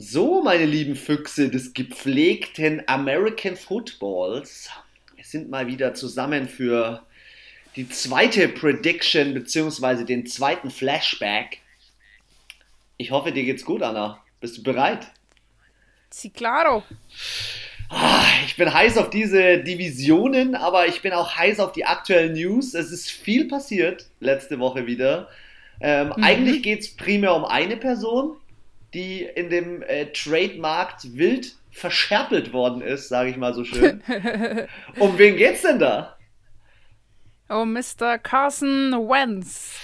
So, meine lieben Füchse des gepflegten American Footballs. Wir sind mal wieder zusammen für die zweite Prediction bzw. den zweiten Flashback. Ich hoffe, dir geht's gut, Anna. Bist du bereit? Si claro. Ah, ich bin heiß auf diese Divisionen, aber ich bin auch heiß auf die aktuellen News. Es ist viel passiert letzte Woche wieder. Ähm, mhm. Eigentlich geht es primär um eine Person, die in dem äh, Trademarkt wild verscherpelt worden ist, sage ich mal so schön. um wen geht's denn da? Oh, Mr. Carson Wentz.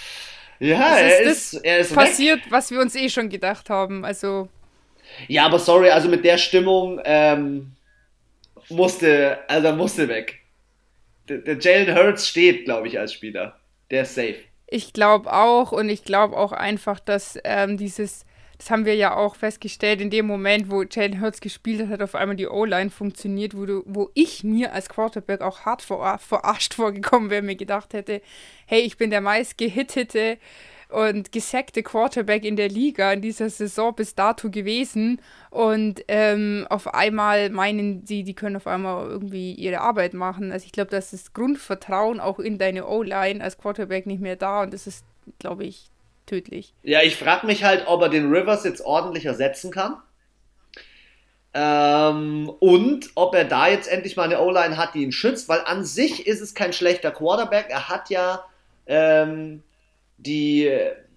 Ja, er ist, er ist passiert, weg. was wir uns eh schon gedacht haben. Also. Ja, aber sorry, also mit der Stimmung ähm, musste, also musste weg. Der, der Jalen Hurts steht, glaube ich, als Spieler. Der ist safe. Ich glaube auch und ich glaube auch einfach, dass ähm, dieses das haben wir ja auch festgestellt, in dem Moment, wo Jalen Hurts gespielt hat, hat auf einmal die O-Line funktioniert, wo, du, wo ich mir als Quarterback auch hart ver verarscht vorgekommen wäre, mir gedacht hätte, hey, ich bin der meist gehittete und gesackte Quarterback in der Liga in dieser Saison bis dato gewesen. Und ähm, auf einmal meinen sie, die können auf einmal irgendwie ihre Arbeit machen. Also ich glaube, das ist Grundvertrauen auch in deine O-Line als Quarterback nicht mehr da. Und das ist, glaube ich, tödlich. Ja, ich frage mich halt, ob er den Rivers jetzt ordentlich ersetzen kann. Ähm, und ob er da jetzt endlich mal eine O-Line hat, die ihn schützt, weil an sich ist es kein schlechter Quarterback. Er hat ja ähm, die,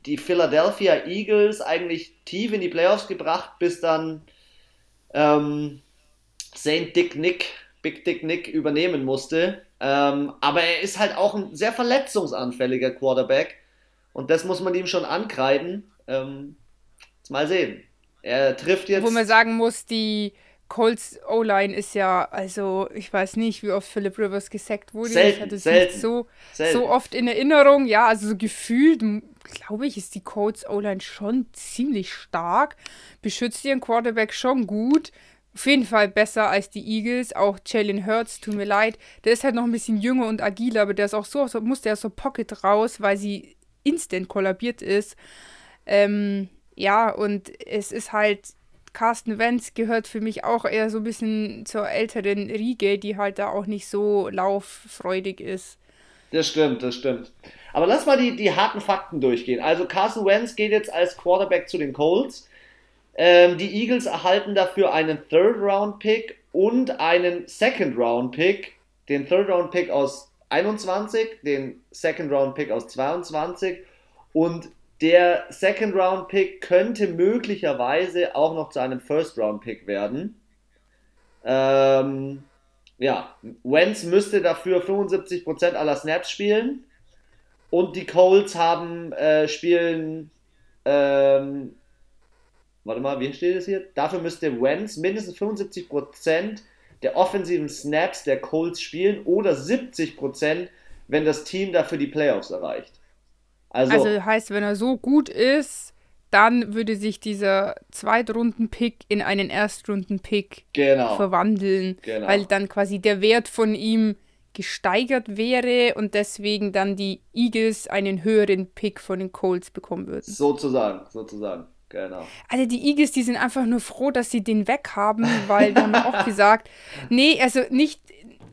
die Philadelphia Eagles eigentlich tief in die Playoffs gebracht, bis dann ähm, Saint Dick Nick, Big Dick Nick übernehmen musste. Ähm, aber er ist halt auch ein sehr verletzungsanfälliger Quarterback. Und das muss man ihm schon ankreiden. Ähm, mal sehen. Er trifft jetzt. Wo man sagen muss, die Colts O-Line ist ja, also ich weiß nicht, wie oft Philip Rivers gesackt wurde. Selten, ich hatte selten, nicht so, selten. so oft in Erinnerung. Ja, also so gefühlt, glaube ich, ist die Colts O-Line schon ziemlich stark. Beschützt ihren Quarterback schon gut. Auf jeden Fall besser als die Eagles. Auch Jalen Hurts, tut mir leid. Der ist halt noch ein bisschen jünger und agiler, aber der ist auch so, so muss der aus der Pocket raus, weil sie instant kollabiert ist. Ähm, ja, und es ist halt, Carsten Wentz gehört für mich auch eher so ein bisschen zur älteren Riege, die halt da auch nicht so lauffreudig ist. Das stimmt, das stimmt. Aber lass mal die, die harten Fakten durchgehen. Also Carson Wentz geht jetzt als Quarterback zu den Colts. Ähm, die Eagles erhalten dafür einen Third-Round-Pick und einen Second-Round-Pick. Den Third-Round-Pick aus 21, den Second Round Pick aus 22 und der Second Round Pick könnte möglicherweise auch noch zu einem First Round Pick werden. Ähm, ja, Wentz müsste dafür 75% aller Snaps spielen und die Colts haben äh, spielen ähm, warte mal, wie steht es hier? Dafür müsste Wentz mindestens 75% der offensiven Snaps der Colts spielen oder 70% wenn das Team dafür die Playoffs erreicht. Also, also heißt, wenn er so gut ist, dann würde sich dieser Zweitrunden-Pick in einen Erstrunden-Pick genau. verwandeln, genau. weil dann quasi der Wert von ihm gesteigert wäre und deswegen dann die Eagles einen höheren Pick von den Colts bekommen würden. Sozusagen, sozusagen. Genau. Also die Eagles, die sind einfach nur froh, dass sie den weg haben, weil die haben auch gesagt, nee, also nicht,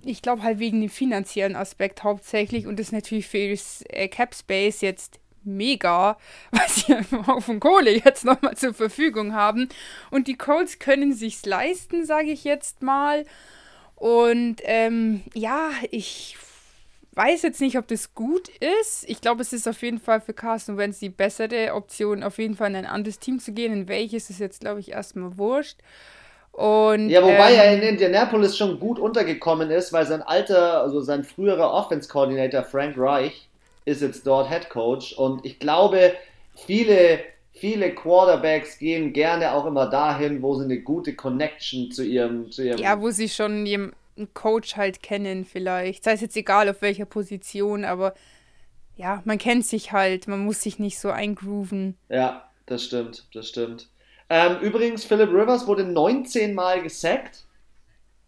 ich glaube halt wegen dem finanziellen Aspekt hauptsächlich und das ist natürlich für das äh, Cap Space jetzt mega, weil sie einfach auf dem Kohle jetzt nochmal zur Verfügung haben. Und die Colts können sich's leisten, sage ich jetzt mal. Und ähm, ja, ich weiß jetzt nicht, ob das gut ist. Ich glaube, es ist auf jeden Fall für Carsten Wentz die bessere Option, auf jeden Fall in ein anderes Team zu gehen. In welches ist jetzt, glaube ich, erstmal wurscht. Und, ja, wobei ähm, er in Indianapolis schon gut untergekommen ist, weil sein alter, also sein früherer Offense-Coordinator Frank Reich ist jetzt dort Head Coach. Und ich glaube, viele, viele Quarterbacks gehen gerne auch immer dahin, wo sie eine gute Connection zu ihrem, zu ihrem ja, wo sie schon einen Coach halt kennen vielleicht. Sei es jetzt egal auf welcher Position, aber ja, man kennt sich halt, man muss sich nicht so eingrooven. Ja, das stimmt, das stimmt. Ähm, übrigens, Philip Rivers wurde 19 Mal gesackt.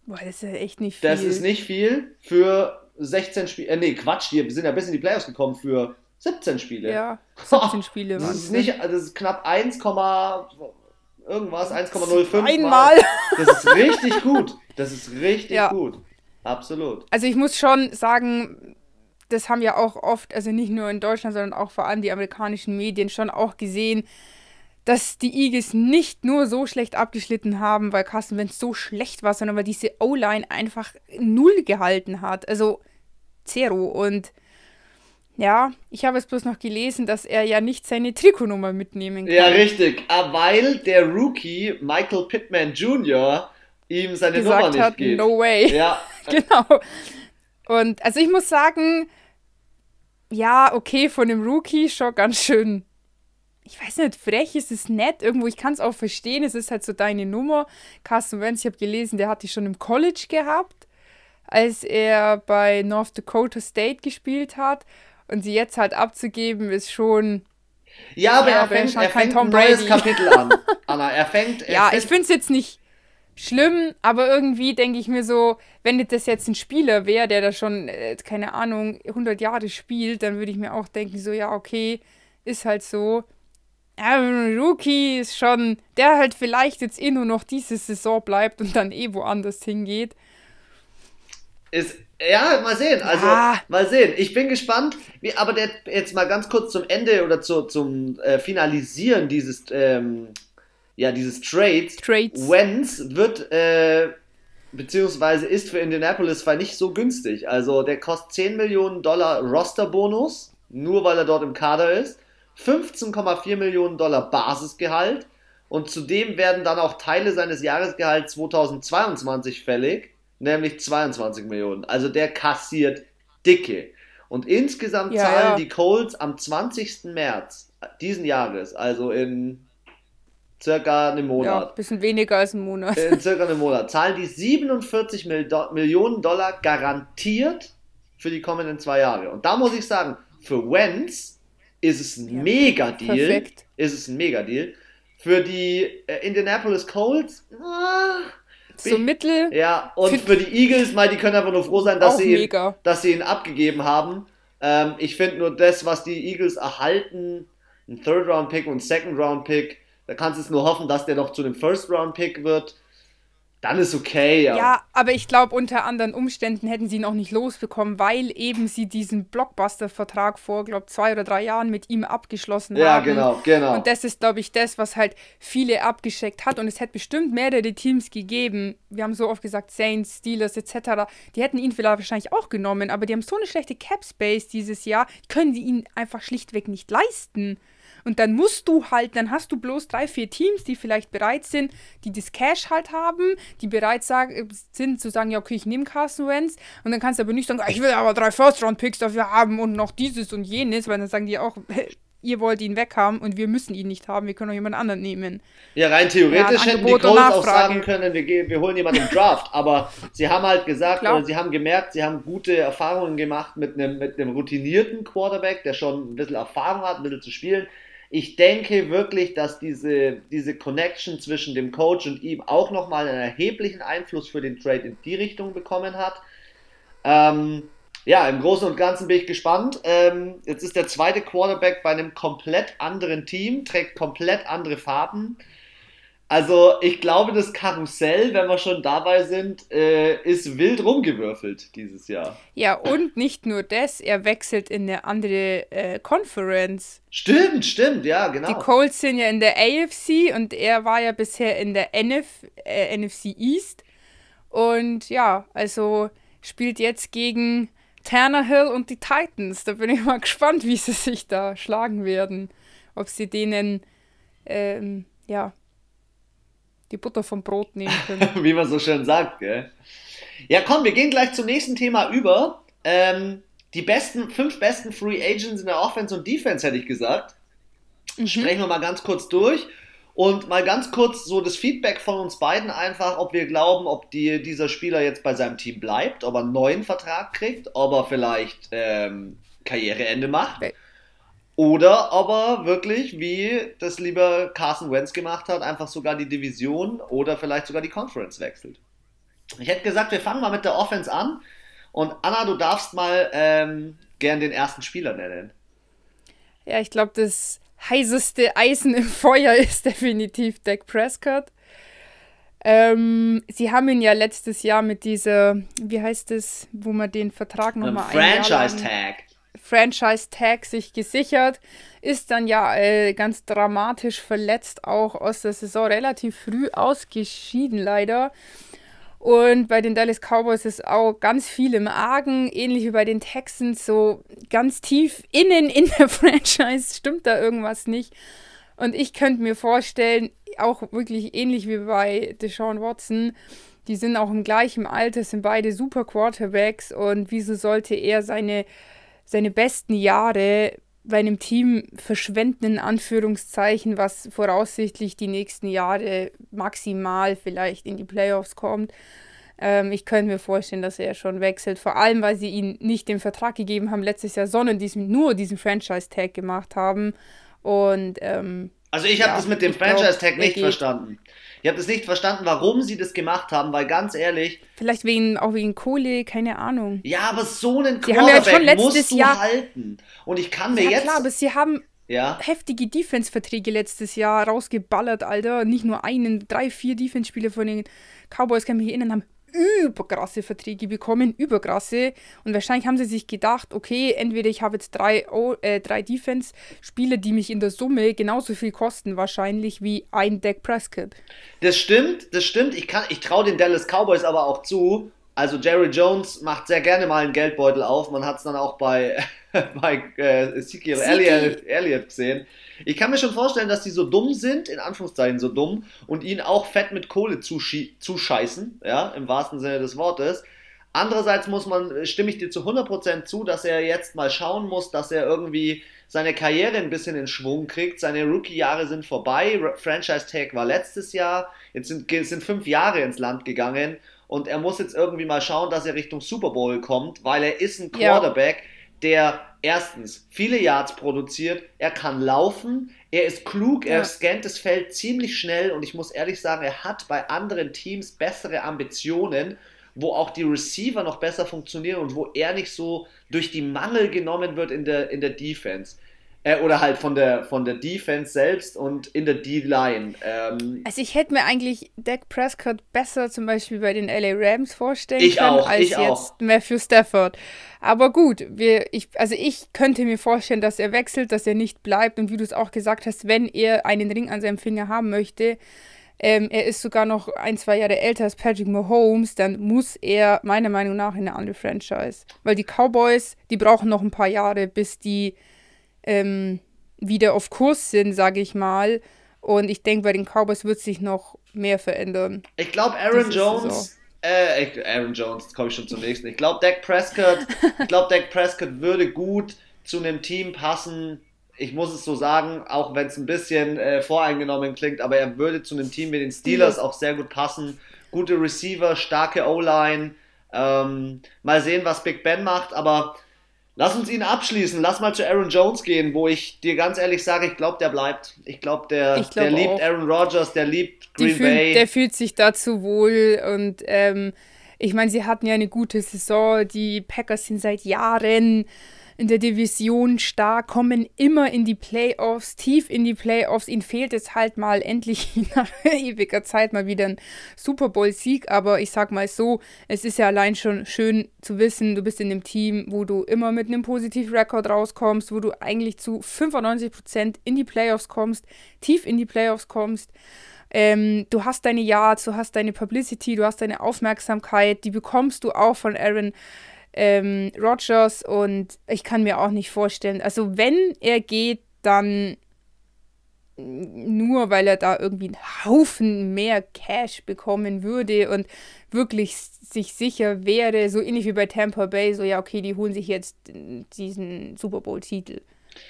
Boah, das ist ja echt nicht viel. Das ist nicht viel für 16 Spiele. Äh, nee, Quatsch, wir sind ja bis in die Playoffs gekommen für 17 Spiele. Ja, 17 Spiele das ist nicht, also das ist knapp 1, irgendwas, 1,05 Einmal. Das ist richtig gut. Das ist richtig ja. gut. Absolut. Also ich muss schon sagen, das haben ja auch oft, also nicht nur in Deutschland, sondern auch vor allem die amerikanischen Medien schon auch gesehen, dass die Eagles nicht nur so schlecht abgeschnitten haben, weil Carsten Wentz so schlecht war, sondern weil diese O-Line einfach null gehalten hat. Also Zero. Und ja, ich habe es bloß noch gelesen, dass er ja nicht seine Trikotnummer mitnehmen kann. Ja, richtig. Ah, weil der Rookie Michael Pittman Jr. ihm seine Gesagt Nummer nicht hat, gibt. No way. Ja. genau. Und also ich muss sagen, ja, okay, von dem Rookie schon ganz schön ich weiß nicht, frech ist es nett. Irgendwo, ich kann es auch verstehen. Es ist halt so deine Nummer. Carsten Wentz, ich habe gelesen, der hat die schon im College gehabt, als er bei North Dakota State gespielt hat. Und sie jetzt halt abzugeben, ist schon. Ja, aber ja, er fängt, er fängt Tom ein neues Brady. Kapitel an. Anna, er fängt. Er ja, fängt ich finde es jetzt nicht schlimm, aber irgendwie denke ich mir so, wenn das jetzt ein Spieler wäre, der da schon, äh, keine Ahnung, 100 Jahre spielt, dann würde ich mir auch denken, so, ja, okay, ist halt so ja, Rookie ist schon, der halt vielleicht jetzt eh nur noch diese Saison bleibt und dann eh woanders hingeht. Ist, ja, mal sehen. Also, ja. mal sehen. Ich bin gespannt. Wie, aber der, jetzt mal ganz kurz zum Ende oder zu, zum äh, Finalisieren dieses, ähm, ja, dieses Trades. Trades. Wenz wird, äh, beziehungsweise ist für Indianapolis zwar nicht so günstig. Also, der kostet 10 Millionen Dollar Rosterbonus, nur weil er dort im Kader ist. 15,4 Millionen Dollar Basisgehalt und zudem werden dann auch Teile seines Jahresgehalts 2022 fällig, nämlich 22 Millionen. Also der kassiert dicke. Und insgesamt ja, zahlen ja. die Colts am 20. März diesen Jahres, also in circa einem Monat. Ja, ein bisschen weniger als einen Monat. In circa einem Monat. Zahlen die 47 Millionen Dollar garantiert für die kommenden zwei Jahre. Und da muss ich sagen, für Wentz ist es ein ja, Mega-Deal. Perfekt. Ist es ein Mega-Deal. Für die äh, Indianapolis Colts, ah, so mittel. Ja, und für die Eagles, mal, die können einfach nur froh sein, dass, sie ihn, dass sie ihn abgegeben haben. Ähm, ich finde nur das, was die Eagles erhalten, ein Third-Round-Pick und ein Second-Round-Pick, da kannst du es nur hoffen, dass der noch zu einem First-Round-Pick wird dann ist okay, ja. Ja, aber ich glaube, unter anderen Umständen hätten sie ihn auch nicht losbekommen, weil eben sie diesen Blockbuster-Vertrag vor, glaube zwei oder drei Jahren mit ihm abgeschlossen ja, haben. Ja, genau, genau. Und das ist, glaube ich, das, was halt viele abgeschickt hat. Und es hätte bestimmt mehrere Teams gegeben. Wir haben so oft gesagt, Saints, Steelers etc. Die hätten ihn vielleicht wahrscheinlich auch genommen, aber die haben so eine schlechte Cap-Space dieses Jahr, können die ihn einfach schlichtweg nicht leisten. Und dann musst du halt, dann hast du bloß drei, vier Teams, die vielleicht bereit sind, die das Cash halt haben, die bereit sagen, sind zu sagen, ja, okay, ich nehme Carson Wentz. Und dann kannst du aber nicht sagen, ich will aber drei First-Round-Picks dafür haben und noch dieses und jenes, weil dann sagen die auch, ihr wollt ihn weghaben und wir müssen ihn nicht haben, wir können auch jemand anderen nehmen. Ja, rein theoretisch ja, hätten die Colts auch sagen können, wir, wir holen jemanden im Draft, aber sie haben halt gesagt, Klar. oder sie haben gemerkt, sie haben gute Erfahrungen gemacht mit einem, mit einem routinierten Quarterback, der schon ein bisschen Erfahrung hat, ein bisschen zu spielen ich denke wirklich, dass diese, diese Connection zwischen dem Coach und ihm auch nochmal einen erheblichen Einfluss für den Trade in die Richtung bekommen hat. Ähm, ja, im Großen und Ganzen bin ich gespannt. Ähm, jetzt ist der zweite Quarterback bei einem komplett anderen Team, trägt komplett andere Farben. Also ich glaube, das Karussell, wenn wir schon dabei sind, äh, ist wild rumgewürfelt dieses Jahr. Ja, und nicht nur das, er wechselt in eine andere äh, Conference. Stimmt, stimmt, ja, genau. Die Colts sind ja in der AFC und er war ja bisher in der NF, äh, NFC East. Und ja, also spielt jetzt gegen Tannehill und die Titans. Da bin ich mal gespannt, wie sie sich da schlagen werden. Ob sie denen, ähm, ja, die Butter vom Brot nehmen können. Wie man so schön sagt, gell? Ja, komm, wir gehen gleich zum nächsten Thema über. Ähm, die besten, fünf besten Free Agents in der Offense und Defense, hätte ich gesagt. Mhm. Sprechen wir mal ganz kurz durch. Und mal ganz kurz so das Feedback von uns beiden einfach, ob wir glauben, ob die, dieser Spieler jetzt bei seinem Team bleibt, ob er einen neuen Vertrag kriegt, ob er vielleicht ähm, Karriereende macht. Okay. Oder aber wirklich, wie das lieber Carson Wentz gemacht hat, einfach sogar die Division oder vielleicht sogar die Conference wechselt. Ich hätte gesagt, wir fangen mal mit der Offense an. Und Anna, du darfst mal ähm, gern den ersten Spieler nennen. Ja, ich glaube, das heißeste Eisen im Feuer ist definitiv Dak Prescott. Ähm, sie haben ihn ja letztes Jahr mit dieser, wie heißt es, wo man den Vertrag nochmal Franchise Tag. Franchise Tag sich gesichert, ist dann ja äh, ganz dramatisch verletzt auch aus der Saison relativ früh ausgeschieden leider. Und bei den Dallas Cowboys ist auch ganz viel im Argen, ähnlich wie bei den Texans, so ganz tief innen in der Franchise stimmt da irgendwas nicht. Und ich könnte mir vorstellen, auch wirklich ähnlich wie bei Deshaun Watson, die sind auch im gleichen Alter, sind beide super Quarterbacks und wieso sollte er seine, seine besten Jahre bei einem Team verschwenden, in Anführungszeichen, was voraussichtlich die nächsten Jahre maximal vielleicht in die Playoffs kommt. Ähm, ich könnte mir vorstellen, dass er schon wechselt, vor allem, weil sie ihm nicht den Vertrag gegeben haben letztes Jahr, sondern diesen, nur diesen Franchise-Tag gemacht haben. Und ähm, also ich habe ja, das mit dem Franchise-Tag nicht verstanden. Ich habe das nicht verstanden, warum sie das gemacht haben, weil ganz ehrlich. Vielleicht wegen, auch wegen Kohle, keine Ahnung. Ja, aber so einen sie Quarterback haben ja schon musst du Jahr, halten. Und ich kann mir ja, jetzt. klar, aber sie haben ja. heftige Defense-Verträge letztes Jahr rausgeballert, Alter. Nicht nur einen, drei, vier Defense-Spiele von den Cowboys, kann mich erinnern, haben überkrasse Verträge bekommen, überkrasse. Und wahrscheinlich haben sie sich gedacht, okay, entweder ich habe jetzt drei, äh, drei Defense-Spieler, die mich in der Summe genauso viel kosten wahrscheinlich wie ein Deck Prescott. Das stimmt, das stimmt. Ich, ich traue den Dallas Cowboys aber auch zu. Also Jerry Jones macht sehr gerne mal einen Geldbeutel auf. Man hat es dann auch bei, bei äh, Ezekiel Elliott, Elliott gesehen ich kann mir schon vorstellen, dass die so dumm sind, in Anführungszeichen so dumm, und ihn auch fett mit Kohle zuscheißen, ja, im wahrsten Sinne des Wortes. Andererseits muss man, stimme ich dir zu 100% zu, dass er jetzt mal schauen muss, dass er irgendwie seine Karriere ein bisschen in Schwung kriegt. Seine Rookie-Jahre sind vorbei. Franchise-Tag war letztes Jahr. Jetzt sind, sind fünf Jahre ins Land gegangen. Und er muss jetzt irgendwie mal schauen, dass er Richtung Super Bowl kommt, weil er ist ein Quarterback, ja. der erstens viele Yards produziert, er kann laufen, er ist klug, er scannt das Feld ziemlich schnell und ich muss ehrlich sagen, er hat bei anderen Teams bessere Ambitionen, wo auch die Receiver noch besser funktionieren und wo er nicht so durch die Mangel genommen wird in der, in der Defense. Äh, oder halt von der, von der Defense selbst und in der D-Line. Ähm, also ich hätte mir eigentlich Dak Prescott besser zum Beispiel bei den LA Rams vorstellen ich können, auch, als ich jetzt auch. Matthew Stafford. Aber gut, wir, ich, also ich könnte mir vorstellen, dass er wechselt, dass er nicht bleibt und wie du es auch gesagt hast, wenn er einen Ring an seinem Finger haben möchte, ähm, er ist sogar noch ein, zwei Jahre älter als Patrick Mahomes, dann muss er meiner Meinung nach in eine andere Franchise. Weil die Cowboys, die brauchen noch ein paar Jahre, bis die ähm, wieder auf Kurs sind, sage ich mal. Und ich denke, bei den Cowboys wird sich noch mehr verändern. Ich glaube, Aaron Jones. Äh, Aaron Jones, komme ich schon zum nächsten. Ich glaube, Dak Prescott, ich glaube, Dak Prescott würde gut zu einem Team passen. Ich muss es so sagen, auch wenn es ein bisschen äh, voreingenommen klingt, aber er würde zu einem Team wie den Steelers auch sehr gut passen. Gute Receiver, starke O-Line. Ähm, mal sehen, was Big Ben macht, aber Lass uns ihn abschließen. Lass mal zu Aaron Jones gehen, wo ich dir ganz ehrlich sage, ich glaube, der bleibt. Ich glaube, der, glaub der liebt Aaron Rodgers, der liebt Green fühlt, Bay. Der fühlt sich dazu wohl und ähm, ich meine, sie hatten ja eine gute Saison. Die Packers sind seit Jahren in der Division stark, kommen immer in die Playoffs, tief in die Playoffs. Ihnen fehlt es halt mal endlich nach ewiger Zeit mal wieder ein Super Bowl-Sieg. Aber ich sag mal so, es ist ja allein schon schön zu wissen, du bist in einem Team, wo du immer mit einem positiven Rekord rauskommst, wo du eigentlich zu 95% in die Playoffs kommst, tief in die Playoffs kommst. Ähm, du hast deine Yards, du hast deine Publicity, du hast deine Aufmerksamkeit, die bekommst du auch von Aaron ähm, Rogers und ich kann mir auch nicht vorstellen, also wenn er geht, dann nur weil er da irgendwie einen Haufen mehr Cash bekommen würde und wirklich sich sicher wäre, so ähnlich wie bei Tampa Bay, so ja, okay, die holen sich jetzt diesen Super Bowl-Titel.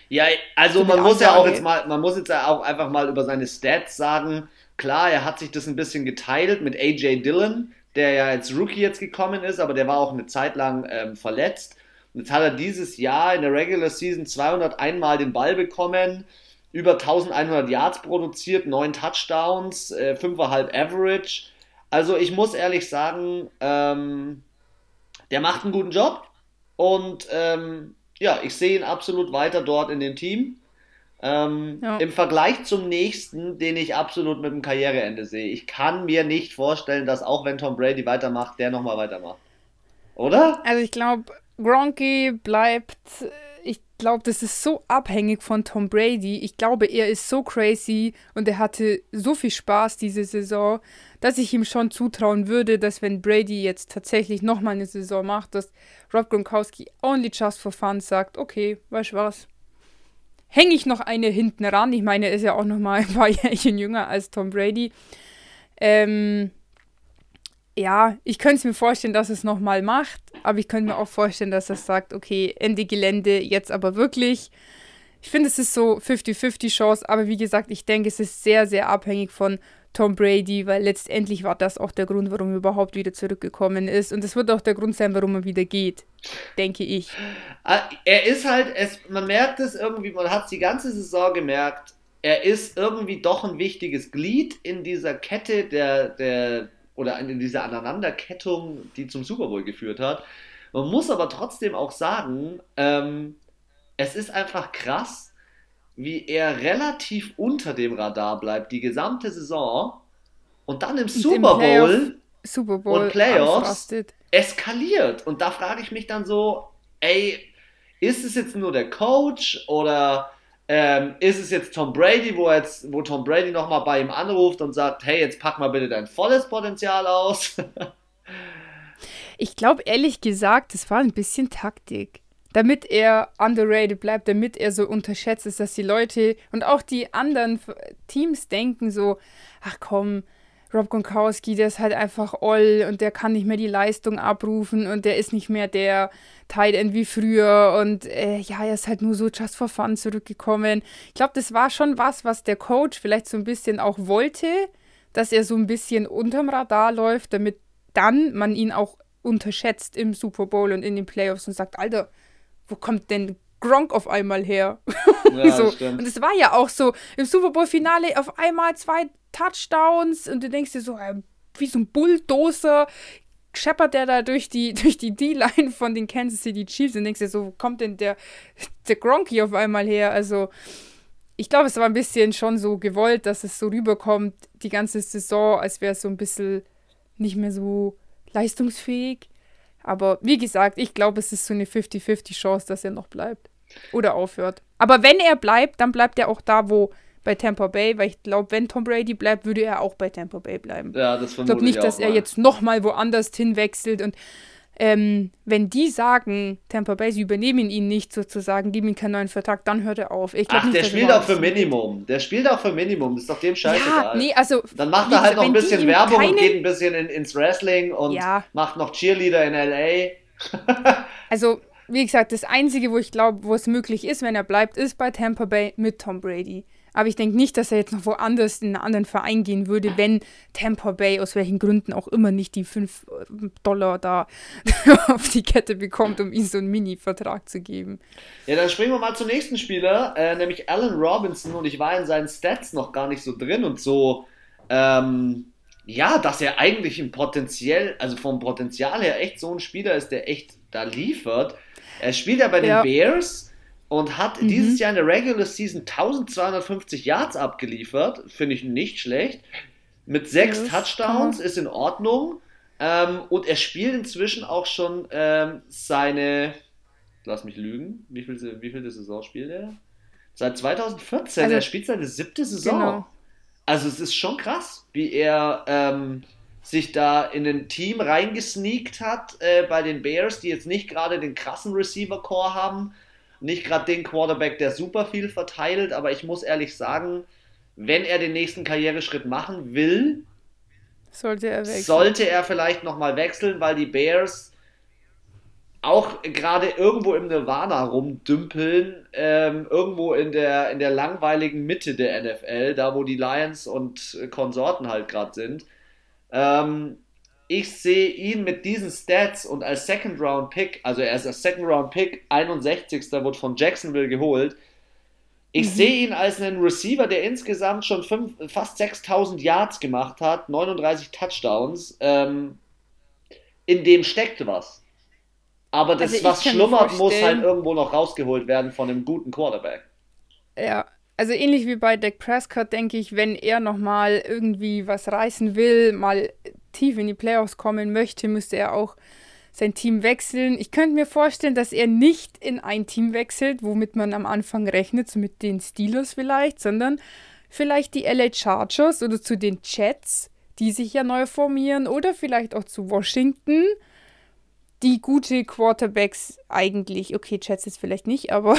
Ja, also man muss ja auch jetzt mal, man muss jetzt ja auch einfach mal über seine Stats sagen. Klar, er hat sich das ein bisschen geteilt mit AJ Dillon, der ja als Rookie jetzt gekommen ist, aber der war auch eine Zeit lang ähm, verletzt. Und jetzt hat er dieses Jahr in der Regular Season 201 Mal den Ball bekommen, über 1100 Yards produziert, 9 Touchdowns, äh, 5,5 Average. Also ich muss ehrlich sagen, ähm, der macht einen guten Job und ähm, ja, ich sehe ihn absolut weiter dort in dem Team. Ähm, ja. Im Vergleich zum nächsten, den ich absolut mit dem Karriereende sehe. Ich kann mir nicht vorstellen, dass auch wenn Tom Brady weitermacht, der nochmal weitermacht. Oder? Also ich glaube, Gronky bleibt. Ich glaube, das ist so abhängig von Tom Brady. Ich glaube, er ist so crazy und er hatte so viel Spaß diese Saison, dass ich ihm schon zutrauen würde, dass wenn Brady jetzt tatsächlich nochmal eine Saison macht, dass Rob Gronkowski only just for fun sagt, okay, weißt du was, hänge ich noch eine hinten ran. Ich meine, er ist ja auch noch mal ein paar Jährchen jünger als Tom Brady. Ähm, ja, ich könnte es mir vorstellen, dass es noch mal macht, aber ich könnte mir auch vorstellen, dass er sagt, okay, Ende Gelände, jetzt aber wirklich. Ich finde, es ist so 50-50 Chance, aber wie gesagt, ich denke, es ist sehr, sehr abhängig von Tom Brady, weil letztendlich war das auch der Grund, warum er überhaupt wieder zurückgekommen ist. Und es wird auch der Grund sein, warum er wieder geht, denke ich. Ah, er ist halt, es, man merkt es irgendwie, man hat es die ganze Saison gemerkt, er ist irgendwie doch ein wichtiges Glied in dieser Kette der, der oder in dieser Aneinanderkettung, die zum Super Bowl geführt hat. Man muss aber trotzdem auch sagen, ähm, es ist einfach krass, wie er relativ unter dem Radar bleibt, die gesamte Saison und dann im Super Bowl, Playoff, Super Bowl und Playoffs eskaliert. Und da frage ich mich dann so, ey, ist es jetzt nur der Coach oder ähm, ist es jetzt Tom Brady, wo jetzt, wo Tom Brady nochmal bei ihm anruft und sagt, hey, jetzt pack mal bitte dein volles Potenzial aus? ich glaube ehrlich gesagt, das war ein bisschen Taktik damit er underrated bleibt, damit er so unterschätzt ist, dass die Leute und auch die anderen Teams denken so, ach komm, Rob Gronkowski, der ist halt einfach all und der kann nicht mehr die Leistung abrufen und der ist nicht mehr der Tight End wie früher und äh, ja, er ist halt nur so just for fun zurückgekommen. Ich glaube, das war schon was, was der Coach vielleicht so ein bisschen auch wollte, dass er so ein bisschen unterm Radar läuft, damit dann man ihn auch unterschätzt im Super Bowl und in den Playoffs und sagt, Alter, wo kommt denn Gronk auf einmal her? Ja, so. Und es war ja auch so, im Super Bowl-Finale auf einmal zwei Touchdowns und du denkst dir so, äh, wie so ein Bulldozer scheppert der da durch die, durch die D-Line von den Kansas City Chiefs und denkst dir so, wo kommt denn der, der Gronky auf einmal her? Also, ich glaube, es war ein bisschen schon so gewollt, dass es so rüberkommt, die ganze Saison, als wäre es so ein bisschen nicht mehr so leistungsfähig. Aber wie gesagt, ich glaube, es ist so eine 50-50 Chance, dass er noch bleibt. Oder aufhört. Aber wenn er bleibt, dann bleibt er auch da, wo bei Tampa Bay, weil ich glaube, wenn Tom Brady bleibt, würde er auch bei Tampa Bay bleiben. Ja, das Ich glaube nicht, dass er jetzt nochmal woanders hinwechselt und ähm, wenn die sagen, Tampa Bay, sie übernehmen ihn nicht sozusagen, geben ihm keinen neuen Vertrag, dann hört er auf. Ach, nicht, der spielt auch für Minimum. Der spielt auch für Minimum. Das ist doch dem scheißegal. Ja, nee, also, dann macht er halt noch ein bisschen Werbung keine... und geht ein bisschen in, ins Wrestling und ja. macht noch Cheerleader in L.A. also, wie gesagt, das Einzige, wo ich glaube, wo es möglich ist, wenn er bleibt, ist bei Tampa Bay mit Tom Brady. Aber ich denke nicht, dass er jetzt noch woanders in einen anderen Verein gehen würde, wenn Tampa Bay aus welchen Gründen auch immer nicht die 5 äh, Dollar da auf die Kette bekommt, um ihm so einen Mini-Vertrag zu geben. Ja, dann springen wir mal zum nächsten Spieler, äh, nämlich Alan Robinson. Und ich war in seinen Stats noch gar nicht so drin und so. Ähm, ja, dass er eigentlich ein Potenziell, also vom Potenzial her echt so ein Spieler ist, der echt da liefert. Er spielt ja bei den ja. Bears und hat mhm. dieses Jahr in der Regular Season 1250 Yards abgeliefert. Finde ich nicht schlecht. Mit sechs yes. Touchdowns ist in Ordnung. Ähm, und er spielt inzwischen auch schon ähm, seine, lass mich lügen, wie viel, wie viel Saison spielt er? Seit 2014. Also, er spielt seine siebte Saison. Genau. Also es ist schon krass, wie er ähm, sich da in ein Team reingesneakt hat äh, bei den Bears, die jetzt nicht gerade den krassen Receiver-Core haben nicht gerade den Quarterback, der super viel verteilt, aber ich muss ehrlich sagen, wenn er den nächsten Karriereschritt machen will, sollte er, wechseln. sollte er vielleicht nochmal wechseln, weil die Bears auch gerade irgendwo im Nirvana rumdümpeln, ähm, irgendwo in der, in der langweiligen Mitte der NFL, da wo die Lions und Konsorten halt gerade sind. Ähm, ich sehe ihn mit diesen Stats und als Second Round Pick, also er ist als Second Round Pick 61. wird von Jacksonville geholt. Ich mhm. sehe ihn als einen Receiver, der insgesamt schon fünf, fast 6000 Yards gemacht hat, 39 Touchdowns. Ähm, in dem steckt was. Aber das, also was schlummert, muss halt irgendwo noch rausgeholt werden von einem guten Quarterback. Ja, also ähnlich wie bei Dak Prescott, denke ich, wenn er nochmal irgendwie was reißen will, mal tief in die Playoffs kommen möchte, müsste er auch sein Team wechseln. Ich könnte mir vorstellen, dass er nicht in ein Team wechselt, womit man am Anfang rechnet, so mit den Steelers vielleicht, sondern vielleicht die LA Chargers oder zu den Jets, die sich ja neu formieren, oder vielleicht auch zu Washington, die gute Quarterbacks eigentlich, okay, Jets ist vielleicht nicht, aber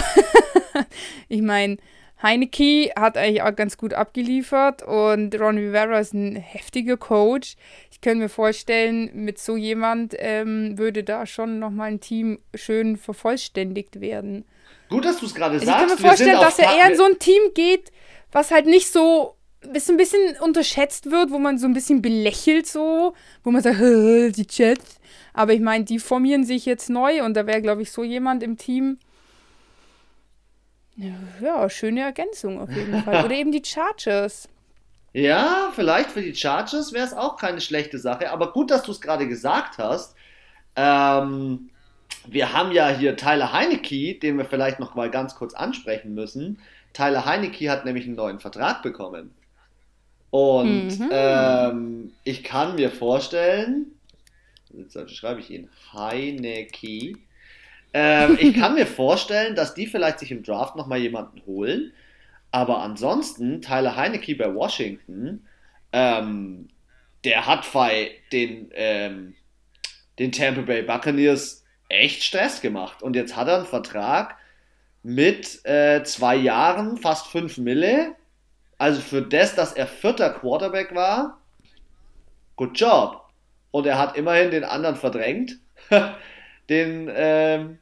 ich meine, Heineke hat eigentlich auch ganz gut abgeliefert und Ron Rivera ist ein heftiger Coach. Ich könnte mir vorstellen, mit so jemand ähm, würde da schon nochmal ein Team schön vervollständigt werden. Gut, dass du es gerade also sagst. Ich kann mir vorstellen, dass er eher in so ein Team geht, was halt nicht so bis ein bisschen unterschätzt wird, wo man so ein bisschen belächelt so, wo man sagt, die Jets. Aber ich meine, die formieren sich jetzt neu und da wäre, glaube ich, so jemand im Team, ja, schöne Ergänzung auf jeden Fall. Oder eben die Chargers. Ja, vielleicht für die Chargers wäre es auch keine schlechte Sache. Aber gut, dass du es gerade gesagt hast. Ähm, wir haben ja hier Tyler Heinecke, den wir vielleicht noch mal ganz kurz ansprechen müssen. Tyler Heinecke hat nämlich einen neuen Vertrag bekommen. Und mhm. ähm, ich kann mir vorstellen, jetzt schreibe ich ihn, Heinecke, ähm, ich kann mir vorstellen, dass die vielleicht sich im Draft nochmal jemanden holen. Aber ansonsten, Tyler Heinecke bei Washington, ähm, der hat bei den, ähm, den Tampa Bay Buccaneers echt Stress gemacht. Und jetzt hat er einen Vertrag mit äh, zwei Jahren, fast fünf Mille. Also für das, dass er vierter Quarterback war, good job. Und er hat immerhin den anderen verdrängt. den, ähm,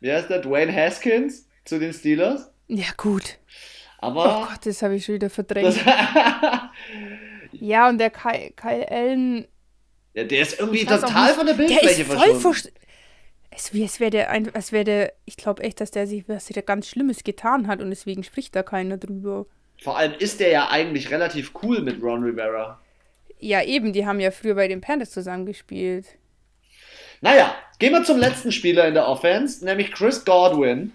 wie heißt der, Dwayne Haskins zu den Steelers. Ja, gut. Aber. Oh Gott, das habe ich schon wieder verdrängt. ja, und der Kyle, Kyle Allen. Ja, der ist irgendwie total von der Bildfläche der ist voll es, es wäre der, es wäre der, ich glaube echt, dass der sich was der ganz Schlimmes getan hat und deswegen spricht da keiner drüber. Vor allem ist der ja eigentlich relativ cool mit Ron Rivera. Ja, eben, die haben ja früher bei den Panthers zusammengespielt. Naja, gehen wir zum letzten Spieler in der Offense, nämlich Chris Godwin.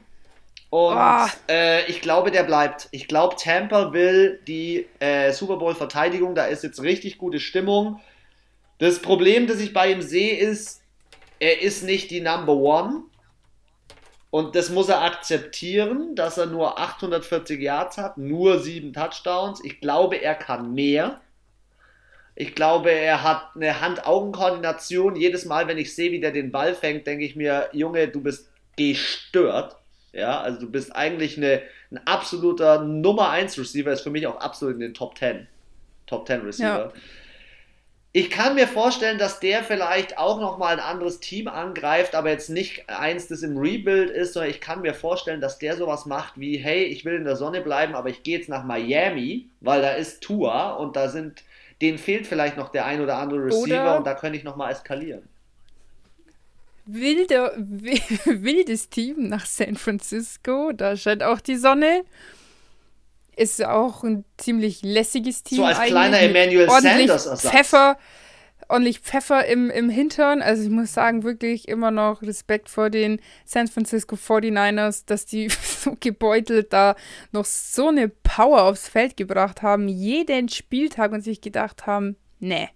Und oh. äh, ich glaube, der bleibt. Ich glaube, Tampa will die äh, Super Bowl-Verteidigung. Da ist jetzt richtig gute Stimmung. Das Problem, das ich bei ihm sehe, ist, er ist nicht die Number One. Und das muss er akzeptieren, dass er nur 840 Yards hat, nur sieben Touchdowns. Ich glaube, er kann mehr. Ich glaube, er hat eine Hand-Augen-Koordination. Jedes Mal, wenn ich sehe, wie der den Ball fängt, denke ich mir, Junge, du bist gestört. Ja, also du bist eigentlich eine, ein absoluter Nummer 1 Receiver, ist für mich auch absolut in den Top 10. Top 10 Receiver. Ja. Ich kann mir vorstellen, dass der vielleicht auch nochmal ein anderes Team angreift, aber jetzt nicht eins, das im Rebuild ist, sondern ich kann mir vorstellen, dass der sowas macht wie, hey, ich will in der Sonne bleiben, aber ich gehe jetzt nach Miami, weil da ist Tua und da sind denen fehlt vielleicht noch der ein oder andere Receiver oder und da könnte ich nochmal eskalieren. Wilder, wildes Team nach San Francisco, da scheint auch die Sonne. Ist auch ein ziemlich lässiges Team. So als kleiner Emmanuel Sanders Ersatz. Pfeffer, ordentlich Pfeffer im, im Hintern. Also ich muss sagen, wirklich immer noch Respekt vor den San Francisco 49ers, dass die so gebeutelt da noch so eine Power aufs Feld gebracht haben, jeden Spieltag und sich gedacht haben, nee,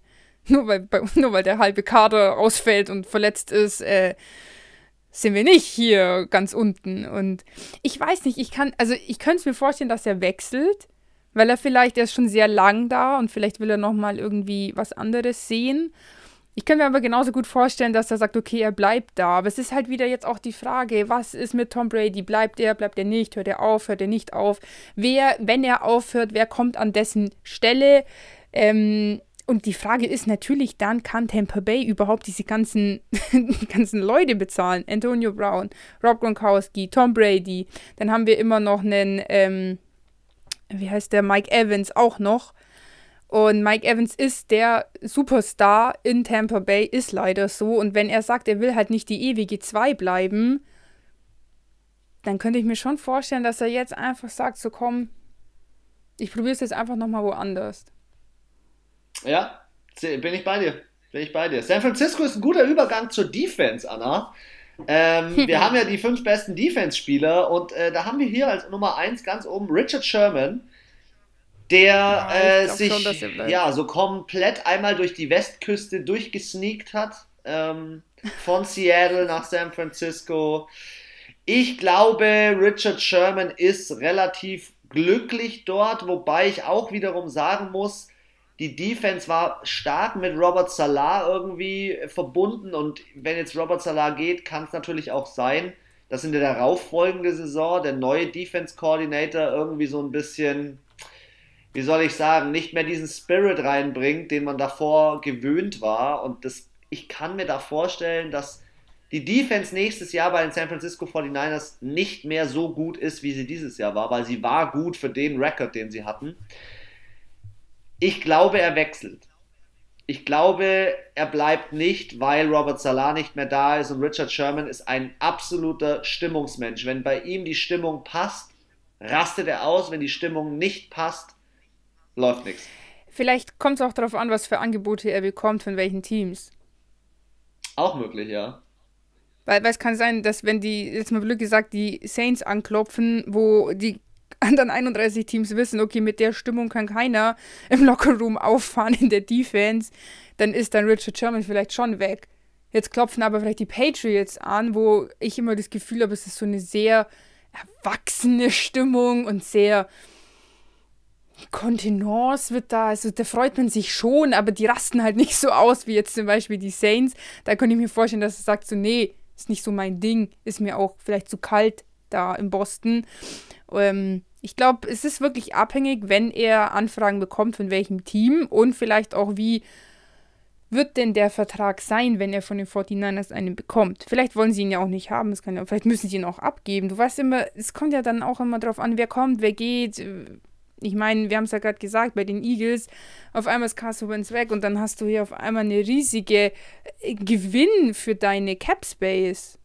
nur weil, nur weil der halbe Kader ausfällt und verletzt ist, äh, sind wir nicht hier ganz unten. Und ich weiß nicht, ich kann, also ich könnte es mir vorstellen, dass er wechselt weil er vielleicht, er ist schon sehr lang da und vielleicht will er nochmal irgendwie was anderes sehen. Ich kann mir aber genauso gut vorstellen, dass er sagt, okay, er bleibt da. Aber es ist halt wieder jetzt auch die Frage, was ist mit Tom Brady? Bleibt er, bleibt er nicht? Hört er auf, hört er nicht auf? Wer, wenn er aufhört, wer kommt an dessen Stelle? Ähm, und die Frage ist natürlich dann, kann Tampa Bay überhaupt diese ganzen, ganzen Leute bezahlen? Antonio Brown, Rob Gronkowski, Tom Brady. Dann haben wir immer noch einen, ähm, wie heißt der, Mike Evans auch noch. Und Mike Evans ist der Superstar in Tampa Bay, ist leider so. Und wenn er sagt, er will halt nicht die ewige Zwei bleiben, dann könnte ich mir schon vorstellen, dass er jetzt einfach sagt, so komm, ich probiere es jetzt einfach nochmal woanders. Ja, bin ich bei dir. Bin ich bei dir. San Francisco ist ein guter Übergang zur Defense, Anna. Ähm, wir haben ja die fünf besten Defense-Spieler und äh, da haben wir hier als Nummer eins ganz oben Richard Sherman, der ja, äh, sich schon, ja so komplett einmal durch die Westküste durchgesneakt hat, ähm, von Seattle nach San Francisco. Ich glaube, Richard Sherman ist relativ glücklich dort, wobei ich auch wiederum sagen muss, die Defense war stark mit Robert Salah irgendwie verbunden und wenn jetzt Robert Salah geht, kann es natürlich auch sein, dass in der darauffolgenden Saison der neue Defense Coordinator irgendwie so ein bisschen, wie soll ich sagen, nicht mehr diesen Spirit reinbringt, den man davor gewöhnt war und das, ich kann mir da vorstellen, dass die Defense nächstes Jahr bei den San Francisco 49ers nicht mehr so gut ist, wie sie dieses Jahr war, weil sie war gut für den Rekord, den sie hatten. Ich glaube, er wechselt. Ich glaube, er bleibt nicht, weil Robert Salah nicht mehr da ist und Richard Sherman ist ein absoluter Stimmungsmensch. Wenn bei ihm die Stimmung passt, rastet er aus. Wenn die Stimmung nicht passt, läuft nichts. Vielleicht kommt es auch darauf an, was für Angebote er bekommt, von welchen Teams. Auch möglich, ja. Weil, weil es kann sein, dass wenn die, jetzt mal blöd gesagt, die Saints anklopfen, wo die anderen 31 Teams wissen, okay, mit der Stimmung kann keiner im Lockerroom auffahren in der Defense, dann ist dann Richard Sherman vielleicht schon weg. Jetzt klopfen aber vielleicht die Patriots an, wo ich immer das Gefühl habe, es ist so eine sehr erwachsene Stimmung und sehr Kontenance wird da, also da freut man sich schon, aber die rasten halt nicht so aus wie jetzt zum Beispiel die Saints. Da könnte ich mir vorstellen, dass er sagt so, nee, ist nicht so mein Ding, ist mir auch vielleicht zu kalt da in Boston. Ähm, ich glaube, es ist wirklich abhängig, wenn er Anfragen bekommt, von welchem Team und vielleicht auch, wie wird denn der Vertrag sein, wenn er von den 49ers einen bekommt? Vielleicht wollen sie ihn ja auch nicht haben, es kann ja, vielleicht müssen sie ihn auch abgeben. Du weißt immer, es kommt ja dann auch immer darauf an, wer kommt, wer geht. Ich meine, wir haben es ja gerade gesagt, bei den Eagles, auf einmal ist Carson Wentz weg und dann hast du hier auf einmal eine riesige äh, Gewinn für deine Cap Space.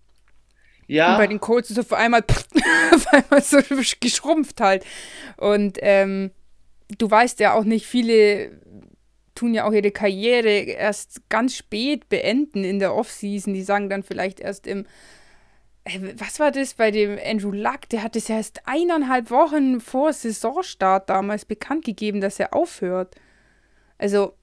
Ja. Und bei den Colts ist auf einmal, auf einmal so geschrumpft halt. Und ähm, du weißt ja auch nicht, viele tun ja auch ihre Karriere erst ganz spät beenden in der Offseason. Die sagen dann vielleicht erst im äh, was war das bei dem Andrew Luck? Der hat es ja erst eineinhalb Wochen vor Saisonstart damals bekannt gegeben, dass er aufhört. Also,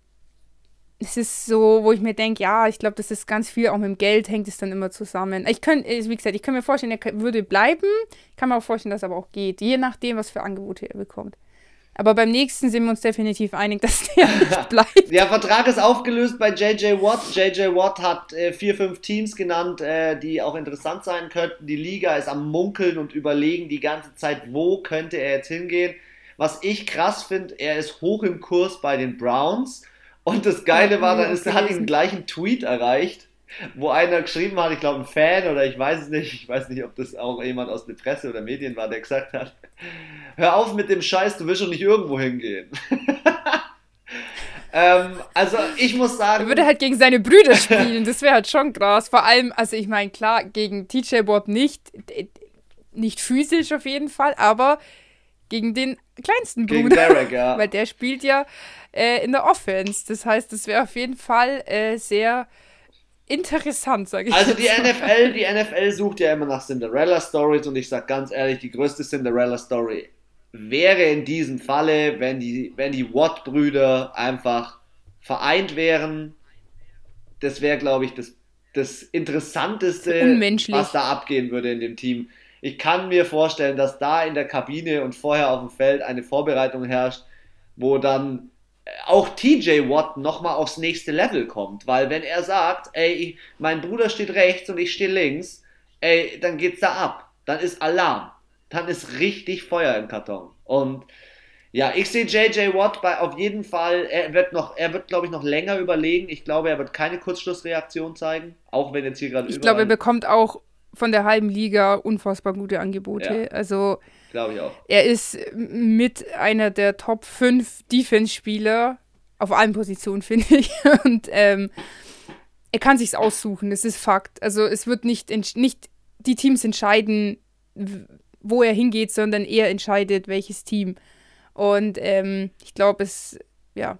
es ist so, wo ich mir denke, ja, ich glaube, das ist ganz viel, auch mit dem Geld hängt es dann immer zusammen. Ich könnte, wie gesagt, ich kann mir vorstellen, er würde bleiben, ich kann mir auch vorstellen, dass er aber auch geht, je nachdem, was für Angebote er bekommt. Aber beim nächsten sind wir uns definitiv einig, dass der nicht bleibt. Der Vertrag ist aufgelöst bei JJ Watt. JJ Watt hat äh, vier, fünf Teams genannt, äh, die auch interessant sein könnten. Die Liga ist am Munkeln und überlegen die ganze Zeit, wo könnte er jetzt hingehen. Was ich krass finde, er ist hoch im Kurs bei den Browns. Und das Geile war, dann ist, hat ihn gleich einen Tweet erreicht, wo einer geschrieben hat, ich glaube ein Fan oder ich weiß es nicht, ich weiß nicht, ob das auch jemand aus der Presse oder Medien war, der gesagt hat, hör auf mit dem Scheiß, du willst schon nicht irgendwo hingehen. ähm, also ich muss sagen. Er würde halt gegen seine Brüder spielen, das wäre halt schon krass. Vor allem, also ich meine, klar, gegen TJ Watt nicht, nicht physisch auf jeden Fall, aber gegen den kleinsten Bruder. Gegen Derek, ja. Weil der spielt ja äh, in der Offense. Das heißt, das wäre auf jeden Fall äh, sehr interessant, sage ich. Also die. NFL, die NFL sucht ja immer nach Cinderella Stories und ich sage ganz ehrlich, die größte Cinderella Story wäre in diesem Falle, wenn die, wenn die Watt-Brüder einfach vereint wären. Das wäre, glaube ich, das, das Interessanteste, was da abgehen würde in dem Team. Ich kann mir vorstellen, dass da in der Kabine und vorher auf dem Feld eine Vorbereitung herrscht, wo dann auch TJ Watt nochmal aufs nächste Level kommt. Weil wenn er sagt, ey, mein Bruder steht rechts und ich stehe links, ey, dann geht's da ab. Dann ist Alarm. Dann ist richtig Feuer im Karton. Und ja, ich sehe JJ Watt bei auf jeden Fall, er wird noch, er wird, glaube ich, noch länger überlegen. Ich glaube, er wird keine Kurzschlussreaktion zeigen, auch wenn jetzt hier gerade Ich glaube, er bekommt auch von der halben Liga unfassbar gute Angebote. Ja. Also Glaube ich auch. Er ist mit einer der Top 5 Defense-Spieler auf allen Positionen, finde ich. Und ähm, er kann sich's aussuchen, das ist Fakt. Also es wird nicht, nicht die Teams entscheiden, wo er hingeht, sondern er entscheidet, welches Team. Und ähm, ich glaube, es, ja,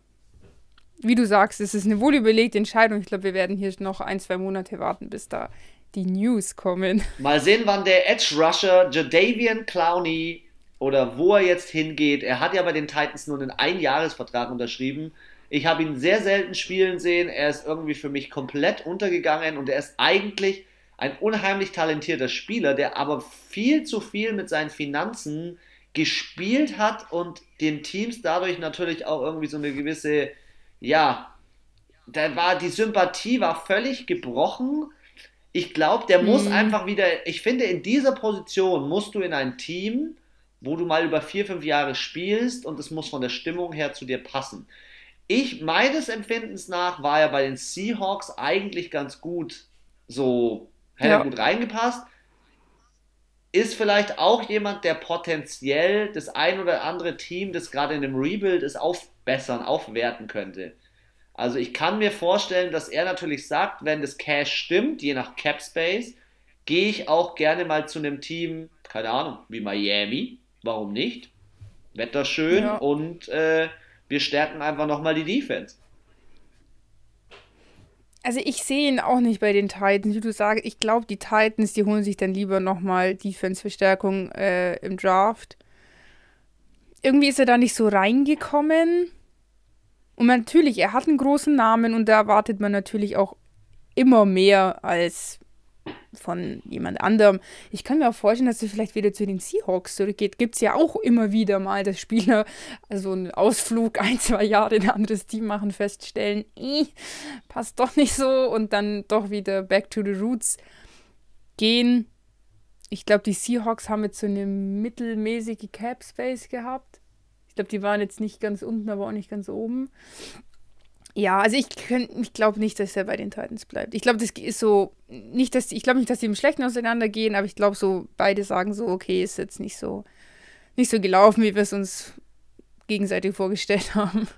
wie du sagst, es ist eine wohlüberlegte Entscheidung. Ich glaube, wir werden hier noch ein, zwei Monate warten, bis da die News kommen. Mal sehen, wann der Edge Rusher Jadavian Clowney oder wo er jetzt hingeht. Er hat ja bei den Titans nur einen Einjahresvertrag unterschrieben. Ich habe ihn sehr selten spielen sehen. Er ist irgendwie für mich komplett untergegangen und er ist eigentlich ein unheimlich talentierter Spieler, der aber viel zu viel mit seinen Finanzen gespielt hat und den Teams dadurch natürlich auch irgendwie so eine gewisse, ja, da war die Sympathie war völlig gebrochen. Ich glaube, der muss mhm. einfach wieder, ich finde, in dieser Position musst du in ein Team, wo du mal über vier, fünf Jahre spielst und es muss von der Stimmung her zu dir passen. Ich, meines Empfindens nach, war er bei den Seahawks eigentlich ganz gut so, hätte ja. gut reingepasst. Ist vielleicht auch jemand, der potenziell das ein oder andere Team, das gerade in einem Rebuild ist, aufbessern, aufwerten könnte. Also ich kann mir vorstellen, dass er natürlich sagt, wenn das Cash stimmt, je nach Cap Space, gehe ich auch gerne mal zu einem Team, keine Ahnung, wie Miami, warum nicht? Wetter schön ja. und äh, wir stärken einfach nochmal die Defense. Also ich sehe ihn auch nicht bei den Titans, wie du sagst. Ich glaube, die Titans, die holen sich dann lieber nochmal Defense-Verstärkung äh, im Draft. Irgendwie ist er da nicht so reingekommen. Und natürlich, er hat einen großen Namen und da erwartet man natürlich auch immer mehr als von jemand anderem. Ich kann mir auch vorstellen, dass er vielleicht wieder zu den Seahawks zurückgeht. Gibt es ja auch immer wieder mal, dass Spieler also einen Ausflug ein, zwei Jahre in ein anderes Team machen, feststellen, passt doch nicht so und dann doch wieder back to the roots gehen. Ich glaube, die Seahawks haben jetzt so eine mittelmäßige Cap Space gehabt. Ich glaube, die waren jetzt nicht ganz unten, aber auch nicht ganz oben. Ja, also ich, ich glaube nicht, dass er bei den Titans bleibt. Ich glaube, das ist so, nicht, dass, ich glaube nicht, dass sie im Schlechten auseinandergehen, aber ich glaube so, beide sagen so, okay, ist jetzt nicht so, nicht so gelaufen, wie wir es uns gegenseitig vorgestellt haben.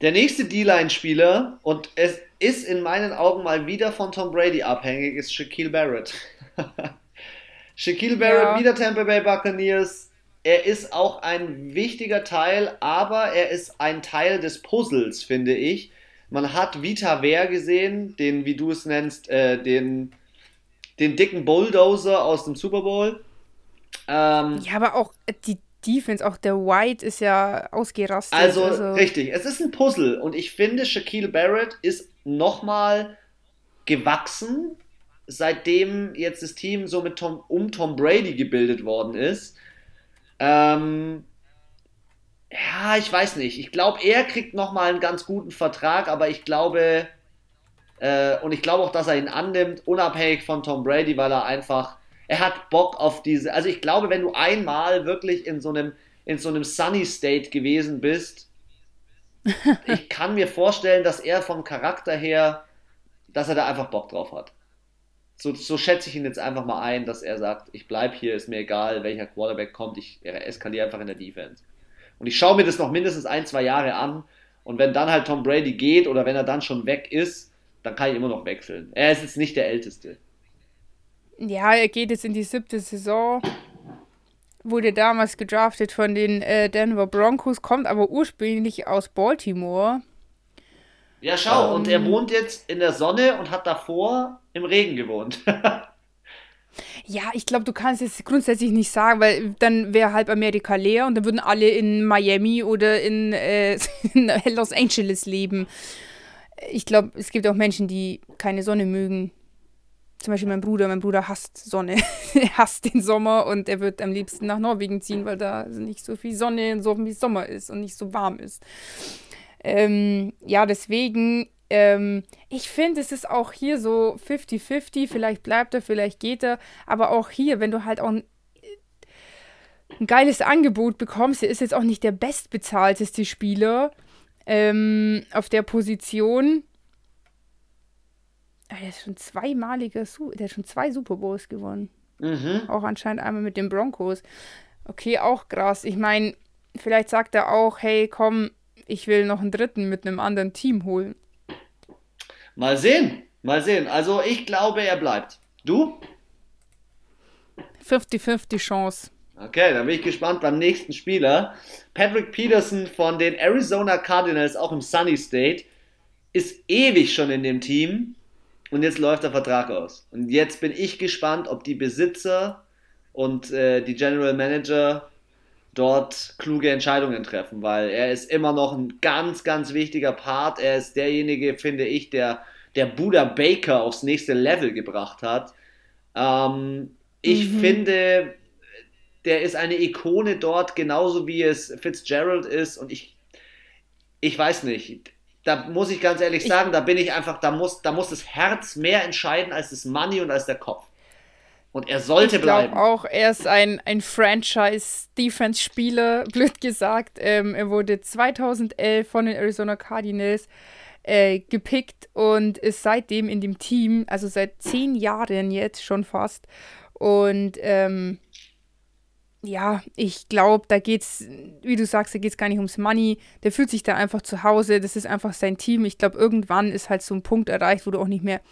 Der nächste D-Line-Spieler, und es ist in meinen Augen mal wieder von Tom Brady abhängig, ist Shaquille Barrett. Shaquille Barrett, ja. wieder Tampa Bay Buccaneers. Er ist auch ein wichtiger Teil, aber er ist ein Teil des Puzzles, finde ich man hat Vita Wehr gesehen, den, wie du es nennst, äh, den, den dicken Bulldozer aus dem Super Bowl. Ähm, ja, aber auch die Defense, auch der White ist ja ausgerastet. Also, also, richtig, es ist ein Puzzle und ich finde, Shaquille Barrett ist nochmal gewachsen, seitdem jetzt das Team so mit Tom, um Tom Brady gebildet worden ist. Ähm, ja, ich weiß nicht. Ich glaube, er kriegt nochmal einen ganz guten Vertrag, aber ich glaube, äh, und ich glaube auch, dass er ihn annimmt, unabhängig von Tom Brady, weil er einfach, er hat Bock auf diese, also ich glaube, wenn du einmal wirklich in so einem, in so einem Sunny State gewesen bist, ich kann mir vorstellen, dass er vom Charakter her, dass er da einfach Bock drauf hat. So, so schätze ich ihn jetzt einfach mal ein, dass er sagt, ich bleib hier, ist mir egal, welcher Quarterback kommt, ich eskaliere einfach in der Defense. Und ich schaue mir das noch mindestens ein, zwei Jahre an. Und wenn dann halt Tom Brady geht oder wenn er dann schon weg ist, dann kann ich immer noch wechseln. Er ist jetzt nicht der Älteste. Ja, er geht jetzt in die siebte Saison. Wurde damals gedraftet von den äh, Denver Broncos, kommt aber ursprünglich aus Baltimore. Ja, schau, um, und er ähm. wohnt jetzt in der Sonne und hat davor im Regen gewohnt. Ja, ich glaube, du kannst es grundsätzlich nicht sagen, weil dann wäre halb Amerika leer und dann würden alle in Miami oder in, äh, in Los Angeles leben. Ich glaube, es gibt auch Menschen, die keine Sonne mögen. Zum Beispiel mein Bruder. Mein Bruder hasst Sonne. er hasst den Sommer und er wird am liebsten nach Norwegen ziehen, weil da nicht so viel Sonne und so viel Sommer ist und nicht so warm ist. Ähm, ja, deswegen ähm, ich finde, es ist auch hier so 50-50. Vielleicht bleibt er, vielleicht geht er. Aber auch hier, wenn du halt auch ein, ein geiles Angebot bekommst, er ist jetzt auch nicht der bestbezahlteste Spieler ähm, auf der Position. Ah, der ist schon zweimaliger, der hat schon zwei Super Bowls gewonnen. Mhm. Auch anscheinend einmal mit den Broncos. Okay, auch krass. Ich meine, vielleicht sagt er auch, hey, komm, ich will noch einen dritten mit einem anderen Team holen. Mal sehen, mal sehen. Also ich glaube, er bleibt. Du? 50-50 Chance. Okay, dann bin ich gespannt beim nächsten Spieler. Patrick Peterson von den Arizona Cardinals, auch im Sunny State, ist ewig schon in dem Team und jetzt läuft der Vertrag aus. Und jetzt bin ich gespannt, ob die Besitzer und äh, die General Manager dort kluge Entscheidungen treffen, weil er ist immer noch ein ganz, ganz wichtiger Part. Er ist derjenige, finde ich, der, der Buddha Baker aufs nächste Level gebracht hat. Ähm, ich mhm. finde, der ist eine Ikone dort, genauso wie es Fitzgerald ist. Und ich, ich weiß nicht, da muss ich ganz ehrlich sagen, ich, da bin ich einfach, da muss, da muss das Herz mehr entscheiden als das Money und als der Kopf. Und er sollte ich bleiben. Ich auch, er ist ein, ein Franchise-Defense-Spieler, blöd gesagt. Ähm, er wurde 2011 von den Arizona Cardinals äh, gepickt und ist seitdem in dem Team, also seit zehn Jahren jetzt schon fast. Und ähm, ja, ich glaube, da geht's, wie du sagst, da geht es gar nicht ums Money. Der fühlt sich da einfach zu Hause. Das ist einfach sein Team. Ich glaube, irgendwann ist halt so ein Punkt erreicht, wo du auch nicht mehr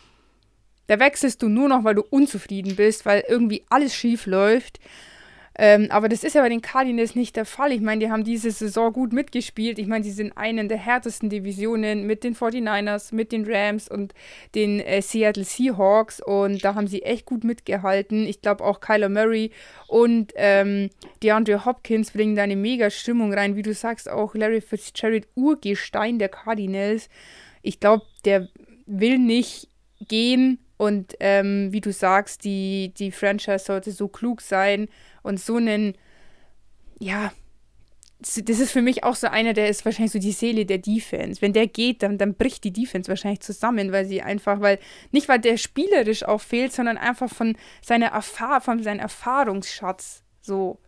da wechselst du nur noch, weil du unzufrieden bist, weil irgendwie alles schief läuft. Ähm, aber das ist ja bei den Cardinals nicht der Fall. Ich meine, die haben diese Saison gut mitgespielt. Ich meine, sie sind einen der härtesten Divisionen mit den 49ers, mit den Rams und den äh, Seattle Seahawks. Und da haben sie echt gut mitgehalten. Ich glaube auch Kyler Murray und ähm, DeAndre Hopkins bringen da eine mega Stimmung rein. Wie du sagst, auch Larry Fitzgerald, Urgestein der Cardinals. Ich glaube, der will nicht gehen und ähm, wie du sagst, die, die Franchise sollte so klug sein und so einen, ja, das ist für mich auch so einer, der ist wahrscheinlich so die Seele der Defense. Wenn der geht, dann, dann bricht die Defense wahrscheinlich zusammen, weil sie einfach, weil, nicht weil der spielerisch auch fehlt, sondern einfach von seiner Erfahrung, von seinem Erfahrungsschatz so.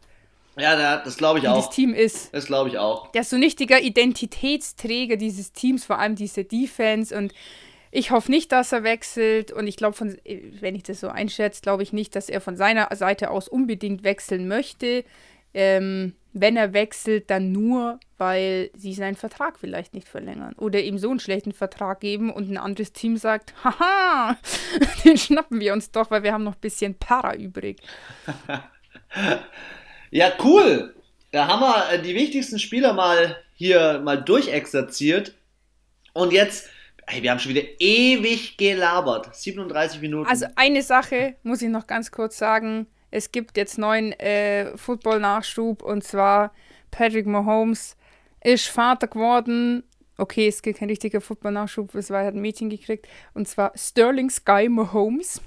Ja, das glaube ich auch. Das Team ist. Das glaube ich auch. Der ist so ein richtiger Identitätsträger dieses Teams, vor allem diese Defense und ich hoffe nicht, dass er wechselt und ich glaube, wenn ich das so einschätze, glaube ich nicht, dass er von seiner Seite aus unbedingt wechseln möchte. Ähm, wenn er wechselt, dann nur, weil sie seinen Vertrag vielleicht nicht verlängern oder ihm so einen schlechten Vertrag geben und ein anderes Team sagt, haha, den schnappen wir uns doch, weil wir haben noch ein bisschen Para übrig. ja, cool. Da haben wir äh, die wichtigsten Spieler mal hier mal durchexerziert. Und jetzt Hey, wir haben schon wieder ewig gelabert. 37 Minuten. Also eine Sache muss ich noch ganz kurz sagen. Es gibt jetzt neuen äh, Football-Nachschub und zwar Patrick Mahomes ist Vater geworden. Okay, es gibt kein richtiger Football-Nachschub, es war, er hat ein Mädchen gekriegt. Und zwar Sterling Sky Mahomes.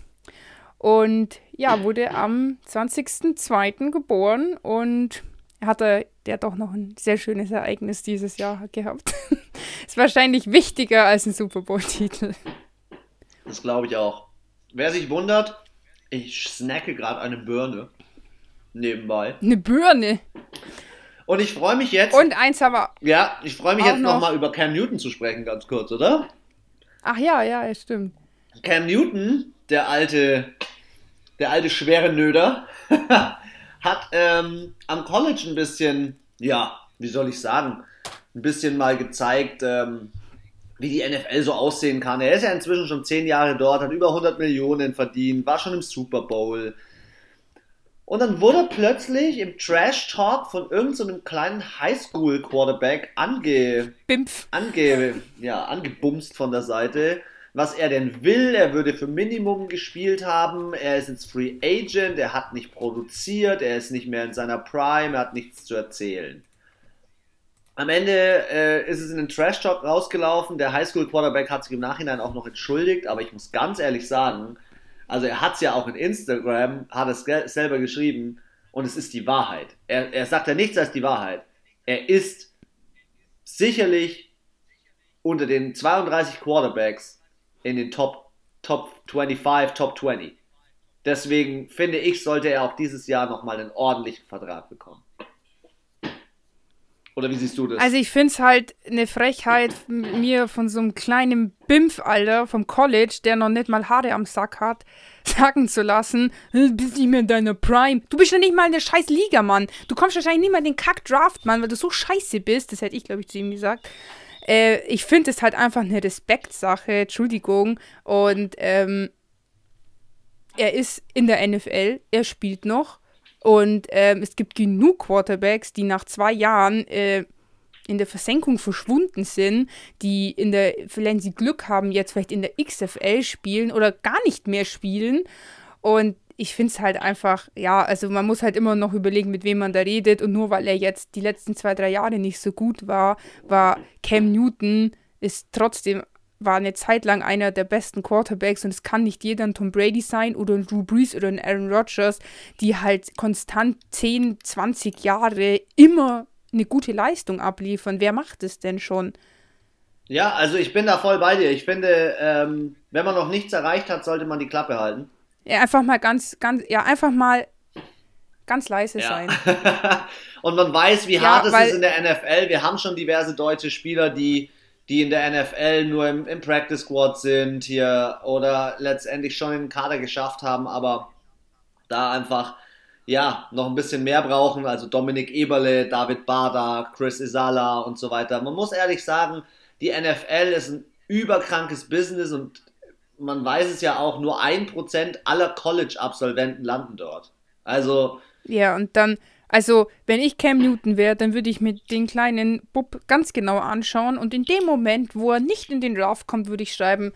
Und ja, wurde am 20.02. geboren und hat er, der auch noch ein sehr schönes Ereignis dieses Jahr gehabt. ist wahrscheinlich wichtiger als ein Super Bowl-Titel. Das glaube ich auch. Wer sich wundert, ich snacke gerade eine Birne nebenbei. Eine Birne? Und ich freue mich jetzt. Und eins aber. Ja, ich freue mich jetzt nochmal noch über Cam Newton zu sprechen, ganz kurz, oder? Ach ja, ja, es stimmt. Cam Newton, der alte, der alte schwere Nöder, hat ähm, am College ein bisschen, ja, wie soll ich sagen, ein bisschen mal gezeigt, ähm, wie die NFL so aussehen kann. Er ist ja inzwischen schon zehn Jahre dort, hat über 100 Millionen verdient, war schon im Super Bowl. Und dann wurde er plötzlich im Trash Talk von irgendeinem so kleinen Highschool Quarterback ange, ange, ja, angebumst von der Seite was er denn will. Er würde für Minimum gespielt haben. Er ist jetzt Free Agent. Er hat nicht produziert. Er ist nicht mehr in seiner Prime. Er hat nichts zu erzählen. Am Ende äh, ist es in den Trash Talk rausgelaufen. Der Highschool Quarterback hat sich im Nachhinein auch noch entschuldigt, aber ich muss ganz ehrlich sagen, also er hat es ja auch in Instagram, hat es selber geschrieben und es ist die Wahrheit. Er, er sagt ja nichts als die Wahrheit. Er ist sicherlich unter den 32 Quarterbacks in den Top, Top 25, Top 20. Deswegen finde ich, sollte er auch dieses Jahr nochmal einen ordentlichen Vertrag bekommen. Oder wie siehst du das? Also ich finde es halt eine Frechheit, mir von so einem kleinen Bimpf, Alter, vom College, der noch nicht mal Haare am Sack hat, sagen zu lassen, bist nicht mehr in deiner Prime. Du bist ja nicht mal in der scheiß Liga, Mann. Du kommst wahrscheinlich nicht mal in den Kack-Draft, Mann, weil du so scheiße bist. Das hätte ich, glaube ich, zu ihm gesagt. Äh, ich finde es halt einfach eine Respektsache, Entschuldigung. Und ähm, er ist in der NFL, er spielt noch. Und ähm, es gibt genug Quarterbacks, die nach zwei Jahren äh, in der Versenkung verschwunden sind, die in der, wenn sie Glück haben, jetzt vielleicht in der XFL spielen oder gar nicht mehr spielen. Und ich finde es halt einfach, ja, also man muss halt immer noch überlegen, mit wem man da redet. Und nur weil er jetzt die letzten zwei, drei Jahre nicht so gut war, war Cam Newton ist trotzdem, war eine Zeit lang einer der besten Quarterbacks und es kann nicht jeder ein Tom Brady sein oder ein Drew Brees oder ein Aaron Rodgers, die halt konstant 10, 20 Jahre immer eine gute Leistung abliefern. Wer macht es denn schon? Ja, also ich bin da voll bei dir. Ich finde, ähm, wenn man noch nichts erreicht hat, sollte man die Klappe halten. Ja, einfach mal ganz, ganz, ja, einfach mal ganz leise ja. sein. und man weiß, wie ja, hart es ist in der NFL. Wir haben schon diverse deutsche Spieler, die, die in der NFL nur im, im Practice Squad sind hier oder letztendlich schon in den Kader geschafft haben, aber da einfach ja, noch ein bisschen mehr brauchen. Also Dominik Eberle, David Bader, Chris Isala und so weiter. Man muss ehrlich sagen, die NFL ist ein überkrankes Business und man weiß es ja auch, nur ein Prozent aller College-Absolventen landen dort. Also. Ja, und dann, also, wenn ich Cam Newton wäre, dann würde ich mir den kleinen Bub ganz genau anschauen und in dem Moment, wo er nicht in den Draft kommt, würde ich schreiben: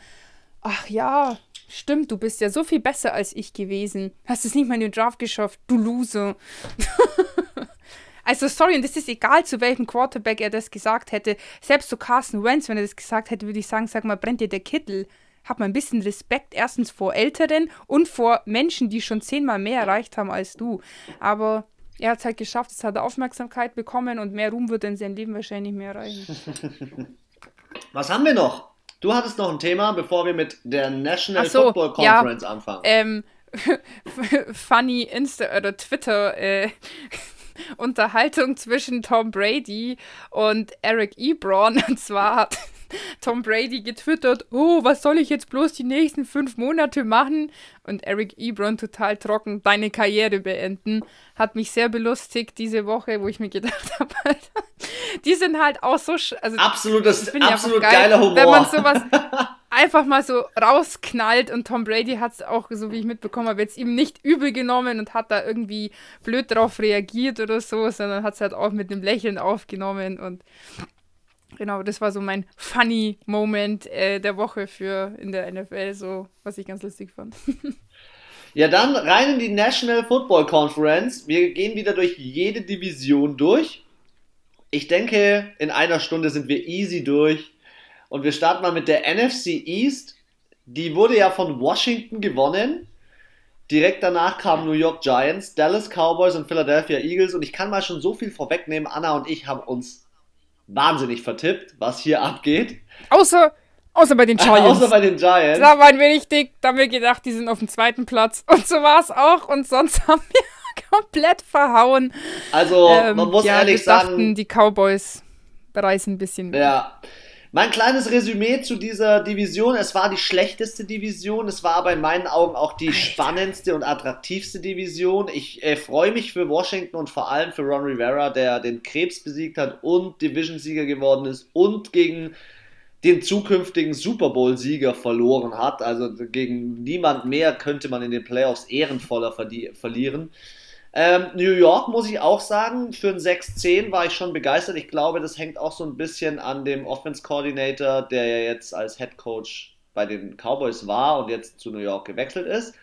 Ach ja, stimmt, du bist ja so viel besser als ich gewesen. Hast es nicht mal in den Draft geschafft, du Loser. Also sorry, und es ist egal, zu welchem Quarterback er das gesagt hätte. Selbst zu Carson Wentz, wenn er das gesagt hätte, würde ich sagen, sag mal, brennt dir der Kittel hab mal ein bisschen Respekt erstens vor Älteren und vor Menschen, die schon zehnmal mehr erreicht haben als du. Aber er hat es halt geschafft, es hat Aufmerksamkeit bekommen und mehr Ruhm wird er in seinem Leben wahrscheinlich mehr erreichen. Was haben wir noch? Du hattest noch ein Thema, bevor wir mit der National so, Football Conference ja, anfangen. Ähm, funny Insta oder Twitter äh, Unterhaltung zwischen Tom Brady und Eric Ebron. Und zwar hat Tom Brady getwittert, oh, was soll ich jetzt bloß die nächsten fünf Monate machen? Und Eric Ebron total trocken, deine Karriere beenden. Hat mich sehr belustigt diese Woche, wo ich mir gedacht habe, die sind halt auch so. Also, Absolutes, absolut geil, geiler Humor. Wenn man sowas einfach mal so rausknallt und Tom Brady hat es auch, so wie ich mitbekommen habe, jetzt ihm nicht übel genommen und hat da irgendwie blöd drauf reagiert oder so, sondern hat es halt auch mit einem Lächeln aufgenommen und Genau, das war so mein funny Moment äh, der Woche für in der NFL, so was ich ganz lustig fand. ja, dann rein in die National Football Conference. Wir gehen wieder durch jede Division durch. Ich denke, in einer Stunde sind wir easy durch. Und wir starten mal mit der NFC East. Die wurde ja von Washington gewonnen. Direkt danach kamen New York Giants, Dallas Cowboys und Philadelphia Eagles. Und ich kann mal schon so viel vorwegnehmen. Anna und ich haben uns wahnsinnig vertippt, was hier abgeht. Außer, außer bei den Giants. außer bei den Giants. Da waren wir nicht dick, da haben wir gedacht, die sind auf dem zweiten Platz. Und so war es auch. Und sonst haben wir komplett verhauen. Also, ähm, man muss ja, ehrlich wir sagen. Dachten, die Cowboys bereisen ein bisschen mehr. Ja. Mein kleines Resümee zu dieser Division. Es war die schlechteste Division. Es war aber in meinen Augen auch die Alter. spannendste und attraktivste Division. Ich äh, freue mich für Washington und vor allem für Ron Rivera, der den Krebs besiegt hat und Division-Sieger geworden ist und gegen den zukünftigen Super Bowl-Sieger verloren hat. Also gegen niemand mehr könnte man in den Playoffs ehrenvoller verlieren. Ähm, New York muss ich auch sagen, für ein 6-10 war ich schon begeistert. Ich glaube, das hängt auch so ein bisschen an dem Offense Coordinator, der ja jetzt als Head Coach bei den Cowboys war und jetzt zu New York gewechselt ist.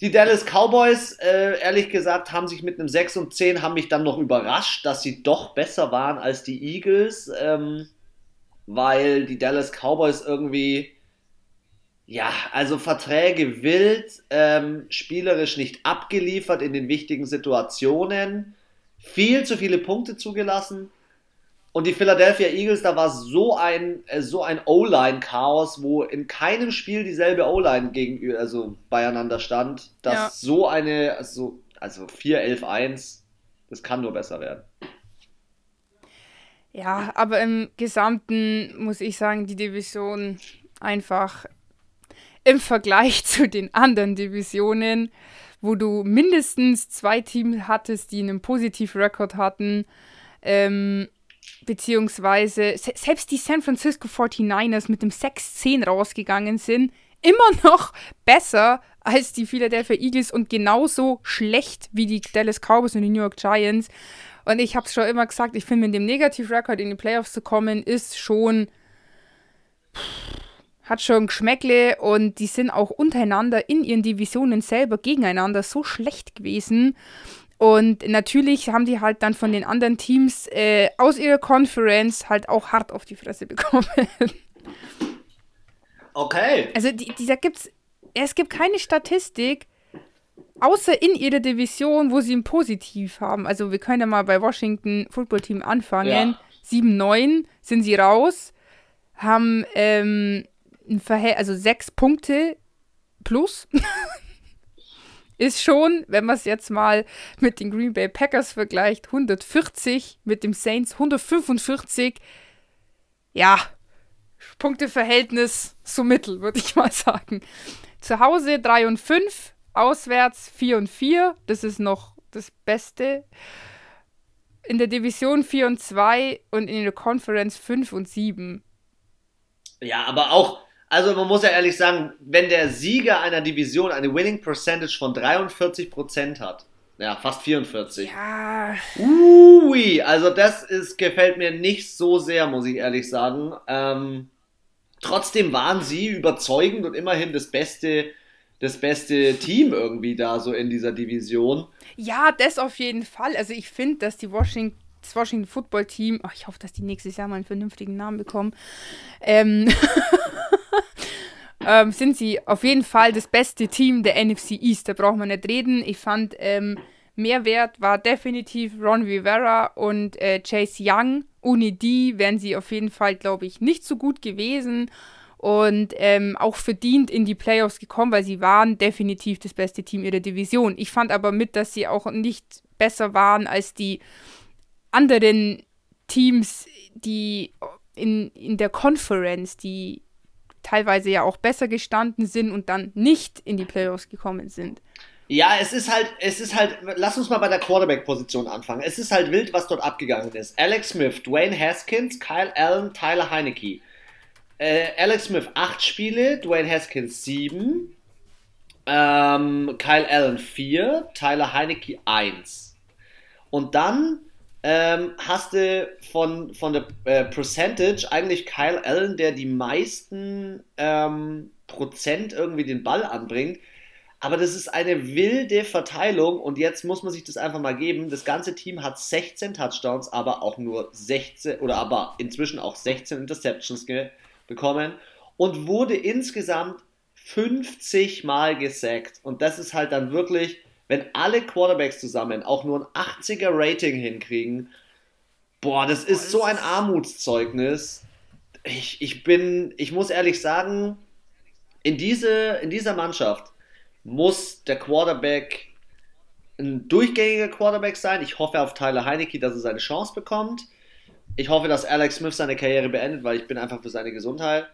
Die Dallas Cowboys, äh, ehrlich gesagt, haben sich mit einem 6 und 10 haben mich dann noch überrascht, dass sie doch besser waren als die Eagles, ähm, weil die Dallas Cowboys irgendwie ja, also Verträge wild, ähm, spielerisch nicht abgeliefert in den wichtigen Situationen, viel zu viele Punkte zugelassen. Und die Philadelphia Eagles, da war so ein, äh, so ein O-Line-Chaos, wo in keinem Spiel dieselbe O-Line gegenüber, also beieinander stand, dass ja. so eine, also, also 4-11-1, das kann nur besser werden. Ja, aber im Gesamten muss ich sagen, die Division einfach im Vergleich zu den anderen Divisionen, wo du mindestens zwei Teams hattest, die einen positiven Rekord hatten, ähm, beziehungsweise se selbst die San Francisco 49ers mit dem 6-10 rausgegangen sind, immer noch besser als die Philadelphia Eagles und genauso schlecht wie die Dallas Cowboys und die New York Giants. Und ich habe es schon immer gesagt, ich finde, mit dem Negativ-Record in die Playoffs zu kommen, ist schon. Hat schon Geschmäckle und die sind auch untereinander in ihren Divisionen selber gegeneinander so schlecht gewesen. Und natürlich haben die halt dann von den anderen Teams äh, aus ihrer Conference halt auch hart auf die Fresse bekommen. Okay. Also die, dieser gibt's, es gibt keine Statistik, außer in ihrer Division, wo sie ein Positiv haben. Also wir können ja mal bei Washington Football Team anfangen. Ja. 7-9 sind sie raus, haben ähm, ein Verhält also sechs Punkte plus. ist schon, wenn man es jetzt mal mit den Green Bay Packers vergleicht, 140 mit dem Saints 145. Ja, Punkteverhältnis so mittel, würde ich mal sagen. Zu Hause 3 und 5, auswärts 4 und 4. Das ist noch das Beste. In der Division 4 und 2 und in der Conference 5 und 7. Ja, aber auch also man muss ja ehrlich sagen, wenn der Sieger einer Division eine Winning Percentage von 43% hat, ja, fast 44. Ja. Ui, also das ist, gefällt mir nicht so sehr, muss ich ehrlich sagen. Ähm, trotzdem waren sie überzeugend und immerhin das beste, das beste Team irgendwie da so in dieser Division. Ja, das auf jeden Fall. Also ich finde, dass die Washington das Washington Football Team, oh, ich hoffe, dass die nächstes Jahr mal einen vernünftigen Namen bekommen, ähm, ähm, sind sie auf jeden Fall das beste Team der NFC East. Da braucht man nicht reden. Ich fand, ähm, Mehrwert war definitiv Ron Rivera und äh, Chase Young. Ohne die wären sie auf jeden Fall, glaube ich, nicht so gut gewesen und ähm, auch verdient in die Playoffs gekommen, weil sie waren definitiv das beste Team ihrer Division. Ich fand aber mit, dass sie auch nicht besser waren als die anderen Teams, die in, in der Conference, die teilweise ja auch besser gestanden sind und dann nicht in die Playoffs gekommen sind. Ja, es ist halt, es ist halt, lass uns mal bei der Quarterback-Position anfangen. Es ist halt wild, was dort abgegangen ist. Alex Smith, Dwayne Haskins, Kyle Allen, Tyler Heinecke. Äh, Alex Smith acht Spiele, Dwayne Haskins sieben, ähm, Kyle Allen vier, Tyler Heinecke eins. Und dann ähm, hast du von, von der äh, Percentage eigentlich Kyle Allen, der die meisten ähm, Prozent irgendwie den Ball anbringt. Aber das ist eine wilde Verteilung und jetzt muss man sich das einfach mal geben. Das ganze Team hat 16 Touchdowns, aber auch nur 16 oder aber inzwischen auch 16 Interceptions bekommen und wurde insgesamt 50 Mal gesackt. Und das ist halt dann wirklich wenn alle Quarterbacks zusammen auch nur ein 80er Rating hinkriegen, boah, das ist so ein Armutszeugnis. Ich, ich bin, ich muss ehrlich sagen, in, diese, in dieser Mannschaft muss der Quarterback ein durchgängiger Quarterback sein. Ich hoffe auf Tyler Heinecke, dass er seine Chance bekommt. Ich hoffe, dass Alex Smith seine Karriere beendet, weil ich bin einfach für seine Gesundheit.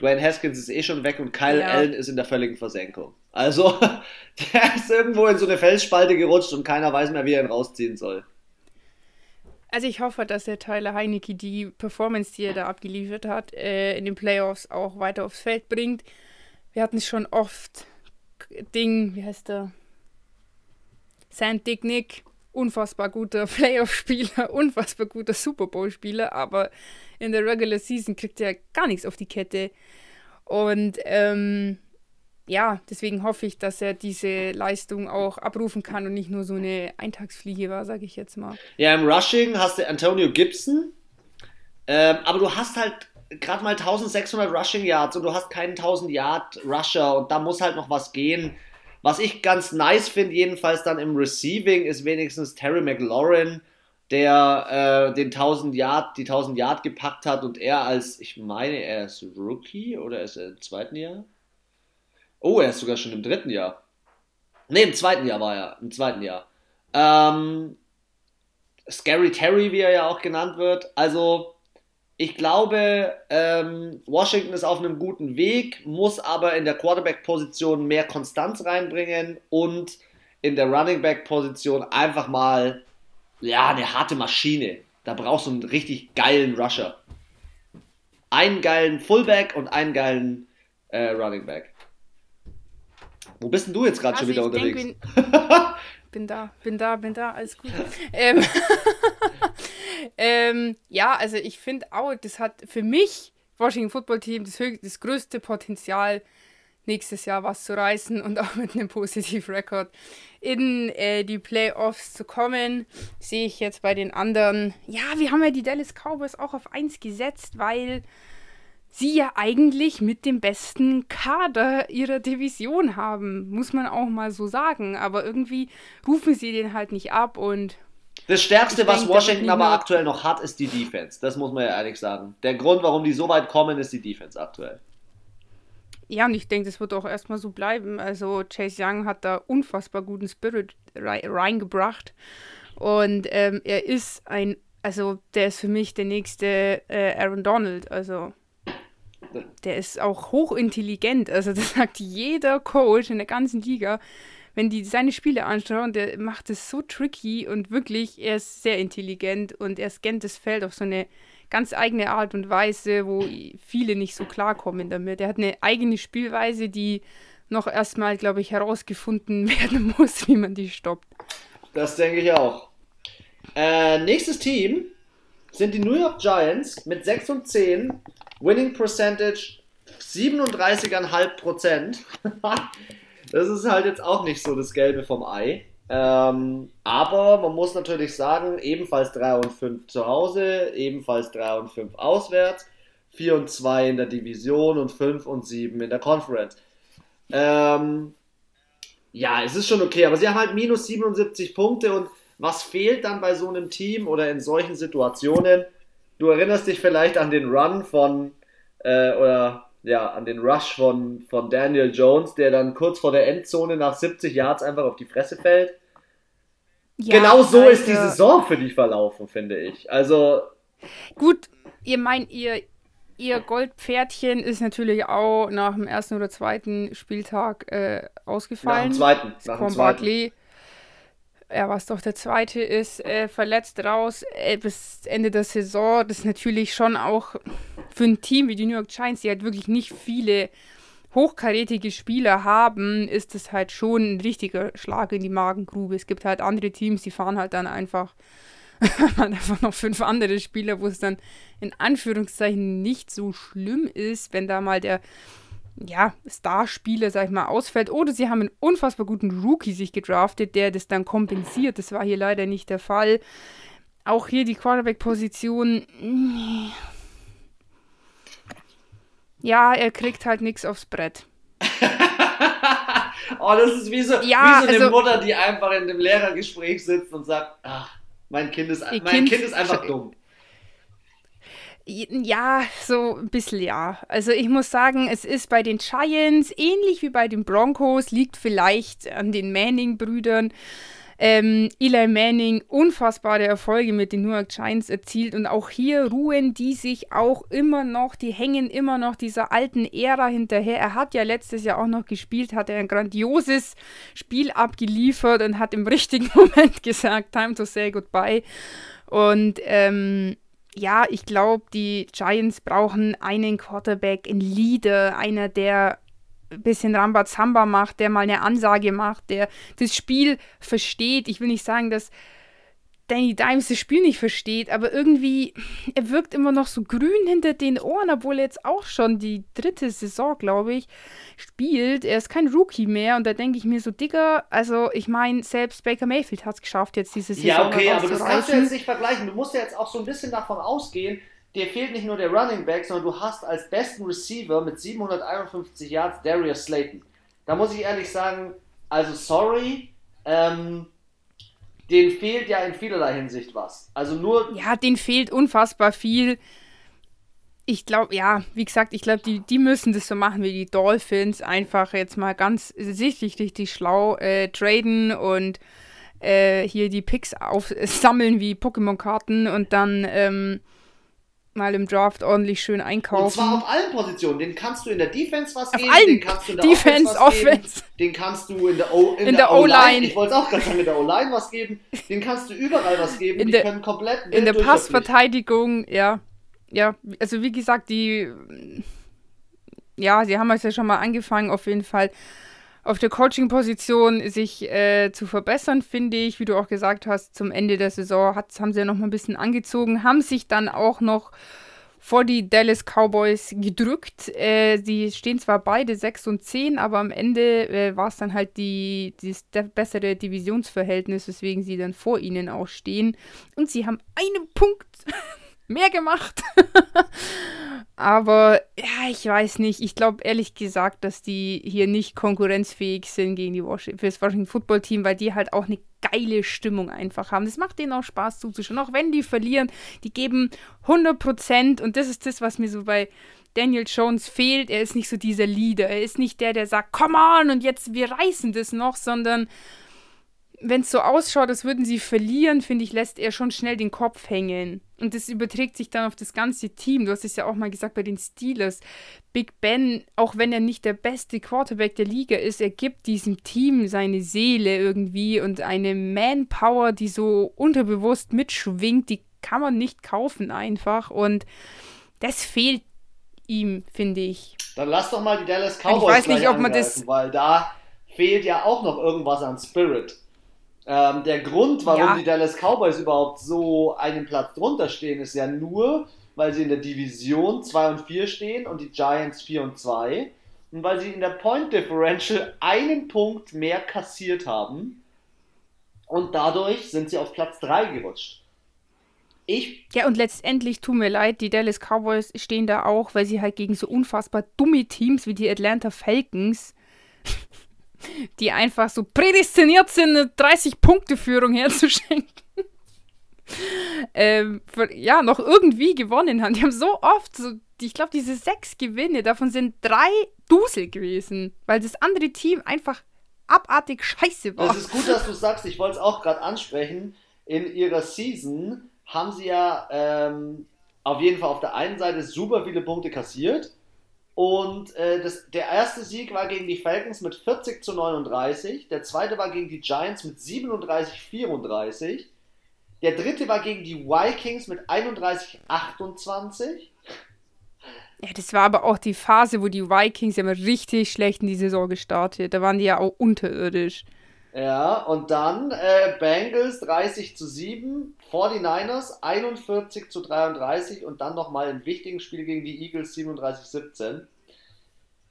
Dwayne Haskins ist eh schon weg und Kyle ja. Allen ist in der völligen Versenkung. Also, der ist irgendwo in so eine Felsspalte gerutscht und keiner weiß mehr, wie er ihn rausziehen soll. Also ich hoffe, dass der Tyler Heinecke die Performance, die er da abgeliefert hat, äh, in den Playoffs auch weiter aufs Feld bringt. Wir hatten schon oft Ding, wie heißt der? Sand Dick Nick, unfassbar guter Playoff-Spieler, unfassbar guter Super Bowl-Spieler, aber in der Regular Season kriegt er gar nichts auf die Kette. Und ähm, ja, deswegen hoffe ich, dass er diese Leistung auch abrufen kann und nicht nur so eine Eintagsfliege war, sage ich jetzt mal. Ja, im Rushing hast du Antonio Gibson, ähm, aber du hast halt gerade mal 1600 Rushing Yards und du hast keinen 1000 Yard Rusher und da muss halt noch was gehen. Was ich ganz nice finde, jedenfalls dann im Receiving, ist wenigstens Terry McLaurin, der äh, den 1000 Yard, die 1000 Yard gepackt hat und er als, ich meine, er ist Rookie oder ist er im zweiten Jahr? Oh, er ist sogar schon im dritten Jahr. Ne, im zweiten Jahr war er. Im zweiten Jahr. Ähm, Scary Terry, wie er ja auch genannt wird. Also, ich glaube, ähm, Washington ist auf einem guten Weg, muss aber in der Quarterback-Position mehr Konstanz reinbringen und in der Running Back-Position einfach mal, ja, eine harte Maschine. Da brauchst du einen richtig geilen Rusher. Einen geilen Fullback und einen geilen äh, Running Back. Wo bist denn du jetzt gerade also schon wieder unterwegs? Denk, bin, da, bin da, bin da, alles gut. ähm, ähm, ja, also ich finde auch, das hat für mich Washington Football Team das, das größte Potenzial, nächstes Jahr was zu reißen und auch mit einem positiven Rekord in äh, die Playoffs zu kommen. Sehe ich jetzt bei den anderen. Ja, wir haben ja die Dallas Cowboys auch auf 1 gesetzt, weil sie ja eigentlich mit dem besten Kader ihrer Division haben, muss man auch mal so sagen. Aber irgendwie rufen sie den halt nicht ab und. Das Stärkste, was denke, Washington aber aktuell noch hat, ist die Defense. Das muss man ja ehrlich sagen. Der Grund, warum die so weit kommen, ist die Defense aktuell. Ja, und ich denke, das wird auch erstmal so bleiben. Also Chase Young hat da unfassbar guten Spirit reingebracht. Und ähm, er ist ein, also der ist für mich der nächste äh, Aaron Donald. Also der ist auch hochintelligent. Also das sagt jeder Coach in der ganzen Liga. Wenn die seine Spiele anschauen, der macht es so tricky und wirklich, er ist sehr intelligent und er scannt das Feld auf so eine ganz eigene Art und Weise, wo viele nicht so klarkommen damit. Er hat eine eigene Spielweise, die noch erstmal, glaube ich, herausgefunden werden muss, wie man die stoppt. Das denke ich auch. Äh, nächstes Team sind die New York Giants mit 6 und 10, Winning Percentage 37,5% das ist halt jetzt auch nicht so das Gelbe vom Ei. Ähm, aber man muss natürlich sagen, ebenfalls 3 und 5 zu Hause, ebenfalls 3 und 5 auswärts, 4 und 2 in der Division und 5 und 7 in der Conference. Ähm, ja, es ist schon okay, aber sie haben halt minus 77 Punkte und was fehlt dann bei so einem Team oder in solchen Situationen? Du erinnerst dich vielleicht an den Run von, äh, oder ja, an den Rush von, von Daniel Jones, der dann kurz vor der Endzone nach 70 Yards einfach auf die Fresse fällt. Ja, genau so also, ist die Saison für dich verlaufen, finde ich. Also. Gut, ihr meint, ihr, ihr Goldpferdchen ist natürlich auch nach dem ersten oder zweiten Spieltag äh, ausgefallen. Nach dem zweiten. Nach dem zweiten. Barkley ja, was doch der zweite ist, äh, verletzt raus äh, bis Ende der Saison. Das ist natürlich schon auch für ein Team wie die New York Giants, die halt wirklich nicht viele hochkarätige Spieler haben, ist das halt schon ein richtiger Schlag in die Magengrube. Es gibt halt andere Teams, die fahren halt dann einfach, einfach noch fünf andere Spieler, wo es dann in Anführungszeichen nicht so schlimm ist, wenn da mal der ja, Starspieler, sag ich mal, ausfällt. Oder sie haben einen unfassbar guten Rookie sich gedraftet, der das dann kompensiert. Das war hier leider nicht der Fall. Auch hier die Quarterback-Position. Ja, er kriegt halt nichts aufs Brett. oh, das ist wie so, ja, wie so eine also, Mutter, die einfach in dem Lehrergespräch sitzt und sagt, ach, mein Kind ist, mein kind, kind ist einfach dumm. Ja, so ein bisschen ja. Also ich muss sagen, es ist bei den Giants ähnlich wie bei den Broncos, liegt vielleicht an den Manning-Brüdern. Ähm, Eli Manning unfassbare Erfolge mit den New York Giants erzielt und auch hier ruhen die sich auch immer noch, die hängen immer noch dieser alten Ära hinterher. Er hat ja letztes Jahr auch noch gespielt, hat er ein grandioses Spiel abgeliefert und hat im richtigen Moment gesagt, time to say goodbye. Und ähm, ja, ich glaube, die Giants brauchen einen Quarterback, einen Leader, einer, der ein bisschen Rambazamba macht, der mal eine Ansage macht, der das Spiel versteht. Ich will nicht sagen, dass Danny Dimes das Spiel nicht versteht, aber irgendwie, er wirkt immer noch so grün hinter den Ohren, obwohl er jetzt auch schon die dritte Saison, glaube ich, spielt. Er ist kein Rookie mehr und da denke ich mir so, Digga, also ich meine, selbst Baker Mayfield hat es geschafft, jetzt diese Saison. Ja, okay, aber das kannst du jetzt nicht vergleichen. Du musst ja jetzt auch so ein bisschen davon ausgehen, dir fehlt nicht nur der Running Back, sondern du hast als besten Receiver mit 751 Yards Darius Slayton. Da muss ich ehrlich sagen, also sorry, ähm, den fehlt ja in vielerlei Hinsicht was. Also nur. Ja, den fehlt unfassbar viel. Ich glaube, ja, wie gesagt, ich glaube, die, die müssen das so machen wie die Dolphins. Einfach jetzt mal ganz sichtlich richtig schlau äh, traden und äh, hier die Picks aufsammeln wie Pokémon-Karten und dann ähm, mal im Draft ordentlich schön einkaufen. Und zwar auf allen Positionen. Den kannst du in der Defense was auf geben, allen. den kannst du in der Defense, Offense, Offense. Den kannst du in der O-Line. Ich wollte auch gerade sagen, in der O-Line was geben. Den kannst du überall was geben. In die der, können komplett In der Passverteidigung, ja. Ja, also wie gesagt, die ja, sie haben es ja schon mal angefangen, auf jeden Fall auf der Coaching-Position sich äh, zu verbessern, finde ich. Wie du auch gesagt hast, zum Ende der Saison haben sie ja noch mal ein bisschen angezogen, haben sich dann auch noch vor die Dallas Cowboys gedrückt. Äh, die stehen zwar beide 6 und 10, aber am Ende äh, war es dann halt die, das bessere Divisionsverhältnis, weswegen sie dann vor ihnen auch stehen. Und sie haben einen Punkt mehr gemacht. Aber ja, ich weiß nicht. Ich glaube ehrlich gesagt, dass die hier nicht konkurrenzfähig sind gegen die Washington, für das Washington Football Team, weil die halt auch eine geile Stimmung einfach haben. Das macht denen auch Spaß zuzuschauen. Auch wenn die verlieren, die geben 100 Prozent und das ist das, was mir so bei Daniel Jones fehlt. Er ist nicht so dieser Leader. Er ist nicht der, der sagt, come on und jetzt wir reißen das noch, sondern wenn es so ausschaut, als würden sie verlieren, finde ich, lässt er schon schnell den Kopf hängen. Und das überträgt sich dann auf das ganze Team. Du hast es ja auch mal gesagt bei den Steelers. Big Ben, auch wenn er nicht der beste Quarterback der Liga ist, er gibt diesem Team seine Seele irgendwie und eine Manpower, die so unterbewusst mitschwingt, die kann man nicht kaufen einfach. Und das fehlt ihm, finde ich. Dann lass doch mal die Dallas Cowboys ich weiß nicht, ob man das weil da fehlt ja auch noch irgendwas an Spirit. Ähm, der Grund, warum ja. die Dallas Cowboys überhaupt so einen Platz drunter stehen, ist ja nur, weil sie in der Division 2 und 4 stehen und die Giants 4 und 2 und weil sie in der Point Differential einen Punkt mehr kassiert haben und dadurch sind sie auf Platz 3 gerutscht. Ich ja, und letztendlich tut mir leid, die Dallas Cowboys stehen da auch, weil sie halt gegen so unfassbar dumme Teams wie die Atlanta Falcons die einfach so prädestiniert sind, eine 30-Punkte-Führung herzuschenken. ähm, für, ja, noch irgendwie gewonnen haben. Die haben so oft, so, ich glaube, diese sechs Gewinne, davon sind drei Dusel gewesen, weil das andere Team einfach abartig scheiße war. Es ist gut, dass du sagst, ich wollte es auch gerade ansprechen. In ihrer Season haben sie ja ähm, auf jeden Fall auf der einen Seite super viele Punkte kassiert und äh, das, der erste Sieg war gegen die Falcons mit 40 zu 39. Der zweite war gegen die Giants mit 37 34. Der dritte war gegen die Vikings mit 31 28. Ja, das war aber auch die Phase, wo die Vikings ja mal richtig schlecht in die Saison gestartet. Da waren die ja auch unterirdisch. Ja, und dann äh, Bengals 30 zu 7, 49ers 41 zu 33 und dann nochmal ein wichtiges Spiel gegen die Eagles 37 17.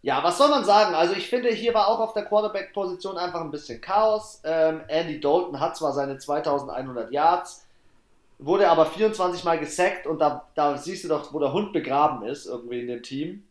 Ja, was soll man sagen? Also ich finde, hier war auch auf der Quarterback-Position einfach ein bisschen Chaos. Ähm, Andy Dalton hat zwar seine 2100 Yards, wurde aber 24 Mal gesackt und da, da siehst du doch, wo der Hund begraben ist, irgendwie in dem Team.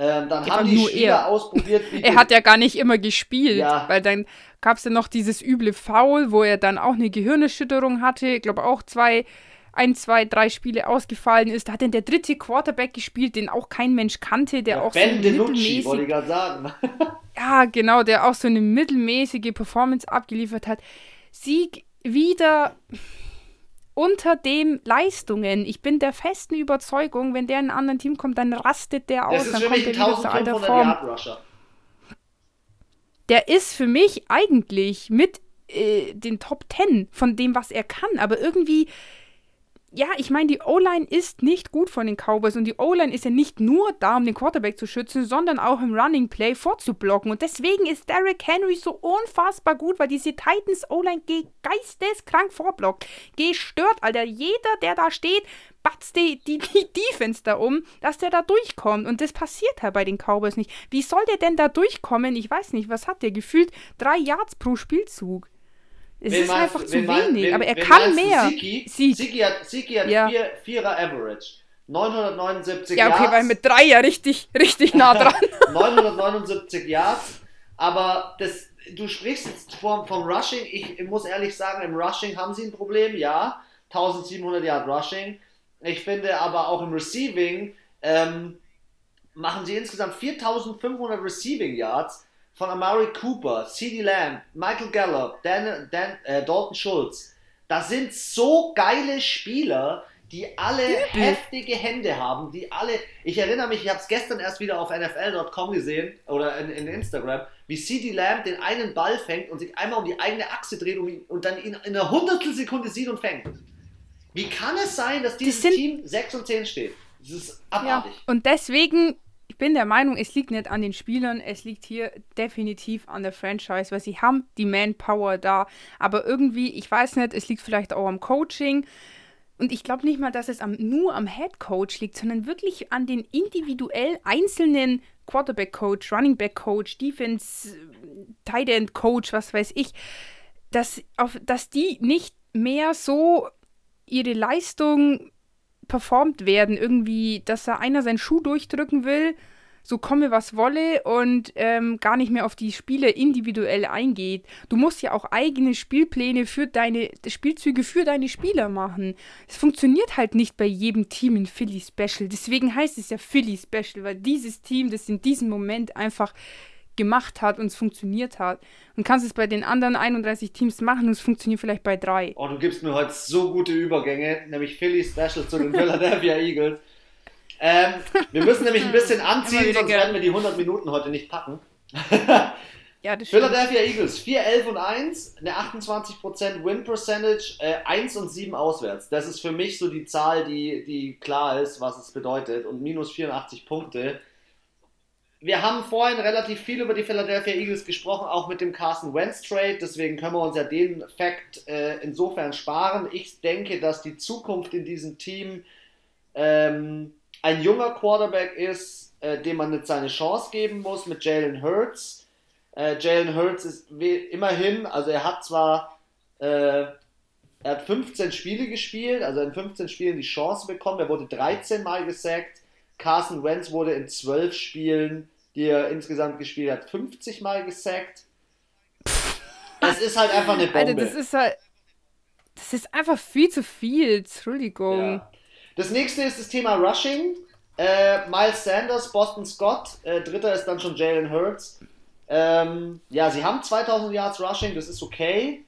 Ähm, dann ja, haben die Spieler er. ausprobiert. er hat ja gar nicht immer gespielt, ja. weil dann gab es ja noch dieses üble Foul, wo er dann auch eine Gehirnerschütterung hatte. Ich glaube auch zwei, ein, zwei, drei Spiele ausgefallen ist. Da hat dann der dritte Quarterback gespielt, den auch kein Mensch kannte, der ja, auch ben so mittelmäßig. wollte ich gerade sagen. ja, genau, der auch so eine mittelmäßige Performance abgeliefert hat. Sieg wieder unter dem Leistungen. Ich bin der festen Überzeugung, wenn der in ein anderes Team kommt, dann rastet der aus, dann kommt der wieder zu alter Form. Der ist für mich eigentlich mit äh, den Top 10 von dem, was er kann, aber irgendwie ja, ich meine, die O-Line ist nicht gut von den Cowboys und die O-Line ist ja nicht nur da, um den Quarterback zu schützen, sondern auch im Running Play vorzublocken. Und deswegen ist Derrick Henry so unfassbar gut, weil diese Titans O-Line geisteskrank vorblockt. Gestört, Alter. Jeder, der da steht, batzt die, die, die Defense da um, dass der da durchkommt. Und das passiert halt bei den Cowboys nicht. Wie soll der denn da durchkommen? Ich weiß nicht, was hat der? Gefühlt drei Yards pro Spielzug. Es wen ist meinst, einfach zu wenig, wen, aber er kann mehr. Siki? Siki hat, Siki hat ja. vier, Vierer Average. 979 Ja, okay, Yards. weil mit drei ja richtig, richtig nah dran. 979 Yards, aber das, du sprichst jetzt vom, vom Rushing. Ich, ich muss ehrlich sagen, im Rushing haben sie ein Problem, ja. 1700 Yard Rushing. Ich finde aber auch im Receiving ähm, machen sie insgesamt 4500 Receiving Yards von Amari Cooper, CeeDee Lamb, Michael Gallup, Dan, Dan, äh, Dalton Schultz. Das sind so geile Spieler, die alle heftige Hände haben, die alle. Ich erinnere mich, ich habe es gestern erst wieder auf NFL.com gesehen oder in, in, Instagram, wie CeeDee Lamb den einen Ball fängt und sich einmal um die eigene Achse dreht um ihn, und dann ihn in einer Hundertstelsekunde sieht und fängt. Wie kann es sein, dass dieses das Team 6 und 10 steht? Das ist abartig. Ja, und deswegen ich bin der Meinung, es liegt nicht an den Spielern, es liegt hier definitiv an der Franchise, weil sie haben die Manpower da. Aber irgendwie, ich weiß nicht, es liegt vielleicht auch am Coaching. Und ich glaube nicht mal, dass es am, nur am Head Coach liegt, sondern wirklich an den individuell einzelnen Quarterback Coach, Running Back Coach, Defense, Tight End Coach, was weiß ich, dass, auf, dass die nicht mehr so ihre Leistung performt werden. Irgendwie, dass da einer seinen Schuh durchdrücken will, so komme was wolle und ähm, gar nicht mehr auf die Spiele individuell eingeht. Du musst ja auch eigene Spielpläne für deine Spielzüge für deine Spieler machen. Es funktioniert halt nicht bei jedem Team in Philly Special. Deswegen heißt es ja Philly Special, weil dieses Team das in diesem Moment einfach gemacht hat und es funktioniert hat. Und kannst es bei den anderen 31 Teams machen und es funktioniert vielleicht bei drei. Oh, du gibst mir heute so gute Übergänge, nämlich Philly Special zu den Philadelphia Eagles. Ähm, wir müssen nämlich ein bisschen anziehen, sonst werden wir die 100 Minuten heute nicht packen. ja, das Philadelphia Eagles 4, 11 und 1, eine 28% Win Percentage, äh, 1 und 7 auswärts. Das ist für mich so die Zahl, die, die klar ist, was es bedeutet. Und minus 84 Punkte wir haben vorhin relativ viel über die Philadelphia Eagles gesprochen, auch mit dem Carson Wentz Trade. Deswegen können wir uns ja den Fakt äh, insofern sparen. Ich denke, dass die Zukunft in diesem Team ähm, ein junger Quarterback ist, äh, dem man jetzt seine Chance geben muss mit Jalen Hurts. Äh, Jalen Hurts ist immerhin, also er hat zwar, äh, er hat 15 Spiele gespielt, also in 15 Spielen die Chance bekommen. Er wurde 13 Mal gesackt Carson Wentz wurde in zwölf Spielen, die er insgesamt gespielt hat, 50 Mal gesackt. Es ist halt einfach eine Bombe. Alter, das ist halt. Das ist einfach viel zu viel. Entschuldigung. Ja. Das nächste ist das Thema Rushing. Äh, Miles Sanders, Boston Scott. Äh, dritter ist dann schon Jalen Hurts. Ähm, ja, sie haben 2000 Yards Rushing, das ist okay.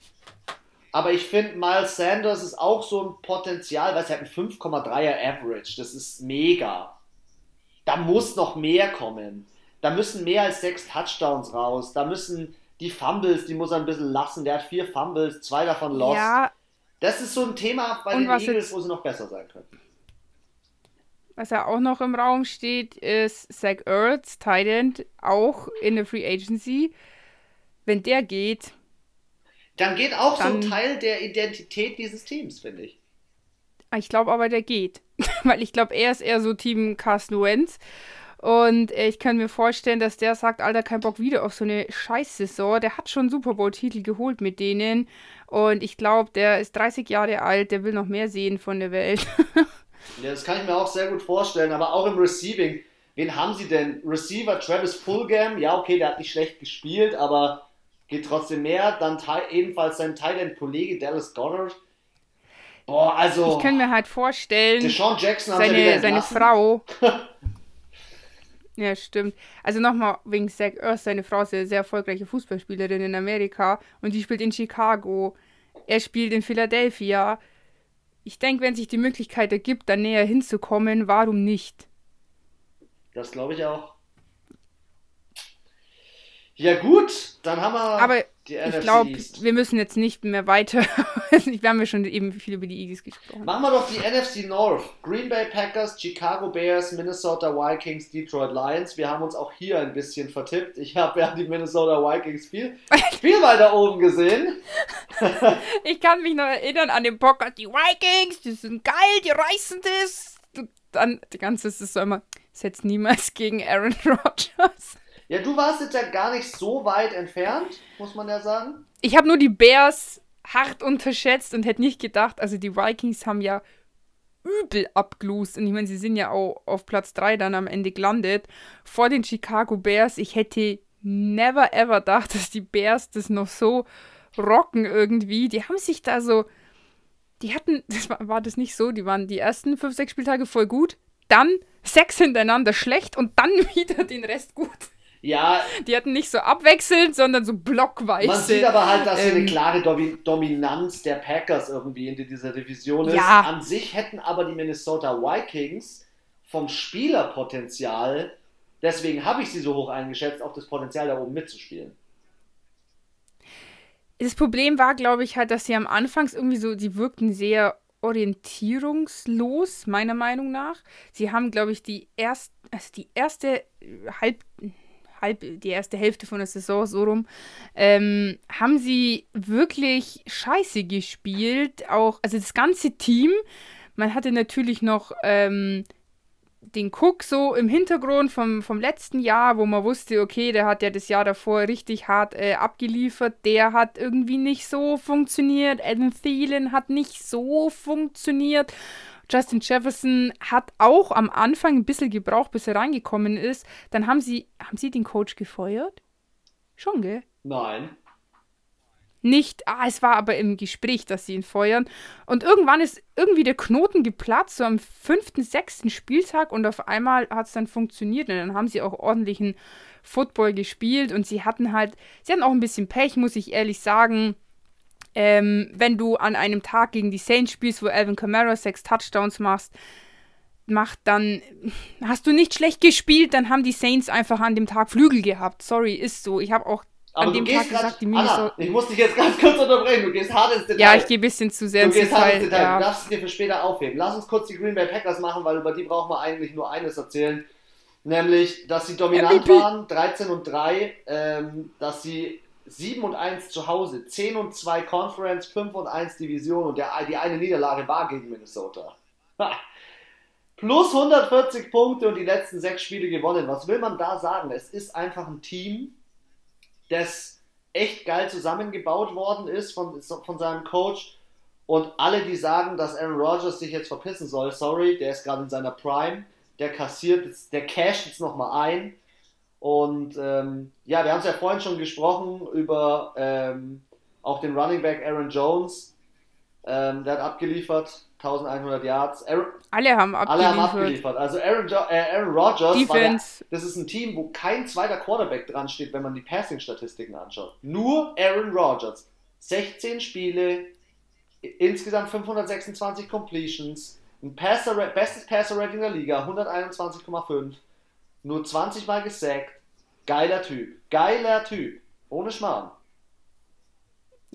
Aber ich finde, Miles Sanders ist auch so ein Potenzial, weil es hat ein 5,3er Average. Das ist mega da muss noch mehr kommen. Da müssen mehr als sechs Touchdowns raus. Da müssen die Fumbles, die muss er ein bisschen lassen. Der hat vier Fumbles, zwei davon lost. Ja. Das ist so ein Thema bei Und den Eagles, wo sie noch besser sein könnten. Was ja auch noch im Raum steht, ist Zach Ertz, Tight auch in der Free Agency. Wenn der geht, dann geht auch dann, so ein Teil der Identität dieses Teams, finde ich. Ich glaube aber, der geht. Weil ich glaube, er ist eher so Team Carsten Wentz. Und ich kann mir vorstellen, dass der sagt, Alter, kein Bock wieder auf so eine Scheiß-Saison. Der hat schon Super Bowl-Titel geholt mit denen. Und ich glaube, der ist 30 Jahre alt, der will noch mehr sehen von der Welt. ja, das kann ich mir auch sehr gut vorstellen. Aber auch im Receiving. Wen haben sie denn? Receiver Travis Fulgham. Ja, okay, der hat nicht schlecht gespielt, aber geht trotzdem mehr. Dann ebenfalls sein Thailand-Kollege Dallas Goddard Boah, also. Ich kann mir halt vorstellen. Deshaun Jackson seine, seine Frau. ja, stimmt. Also nochmal wegen Zach Earth, seine Frau ist eine sehr erfolgreiche Fußballspielerin in Amerika und die spielt in Chicago. Er spielt in Philadelphia. Ich denke, wenn sich die Möglichkeit ergibt, da näher hinzukommen, warum nicht? Das glaube ich auch. Ja, gut, dann haben wir. Aber ich glaube, wir müssen jetzt nicht mehr weiter. wir haben ja schon eben viel über die Eagles gesprochen. Machen wir doch die NFC North. Green Bay Packers, Chicago Bears, Minnesota Vikings, Detroit Lions. Wir haben uns auch hier ein bisschen vertippt. Ich habe ja die Minnesota Vikings viel, viel weiter oben gesehen. ich kann mich noch erinnern an den Podcast. Die Vikings, die sind geil, die reißen das. Dann die ganze Saison immer, setzt niemals gegen Aaron Rodgers. Ja, du warst jetzt ja gar nicht so weit entfernt, muss man ja sagen. Ich habe nur die Bears hart unterschätzt und hätte nicht gedacht, also die Vikings haben ja übel abgelust. Und ich meine, sie sind ja auch auf Platz 3 dann am Ende gelandet. Vor den Chicago Bears. Ich hätte never ever gedacht, dass die Bears das noch so rocken irgendwie. Die haben sich da so. Die hatten, das war, war das nicht so, die waren die ersten 5, 6 Spieltage voll gut, dann sechs hintereinander schlecht und dann wieder den Rest gut. Ja. Die hatten nicht so abwechselnd, sondern so blockweise. Man sieht aber halt, dass ähm, eine klare Dominanz der Packers irgendwie in dieser Division ist. Ja. An sich hätten aber die Minnesota Vikings vom Spielerpotenzial, deswegen habe ich sie so hoch eingeschätzt, auch das Potenzial da oben mitzuspielen. Das Problem war, glaube ich, halt, dass sie am Anfangs irgendwie so, die wirkten sehr orientierungslos, meiner Meinung nach. Sie haben, glaube ich, die, erst, also die erste halb, halb, die erste Hälfte von der Saison so rum, ähm, haben sie wirklich scheiße gespielt. Auch, also das ganze Team. Man hatte natürlich noch ähm, den Cook so im Hintergrund vom, vom letzten Jahr, wo man wusste, okay, der hat ja das Jahr davor richtig hart äh, abgeliefert, der hat irgendwie nicht so funktioniert. Adam Thielen hat nicht so funktioniert. Justin Jefferson hat auch am Anfang ein bisschen gebraucht, bis er reingekommen ist. Dann haben sie, haben sie den Coach gefeuert? Schon, gell? Nein nicht, ah, es war aber im Gespräch, dass sie ihn feuern. Und irgendwann ist irgendwie der Knoten geplatzt, so am fünften, sechsten Spieltag und auf einmal hat es dann funktioniert und dann haben sie auch ordentlichen Football gespielt und sie hatten halt, sie hatten auch ein bisschen Pech, muss ich ehrlich sagen. Ähm, wenn du an einem Tag gegen die Saints spielst, wo Alvin Kamara sechs Touchdowns machst, macht, dann hast du nicht schlecht gespielt, dann haben die Saints einfach an dem Tag Flügel gehabt. Sorry, ist so. Ich habe auch aber an dem Tag grad, gesagt, die Minnesota. ich muss dich jetzt ganz kurz unterbrechen. Du gehst hart ins Detail. Ja, ich gehe ein bisschen zu sehr ins Detail. Du gehst hart ins Detail. Ja. Du darfst es dir für später aufheben. Lass uns kurz die Green Bay Packers machen, weil über die brauchen wir eigentlich nur eines erzählen. Nämlich, dass sie dominant MVP. waren, 13 und 3, ähm, dass sie 7 und 1 zu Hause, 10 und 2 Conference, 5 und 1 Division und der, die eine Niederlage war gegen Minnesota. Plus 140 Punkte und die letzten sechs Spiele gewonnen. Was will man da sagen? Es ist einfach ein Team, das echt geil zusammengebaut worden ist von, von seinem Coach. Und alle, die sagen, dass Aaron Rodgers sich jetzt verpissen soll, sorry, der ist gerade in seiner Prime, der kassiert, der casht jetzt nochmal ein. Und ähm, ja, wir haben es ja vorhin schon gesprochen über ähm, auch den Running Back Aaron Jones. Ähm, der hat abgeliefert, 1100 Yards. Aaron, alle haben abgeliefert. Alle haben abgeliefert. Also Aaron, jo äh, Aaron Rodgers, der, das ist ein Team, wo kein zweiter Quarterback dran steht, wenn man die Passing-Statistiken anschaut. Nur Aaron Rodgers. 16 Spiele, insgesamt 526 Completions, ein Passer, bestes Passer-Rating der Liga, 121,5. Nur 20 Mal gesackt. Geiler Typ. Geiler Typ. Ohne Schmarrn.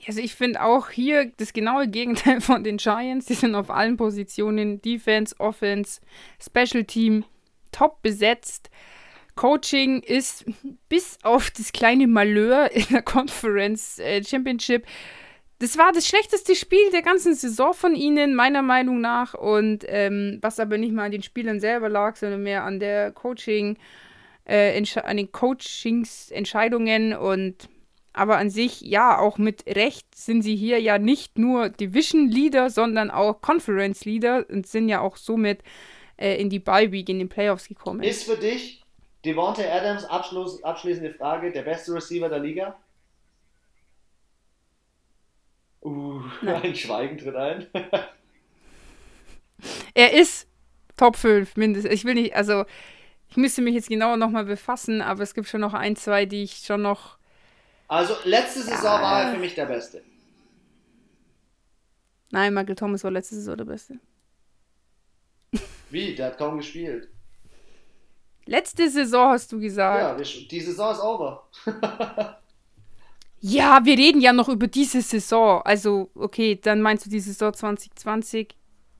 Also ich finde auch hier das genaue Gegenteil von den Giants. Die sind auf allen Positionen, Defense, Offense, Special Team, top besetzt. Coaching ist bis auf das kleine Malheur in der Conference äh, Championship. Das war das schlechteste Spiel der ganzen Saison von ihnen, meiner Meinung nach. Und ähm, was aber nicht mal an den Spielern selber lag, sondern mehr an der Coaching, äh, an den Coachingsentscheidungen und aber an sich, ja, auch mit Recht sind sie hier ja nicht nur Division Leader, sondern auch Conference Leader und sind ja auch somit äh, in die Bye Week in den Playoffs gekommen. Ist für dich Devonta Adams, abschließende Frage, der beste Receiver der Liga? Uh, Nein. ein Schweigen tritt ein. er ist Top 5 mindestens. Ich will nicht, also ich müsste mich jetzt genauer nochmal befassen, aber es gibt schon noch ein, zwei, die ich schon noch also letzte Saison ja. war er für mich der Beste. Nein, Michael Thomas war letzte Saison der Beste. Wie? Der hat kaum gespielt. Letzte Saison hast du gesagt. Ja, die Saison ist over. ja, wir reden ja noch über diese Saison. Also, okay, dann meinst du die Saison 2020?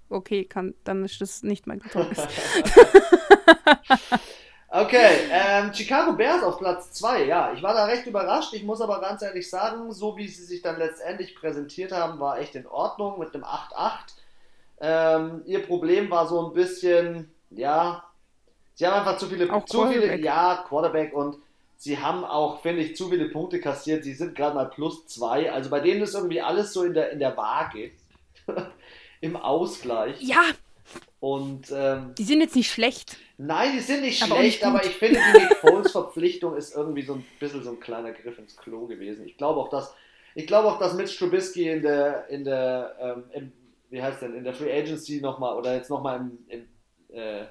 Okay, kann, dann ist das nicht Michael Thomas. Okay, ähm, Chicago Bears auf Platz 2. Ja, ich war da recht überrascht. Ich muss aber ganz ehrlich sagen, so wie sie sich dann letztendlich präsentiert haben, war echt in Ordnung mit einem 8-8. Ähm, ihr Problem war so ein bisschen, ja, sie haben einfach zu viele, auch zu viele, ja, Quarterback und sie haben auch, finde ich, zu viele Punkte kassiert. Sie sind gerade mal plus 2. Also bei denen ist irgendwie alles so in der, in der Waage. Im Ausgleich. Ja, und, ähm, die sind jetzt nicht schlecht. Nein, die sind nicht aber schlecht, aber ich finde, die Nick Foles Verpflichtung ist irgendwie so ein bisschen so ein kleiner Griff ins Klo gewesen. Ich glaube auch, dass ich glaube auch, dass Mitch Trubisky in der in der ähm, im, wie heißt denn in der Free Agency nochmal oder jetzt nochmal im, im äh,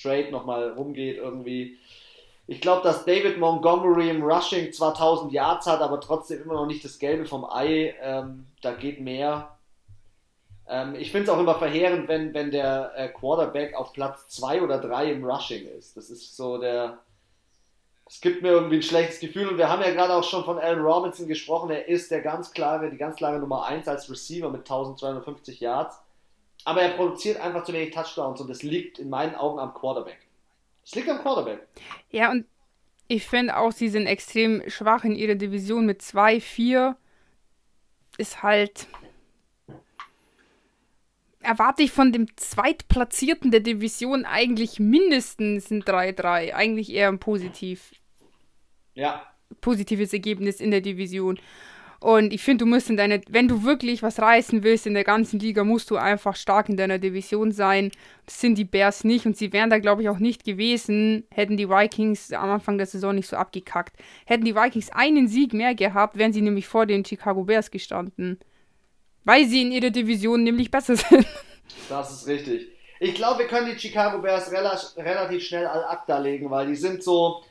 Trade nochmal rumgeht irgendwie. Ich glaube, dass David Montgomery im Rushing zwar 1000 Yards hat, aber trotzdem immer noch nicht das Gelbe vom Ei. Ähm, da geht mehr. Ähm, ich finde es auch immer verheerend, wenn, wenn der äh, Quarterback auf Platz 2 oder 3 im Rushing ist. Das ist so der. Es gibt mir irgendwie ein schlechtes Gefühl und wir haben ja gerade auch schon von Allen Robinson gesprochen. Er ist der ganz klare, die ganz klare Nummer 1 als Receiver mit 1250 Yards. aber er produziert einfach zu wenig Touchdowns und das liegt in meinen Augen am Quarterback. Es liegt am Quarterback. Ja, und ich finde auch, sie sind extrem schwach in ihrer Division mit 2-4. Ist halt. Erwarte ich von dem Zweitplatzierten der Division eigentlich mindestens ein 3-3. Eigentlich eher ein positiv. Ja. Positives Ergebnis in der Division. Und ich finde, du musst in deiner, wenn du wirklich was reißen willst in der ganzen Liga, musst du einfach stark in deiner Division sein. Das sind die Bears nicht und sie wären da, glaube ich, auch nicht gewesen, hätten die Vikings am Anfang der Saison nicht so abgekackt. Hätten die Vikings einen Sieg mehr gehabt, wären sie nämlich vor den Chicago Bears gestanden. Weil sie in ihrer Division nämlich besser sind. Das ist richtig. Ich glaube, wir können die Chicago Bears rela relativ schnell al acta legen, weil die sind so.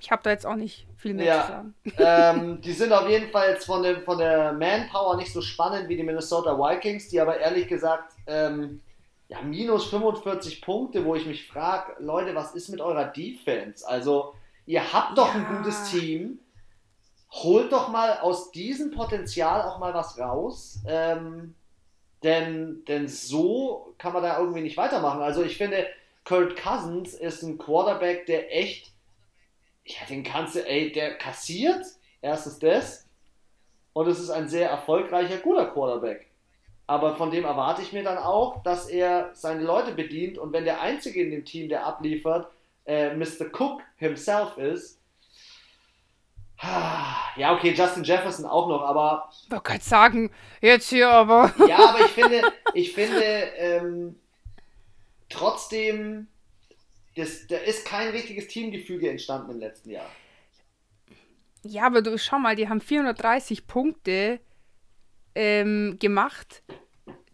Ich habe da jetzt auch nicht viel mehr Ja. zu sagen. ähm, die sind auf jeden Fall jetzt von, dem, von der Manpower nicht so spannend wie die Minnesota Vikings, die aber ehrlich gesagt ähm, ja, minus 45 Punkte, wo ich mich frage, Leute, was ist mit eurer Defense? Also, ihr habt doch ein Ja. gutes Team. Holt doch mal aus diesem Potenzial auch mal was raus. Ähm, denn, denn so kann man da irgendwie nicht weitermachen. Also ich finde, Kurt Cousins ist ein Quarterback, der echt ja, den kannst du, ey, der kassiert, erstens das, und es ist ein sehr erfolgreicher, guter Quarterback. Aber von dem erwarte ich mir dann auch, dass er seine Leute bedient und wenn der Einzige in dem Team, der abliefert, äh, Mr. Cook himself ist, ja, okay, Justin Jefferson auch noch, aber Ich wollte gerade sagen, jetzt hier aber. ja, aber ich finde, ich finde ähm, trotzdem, das, da ist kein richtiges Teamgefüge entstanden im letzten Jahr. Ja, aber du schau mal, die haben 430 Punkte ähm, gemacht.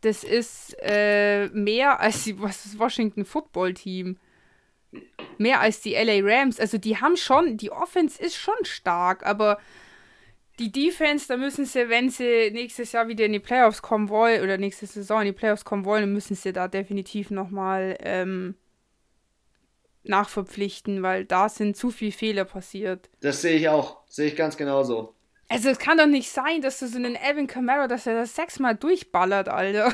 Das ist äh, mehr als die, was das Washington Football Team. Mehr als die LA Rams. Also die haben schon, die Offense ist schon stark, aber die Defense, da müssen sie, wenn sie nächstes Jahr wieder in die Playoffs kommen wollen, oder nächste Saison in die Playoffs kommen wollen, dann müssen sie da definitiv nochmal ähm, nachverpflichten, weil da sind zu viele Fehler passiert. Das sehe ich auch, sehe ich ganz genauso. Also es kann doch nicht sein, dass du so einen Evan Kamara, dass er das sechsmal durchballert, Alter.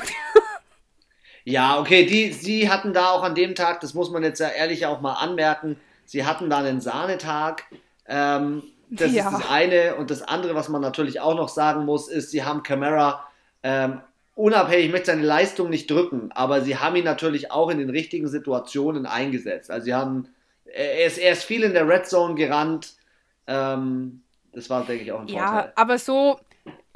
Ja, okay, die, sie hatten da auch an dem Tag, das muss man jetzt ja ehrlich auch mal anmerken, sie hatten da einen Sahnetag. Ähm, das Ja. ist das eine. Und das andere, was man natürlich auch noch sagen muss, ist, sie haben Camara ähm, unabhängig, ich möchte seine Leistung nicht drücken, aber sie haben ihn natürlich auch in den richtigen Situationen eingesetzt. Also sie haben, er ist, er ist viel in der Red Zone gerannt. Ähm, das war, denke ich, auch ein Ja, Vorteil. aber so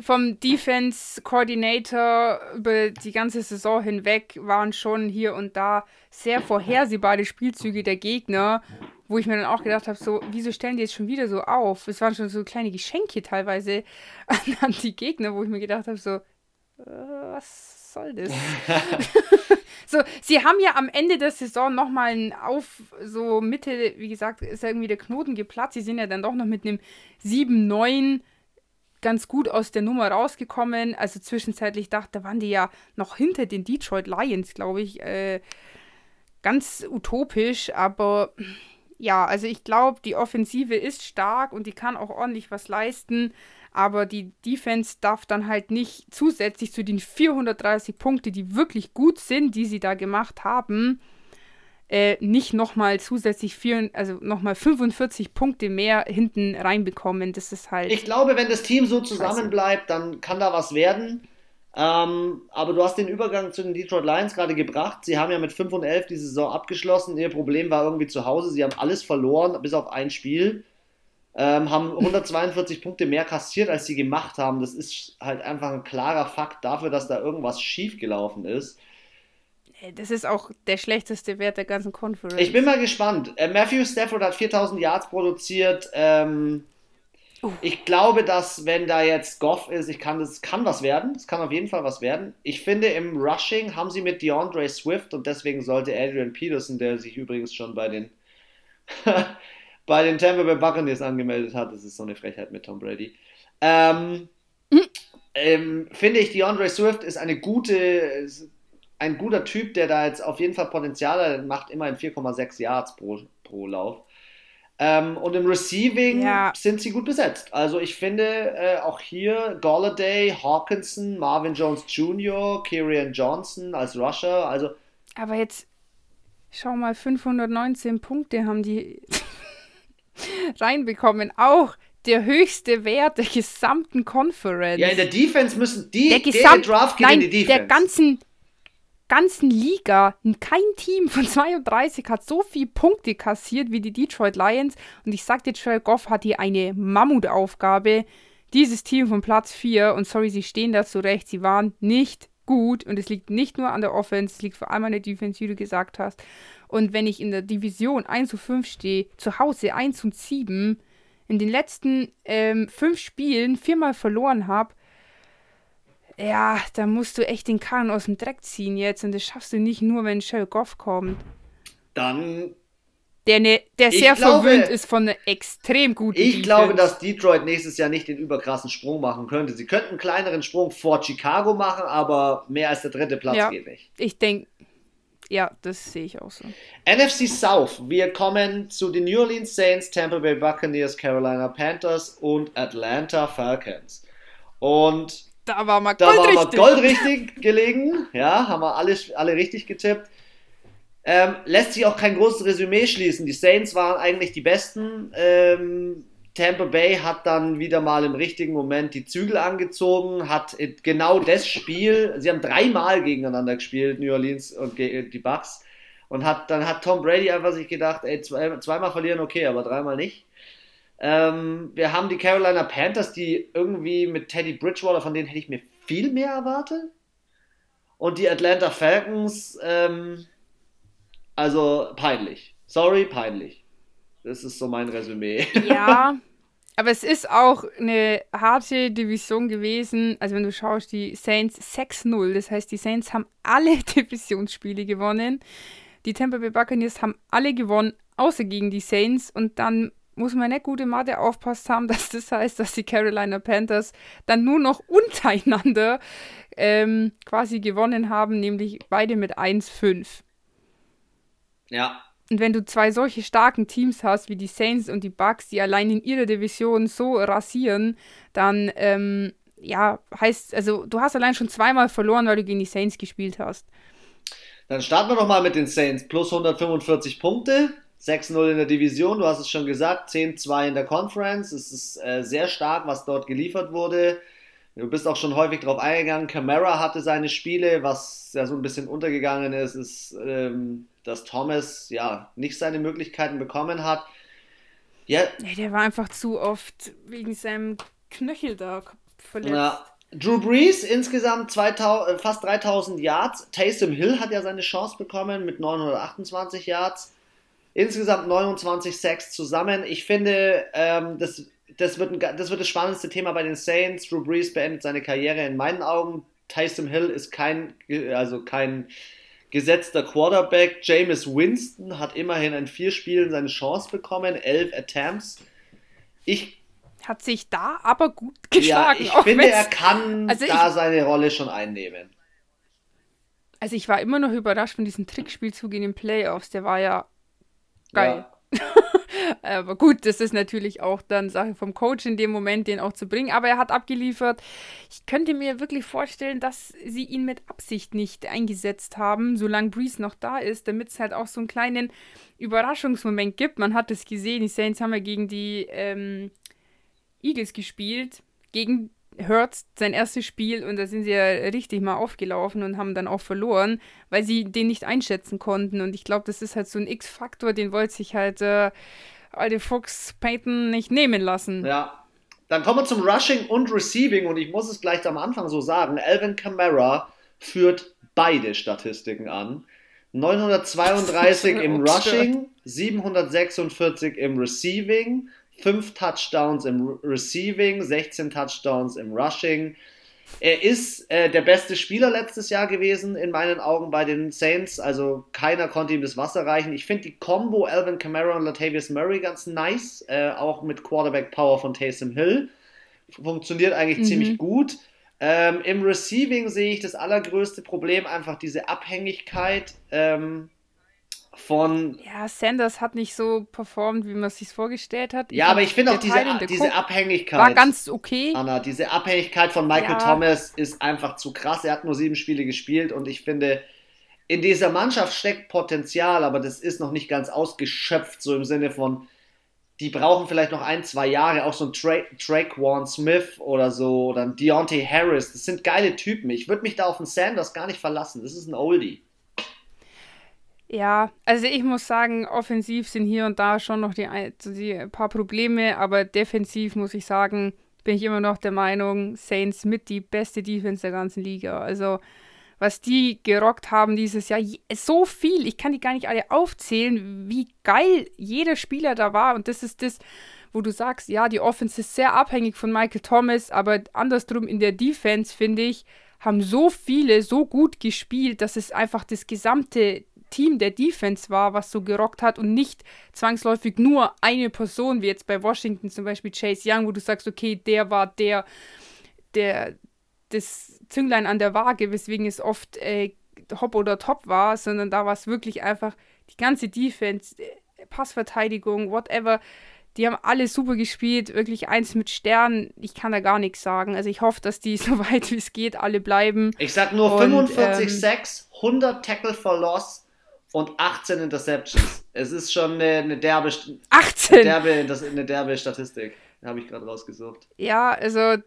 vom Defense Coordinator über die ganze Saison hinweg waren schon hier und da sehr vorhersehbare Spielzüge der Gegner, wo ich mir dann auch gedacht habe, so, wieso stellen die jetzt schon wieder so auf? Es waren schon so kleine Geschenke teilweise an, an die Gegner, wo ich mir gedacht habe, so, was soll das? so, sie haben ja am Ende der Saison nochmal ein auf, so Mitte, wie gesagt, ist ja irgendwie der Knoten geplatzt. Sie sind ja dann doch noch mit einem 7-9 ganz gut aus der Nummer rausgekommen. Also zwischenzeitlich dachte, waren die ja noch hinter den Detroit Lions, glaube ich. Äh, ganz utopisch, aber ja, also ich glaube, die Offensive ist stark und die kann auch ordentlich was leisten. Aber die Defense darf dann halt nicht zusätzlich zu den 430 Punkte, die wirklich gut sind, die sie da gemacht haben, äh, nicht nochmal zusätzlich vier, also nochmal 45 Punkte mehr hinten reinbekommen. Das ist halt. Ich glaube, wenn das Team so zusammenbleibt, dann kann da was werden. Ähm, aber du hast den Übergang zu den Detroit Lions gerade gebracht. Sie haben ja mit 5 und 11 die Saison abgeschlossen. Ihr Problem war irgendwie zu Hause. Sie haben alles verloren, bis auf ein Spiel. Ähm, haben 142 Punkte mehr kassiert, als sie gemacht haben. Das ist halt einfach ein klarer Fakt dafür, dass da irgendwas schiefgelaufen ist. Das ist auch der schlechteste Wert der ganzen Conference. Ich bin mal gespannt. Äh, Matthew Stafford hat 4000 Yards produziert. Ähm, Uh. Ich glaube, dass wenn da jetzt Goff ist, ich kann das kann was werden. Es kann auf jeden Fall was werden. Ich finde, im Rushing haben sie mit DeAndre Swift und deswegen sollte Adrian Peterson, der sich übrigens schon bei den bei den Tampa Bay Buccaneers angemeldet hat, das ist so eine Frechheit mit Tom Brady. Ähm, ähm, finde ich, DeAndre Swift ist eine gute, ein guter Typ, der da jetzt auf jeden Fall Potenzial hat, macht immerhin 4,6 Yards pro, pro Lauf. Ähm, und im Receiving Ja. sind sie gut besetzt. Also ich finde äh, auch hier Golladay, Hawkinson, Marvin Jones Jr., Kieran Johnson als Rusher. Also Aber jetzt schau mal, 519 Punkte haben die reinbekommen. Auch der höchste Wert der gesamten Conference. ja, in der Defense müssen die, der der Gesamt Draft geht Nein, in die Defense. der ganzen ganzen Liga. Kein Team von 32 hat so viel Punkte kassiert wie die Detroit Lions. Und ich sag dir, Jared Goff hat hier eine Mammutaufgabe. Dieses Team von Platz 4, und sorry, sie stehen da zurecht, sie waren nicht gut. Und es liegt nicht nur an der Offense, es liegt vor allem an der Defense, wie du gesagt hast. Und wenn ich in der Division 1 zu 5 stehe, zu Hause 1 und 7, in den letzten ähm, fünf Spielen viermal verloren habe, ja, da musst du echt den Karren aus dem Dreck ziehen jetzt. Und das schaffst du nicht nur, wenn Shell Goff kommt. Dann, Der, ne, der Ich sehr glaube- verwöhnt ist von einer extrem guten ich Defense. glaube, dass Detroit nächstes Jahr nicht den überkrassen Sprung machen könnte. Sie könnten einen kleineren Sprung vor Chicago machen, aber mehr als der dritte Platz Ja. geht nicht. Ich denke, ja, das sehe ich auch so. NFC South. Wir kommen zu den New Orleans Saints, Tampa Bay Buccaneers, Carolina Panthers und Atlanta Falcons. Und Da war mal Gold richtig. goldrichtig gelegen. Ja, haben wir alle, alle richtig getippt. Ähm, lässt sich auch kein großes Resümee schließen. Die Saints waren eigentlich die Besten. Ähm, Tampa Bay hat dann wieder mal im richtigen Moment die Zügel angezogen, hat äh, genau das Spiel, sie haben dreimal gegeneinander gespielt, New Orleans und ge- die Bucks. Und hat, dann hat Tom Brady einfach sich gedacht, ey, zwei, zweimal verlieren, okay, aber dreimal nicht. Ähm, wir haben die Carolina Panthers, die irgendwie mit Teddy Bridgewater, von denen hätte ich mir viel mehr erwartet. Und die Atlanta Falcons, ähm, also peinlich. Sorry, peinlich. Das ist so mein Resümee. Ja, aber es ist auch eine harte Division gewesen. Also wenn du schaust, die Saints 6-0. Das heißt, die Saints haben alle Divisionsspiele gewonnen. Die Tampa Bay Buccaneers haben alle gewonnen, außer gegen die Saints. Und dann muss man nicht gute Mathe aufpasst haben, dass das heißt, dass die Carolina Panthers dann nur noch untereinander ähm, quasi gewonnen haben, nämlich beide mit 1-5. Ja, Und wenn du zwei solche starken Teams hast wie die Saints und die Bucks, die allein in ihrer Division so rasieren, dann ähm, ja, heißt, also du hast allein schon zweimal verloren, weil du gegen die Saints gespielt hast. dann starten wir doch mal mit den Saints. Plus 145 Punkte, 6-0 in der Division, du hast es schon gesagt, 10-2 in der Conference. Es ist äh, sehr stark, was dort geliefert wurde. Du bist auch schon häufig drauf eingegangen. Camara hatte seine Spiele, was ja so ein bisschen untergegangen ist, ist, ähm, dass Thomas ja nicht seine Möglichkeiten bekommen hat. Ja, Nee, der war einfach zu oft wegen seinem Knöchel da verletzt. Ja, Drew Brees insgesamt 2000, äh, fast 3000 Yards. Taysom Hill hat ja seine Chance bekommen mit 928 Yards. Insgesamt 29 Sacks zusammen. Ich finde, ähm, das, das, wird ein, das wird das spannendste Thema bei den Saints. Drew Brees beendet seine Karriere in meinen Augen. Taysom Hill ist kein, ge- also kein gesetzter Quarterback. Jameis Winston hat immerhin in vier Spielen seine Chance bekommen, elf Attempts. Ich Hat sich da aber gut geschlagen. ja, ich finde, er kann Also da ich- seine Rolle schon einnehmen. Also ich war immer noch überrascht von diesem Trickspielzug in den Playoffs. Der war ja geil. Aber gut, das ist natürlich auch dann Sache vom Coach in dem Moment, den auch zu bringen. Aber er hat abgeliefert. Ich könnte mir wirklich vorstellen, dass sie ihn mit Absicht nicht eingesetzt haben, solange Breeze noch da ist, damit es halt auch so einen kleinen Überraschungsmoment gibt. Man hat es gesehen, die Saints haben ja gegen die ähm, Eagles gespielt, gegen Hurts sein erstes Spiel und da sind sie ja richtig mal aufgelaufen und haben dann auch verloren, weil sie den nicht einschätzen konnten. Und ich glaube, das ist halt so ein X-Faktor, den wollte sich halt äh, alte Fox Payton nicht nehmen lassen. Ja. Dann kommen wir zum Rushing und Receiving und ich muss es gleich am Anfang so sagen. Alvin Kamara führt beide Statistiken an. 932 im. Rushing, 746 im Receiving, 5 Touchdowns im Re- Receiving, 16 Touchdowns im Rushing. Er ist äh, der beste Spieler letztes Jahr gewesen, in meinen Augen bei den Saints. Also keiner konnte ihm das Wasser reichen. Ich finde die Combo Alvin Kamara und Latavius Murray ganz nice. Äh, auch mit Quarterback Power von Taysom Hill. Funktioniert eigentlich Mhm. ziemlich gut. Ähm, Im Receiving sehe ich das allergrößte Problem einfach diese Abhängigkeit ähm, von. Ja, Sanders hat nicht so performt, wie man es sich vorgestellt hat. Ich ja, aber ich finde auch diese, diese Abhängigkeit. War ganz okay. Anna, diese Abhängigkeit von Michael ja. Thomas ist einfach zu krass. Er hat nur sieben Spiele gespielt und ich finde, in dieser Mannschaft steckt Potenzial, aber das ist noch nicht ganz ausgeschöpft, so im Sinne von, die brauchen vielleicht noch ein, zwei Jahre, auch so ein Tra Traquan Smith oder so, oder ein Deontay Harris. Das sind geile Typen. Ich würde mich da auf den Sanders gar nicht verlassen. Das ist ein Oldie. Ja, also ich muss sagen, offensiv sind hier und da schon noch die, die paar Probleme, aber defensiv muss ich sagen, bin ich immer noch der Meinung, Saints mit die beste Defense der ganzen Liga. Also was die gerockt haben dieses Jahr, so viel, ich kann die gar nicht alle aufzählen, wie geil jeder Spieler da war und das ist das, wo du sagst, ja, die Offense ist sehr abhängig von Michael Thomas, aber andersrum in der Defense, finde ich, haben so viele so gut gespielt, dass es einfach das gesamte Team der Defense war, was so gerockt hat und nicht zwangsläufig nur eine Person, wie jetzt bei Washington zum Beispiel Chase Young, wo du sagst, okay, der war der, der, das Zünglein an der Waage, weswegen es oft äh, Hop oder Top war, sondern da war es wirklich einfach die ganze Defense, äh, Passverteidigung, whatever. Die haben alle super gespielt, wirklich eins mit Sternen. Ich kann da gar nichts sagen. Also ich hoffe, dass die so weit wie es geht alle bleiben. Ich sag nur 45 ähm, 6, 100 Tackle for Loss, und 18 Interceptions. Es ist schon eine, eine derbe, 18? Eine derbe, das, eine derbe Statistik. Habe ich gerade rausgesucht. Ja, also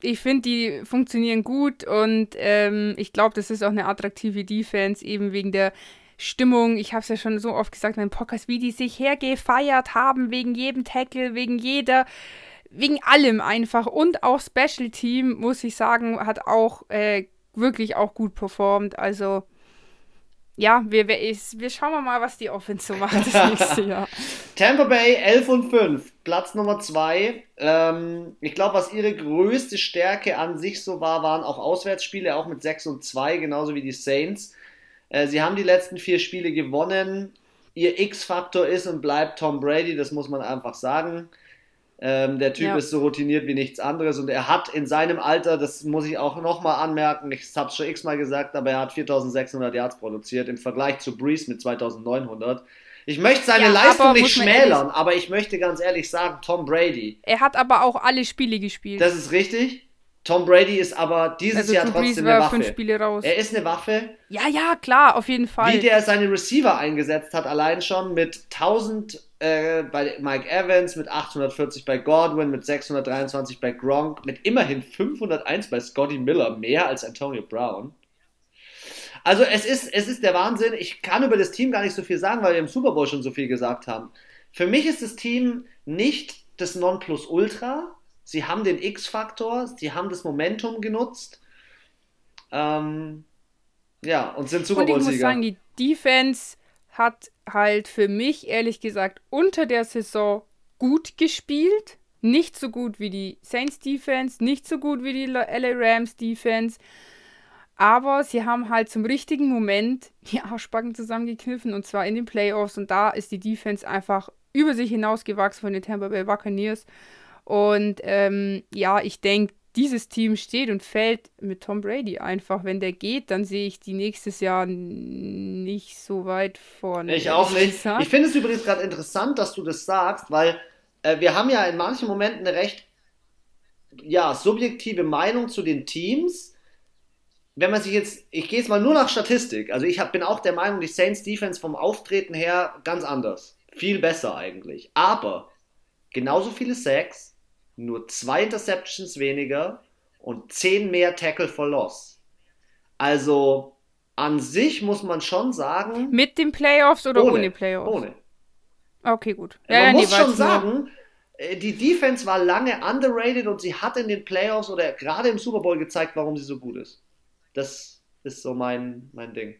ich finde, die funktionieren gut und ähm, ich glaube, das ist auch eine attraktive Defense, eben wegen der Stimmung. Ich habe es ja schon so oft gesagt in meinem Podcast, wie die sich hergefeiert haben, wegen jedem Tackle, wegen jeder, wegen allem einfach. Und auch Special Team, muss ich sagen, hat auch äh, wirklich auch gut performt. Also ja, wir, wir, wir schauen mal, was die Offense so macht das nächste Jahr. Tampa Bay 11 und 5, Platz Nummer 2. Ähm, ich glaube, was ihre größte Stärke an sich so war, waren auch Auswärtsspiele, auch mit 6 und 2, genauso wie die Saints. Äh, sie haben die letzten vier Spiele gewonnen. Ihr X-Faktor ist und bleibt Tom Brady, das muss man einfach sagen. Ähm, der Typ ja. ist so routiniert wie nichts anderes und er hat in seinem Alter, das muss ich auch nochmal anmerken, ich habe es schon x-mal gesagt, aber er hat 4600 Yards produziert im Vergleich zu Breeze mit 2900. Ich möchte seine ja, Leistung nicht schmälern, aber ich möchte ganz ehrlich sagen, Tom Brady. Er hat aber auch alle Spiele gespielt. Das ist richtig. Tom Brady ist aber dieses also Jahr trotzdem eine Waffe. Spiele raus. Er ist eine Waffe. Ja, ja, klar, auf jeden Fall. Wie der seine Receiver eingesetzt hat, allein schon mit 1000 äh, bei Mike Evans, mit 840 bei Godwin, mit 623 bei Gronk, mit immerhin 501 bei Scotty Miller, mehr als Antonio Brown. Also es ist, es ist der Wahnsinn. Ich kann über das Team gar nicht so viel sagen, weil wir im Super Bowl schon so viel gesagt haben. Für mich ist das Team nicht das Nonplusultra. Sie haben den X-Faktor, sie haben das Momentum genutzt. Ähm, ja, und sind Super Bowl-Sieger. Und ich muss sagen, die Defense hat halt für mich ehrlich gesagt unter der Saison gut gespielt. Nicht so gut wie die Saints Defense, nicht so gut wie die LA Rams Defense. Aber sie haben halt zum richtigen Moment die Arschbacken zusammengekniffen und zwar in den Playoffs. Und da ist die Defense einfach über sich hinausgewachsen von den Tampa Bay Buccaneers. Und ähm, ja, ich denke, dieses Team steht und fällt mit Tom Brady einfach. Wenn der geht, dann sehe ich die nächstes Jahr nicht so weit vorne. Ich auch nicht. Ich finde es übrigens gerade interessant, dass du das sagst, weil äh, wir haben ja in manchen Momenten eine recht ja, subjektive Meinung zu den Teams. Wenn man sich jetzt, ich gehe jetzt mal nur nach Statistik. Also ich hab, bin auch der Meinung, die Saints Defense vom Auftreten her ganz anders. Viel besser eigentlich. Aber genauso viele Sacks, nur zwei Interceptions weniger und zehn mehr Tackle for Loss. Also an sich muss man schon sagen. Mit den Playoffs oder ohne, ohne Playoffs? Ohne. Okay, gut. Ja, man ja, muss schon sagen, äh, die Defense war lange underrated und sie hat in den Playoffs oder gerade im Super Bowl gezeigt, warum sie so gut ist. Das ist so mein, mein Ding.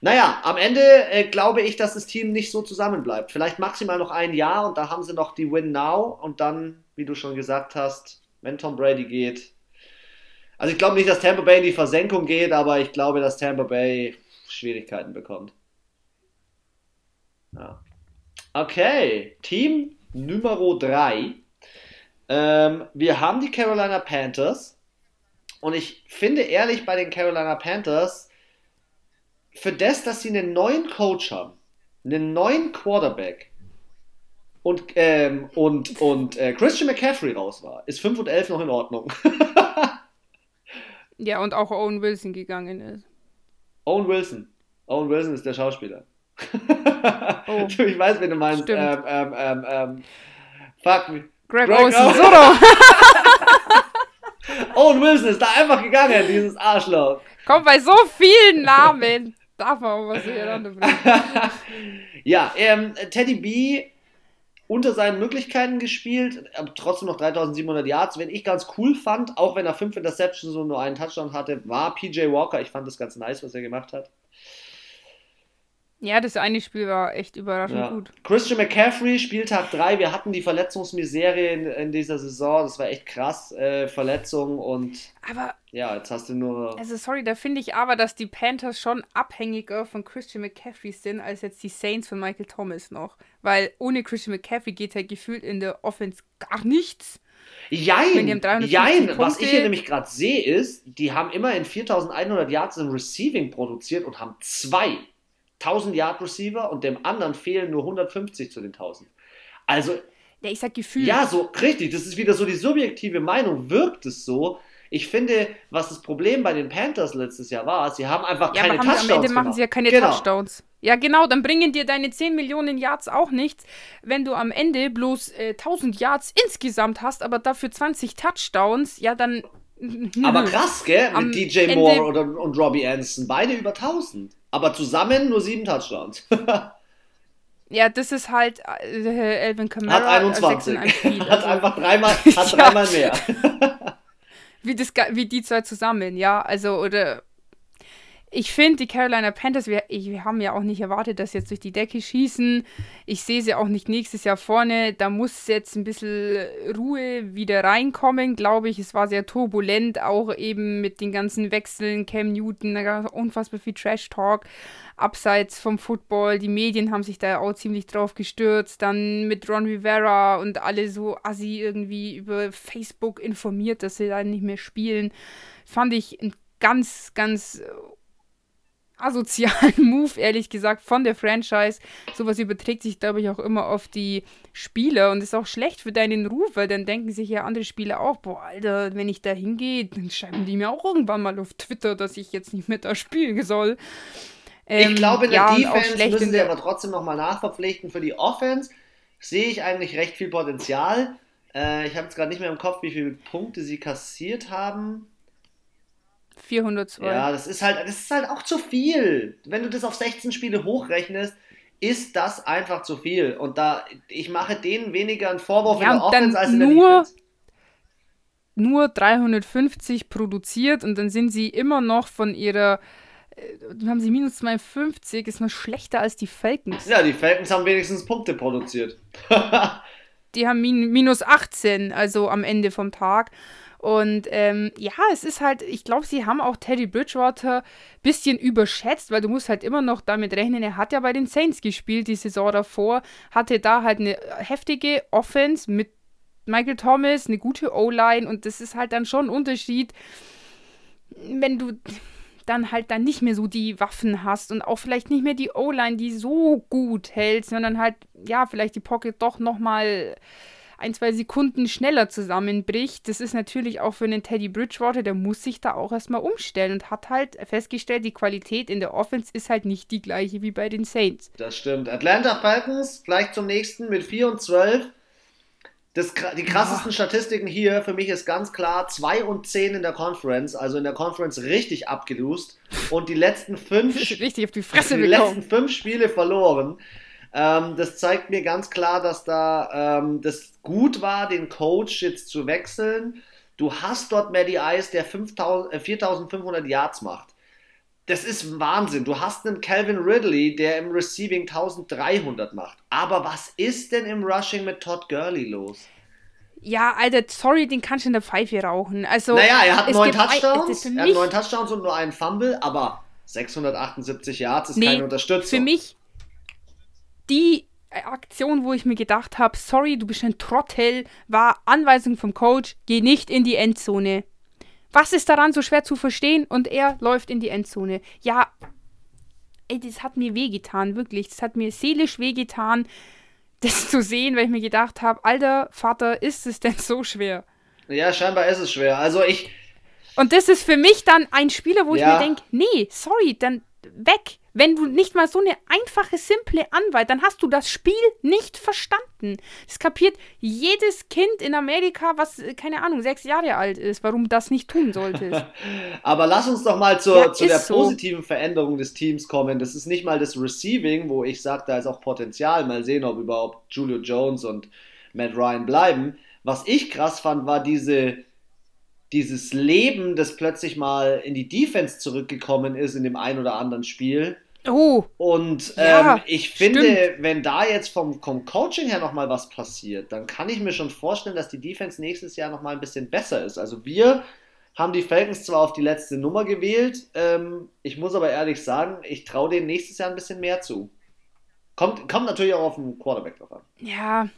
Naja, am Ende äh, glaube ich, dass das Team nicht so zusammenbleibt. Vielleicht maximal noch ein Jahr und da haben sie noch die Win Now und dann wie du schon gesagt hast, wenn Tom Brady geht. Also ich glaube nicht, dass Tampa Bay in die Versenkung geht, aber ich glaube, dass Tampa Bay Schwierigkeiten bekommt. Ja. Okay, Team Nummer 3. Ähm, wir haben die Carolina Panthers. Und ich finde ehrlich bei den Carolina Panthers, für das, dass sie einen neuen Coach haben, einen neuen Quarterback und, ähm, und, und äh, Christian McCaffrey raus war, ist 5 und 11 noch in Ordnung. ja, und auch Owen Wilson gegangen ist. Owen Wilson. Owen Wilson ist der Schauspieler. oh. ich weiß, wen du meinst. Ähm, ähm, ähm, ähm, fuck me. Greg, Greg Olsen, Owen. Wilson ist da einfach gegangen, dieses Arschloch. Komm, bei so vielen Namen darf man auch was bringen. ja, ähm, Teddy B unter seinen Möglichkeiten gespielt, trotzdem noch 3700 Yards. Wenn ich ganz cool fand, auch wenn er fünf Interceptions und nur einen Touchdown hatte, war PJ Walker. Ich fand das ganz nice, was er gemacht hat. Ja, das eine Spiel war echt überraschend ja. gut. Christian McCaffrey, Spieltag 3. Wir hatten die Verletzungsmiserie in, in dieser Saison. Das war echt krass. Äh, Verletzung und. Aber. Ja, jetzt hast du nur. Also, sorry, da finde ich aber, dass die Panthers schon abhängiger von Christian McCaffrey sind, als jetzt die Saints von Michael Thomas noch. Weil ohne Christian McCaffrey geht halt gefühlt in der Offense gar nichts. Jein, jein. was ich hier nämlich gerade sehe, ist, die haben immerhin 4100 Yards im Receiving produziert und haben zwei 1000 Yard Receiver und dem anderen fehlen nur 150 zu den 1000. Also. Ja, ich sag Gefühl. Ja, so, richtig. Das ist wieder so die subjektive Meinung. Wirkt es so? Ich finde, was das Problem bei den Panthers letztes Jahr war, sie haben einfach ja, keine aber Touchdowns. Am Ende machen sie ja keine genau. Touchdowns. Ja, genau, dann bringen dir deine 10 Millionen Yards auch nichts, wenn du am Ende bloß äh, 1000 Yards insgesamt hast, aber dafür 20 Touchdowns. Ja, dann. Aber krass, gell? Mit DJ Ende Moore oder, und Robbie Anderson. Beide über 1000. Aber zusammen nur sieben Touchdowns. ja, das ist halt äh, Elvin Kamara. Hat 21. Speed, also. hat einfach dreimal, hat ja. dreimal mehr. wie, das, wie die zwei zusammen, ja. Also, oder ich finde, die Carolina Panthers, wir, wir haben ja auch nicht erwartet, dass sie jetzt durch die Decke schießen. Ich sehe sie auch nicht nächstes Jahr vorne. Da muss jetzt ein bisschen Ruhe wieder reinkommen, glaube ich. Es war sehr turbulent, auch eben mit den ganzen Wechseln. Cam Newton, da gab es unfassbar viel Trash-Talk abseits vom Football. Die Medien haben sich da auch ziemlich drauf gestürzt. Dann mit Ron Rivera und alle so assi irgendwie über Facebook informiert, dass sie da nicht mehr spielen. Fand ich ein ganz, ganz asozialen Move, ehrlich gesagt, von der Franchise. Sowas überträgt sich, glaube ich, auch immer auf die Spieler und ist auch schlecht für deinen Ruf, weil dann denken sich ja andere Spieler auch, boah, Alter, wenn ich da hingehe, dann schreiben die mir auch irgendwann mal auf Twitter, dass ich jetzt nicht mit da spielen soll. Ähm, ich glaube, in der ja, Defense müssen sie aber trotzdem nochmal nachverpflichten. Für die Offense sehe ich eigentlich recht viel Potenzial. Äh, ich habe jetzt gerade nicht mehr im Kopf, wie viele Punkte sie kassiert haben. 402. Ja, das ist halt, das ist halt auch zu viel. Wenn du das auf 16 Spiele hochrechnest, ist das einfach zu viel. Und da, ich mache denen weniger einen Vorwurf ja, in der Offense als in der nur, Defense. Nur 350 produziert und dann sind sie immer noch von ihrer dann äh, haben sie minus 52, ist noch schlechter als die Falcons. Ja, die Falcons haben wenigstens Punkte produziert. die haben min minus 18, also am Ende vom Tag. Und ähm, ja, es ist halt, ich glaube, sie haben auch Teddy Bridgewater ein bisschen überschätzt, weil du musst halt immer noch damit rechnen, er hat ja bei den Saints gespielt die Saison davor, hatte da halt eine heftige Offense mit Michael Thomas, eine gute O-Line und das ist halt dann schon ein Unterschied, wenn du dann halt dann nicht mehr so die Waffen hast und auch vielleicht nicht mehr die O-Line, die so gut hält, sondern halt, ja, vielleicht die Pocket doch nochmal ein, zwei Sekunden schneller zusammenbricht. Das ist natürlich auch für einen Teddy Bridgewater, der muss sich da auch erstmal umstellen und hat halt festgestellt, die Qualität in der Offense ist halt nicht die gleiche wie bei den Saints. Das stimmt. Atlanta Falcons gleich zum nächsten mit 4 und 12. Das, die krassesten ja. Statistiken hier für mich ist ganz klar 2 und 10 in der Conference, also in der Conference richtig abgelust und die letzten fünf, richtig auf die Fresse die letzten fünf Spiele verloren. Ähm, das zeigt mir ganz klar, dass da ähm, das gut war, den Coach jetzt zu wechseln. Du hast dort Maddie Ice, der 5, äh, 4500 Yards macht. Das ist Wahnsinn. Du hast einen Calvin Ridley, der im Receiving 1300 macht. Aber was ist denn im Rushing mit Todd Gurley los? Ja, Alter, sorry, den kannst du in der Pfeife rauchen. Also, naja, er hat neun Touchdowns. er hat neun Touchdowns und nur einen Fumble, aber 678 Yards ist nee, keine Unterstützung. Für mich die Aktion, wo ich mir gedacht habe, sorry, du bist ein Trottel, war Anweisung vom Coach, geh nicht in die Endzone. Was ist daran so schwer zu verstehen? Und er läuft in die Endzone. Ja, ey, das hat mir wehgetan, wirklich. Das hat mir seelisch wehgetan, das zu sehen, weil ich mir gedacht habe, alter Vater, ist es denn so schwer? Ja, scheinbar ist es schwer. Also ich. Und das ist für mich dann ein Spieler, wo ja. ich mir denke, nee, sorry, dann weg. Wenn du nicht mal so eine einfache, simple Anwahl, dann hast du das Spiel nicht verstanden. Das kapiert jedes Kind in Amerika, was, keine Ahnung, sechs Jahre alt ist, warum das nicht tun solltest. Aber lass uns doch mal zur, ja, zu der so. positiven Veränderung des Teams kommen. Das ist nicht mal das Receiving, wo ich sage, da ist auch Potenzial. Mal sehen, ob überhaupt Julio Jones und Matt Ryan bleiben. Was ich krass fand, war diese dieses Leben, das plötzlich mal in die Defense zurückgekommen ist in dem ein oder anderen Spiel. Oh. Und ähm, ich finde, stimmt. wenn da jetzt vom, vom Coaching her nochmal was passiert, dann kann ich mir schon vorstellen, dass die Defense nächstes Jahr nochmal ein bisschen besser ist. Also wir haben die Falcons zwar auf die letzte Nummer gewählt, ähm, ich muss aber ehrlich sagen, ich traue denen nächstes Jahr ein bisschen mehr zu. Kommt, kommt natürlich auch auf den Quarterback drauf an. Ja,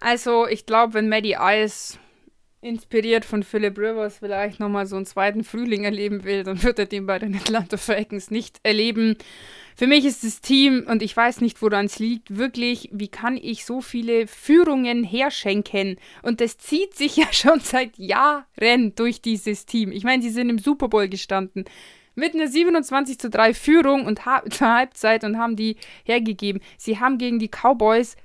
also ich glaube, wenn Maddie Ice inspiriert von Philip Rivers vielleicht nochmal so einen zweiten Frühling erleben will, dann wird er den bei den Atlanta Falcons nicht erleben. Für mich ist das Team, und ich weiß nicht, woran es liegt, wirklich, wie kann ich so viele Führungen herschenken? Und das zieht sich ja schon seit Jahren durch dieses Team. Ich meine, sie sind im Super Bowl gestanden mit einer 27 zu 3 Führung und ha zur Halbzeit und haben die hergegeben. Sie haben gegen die Cowboys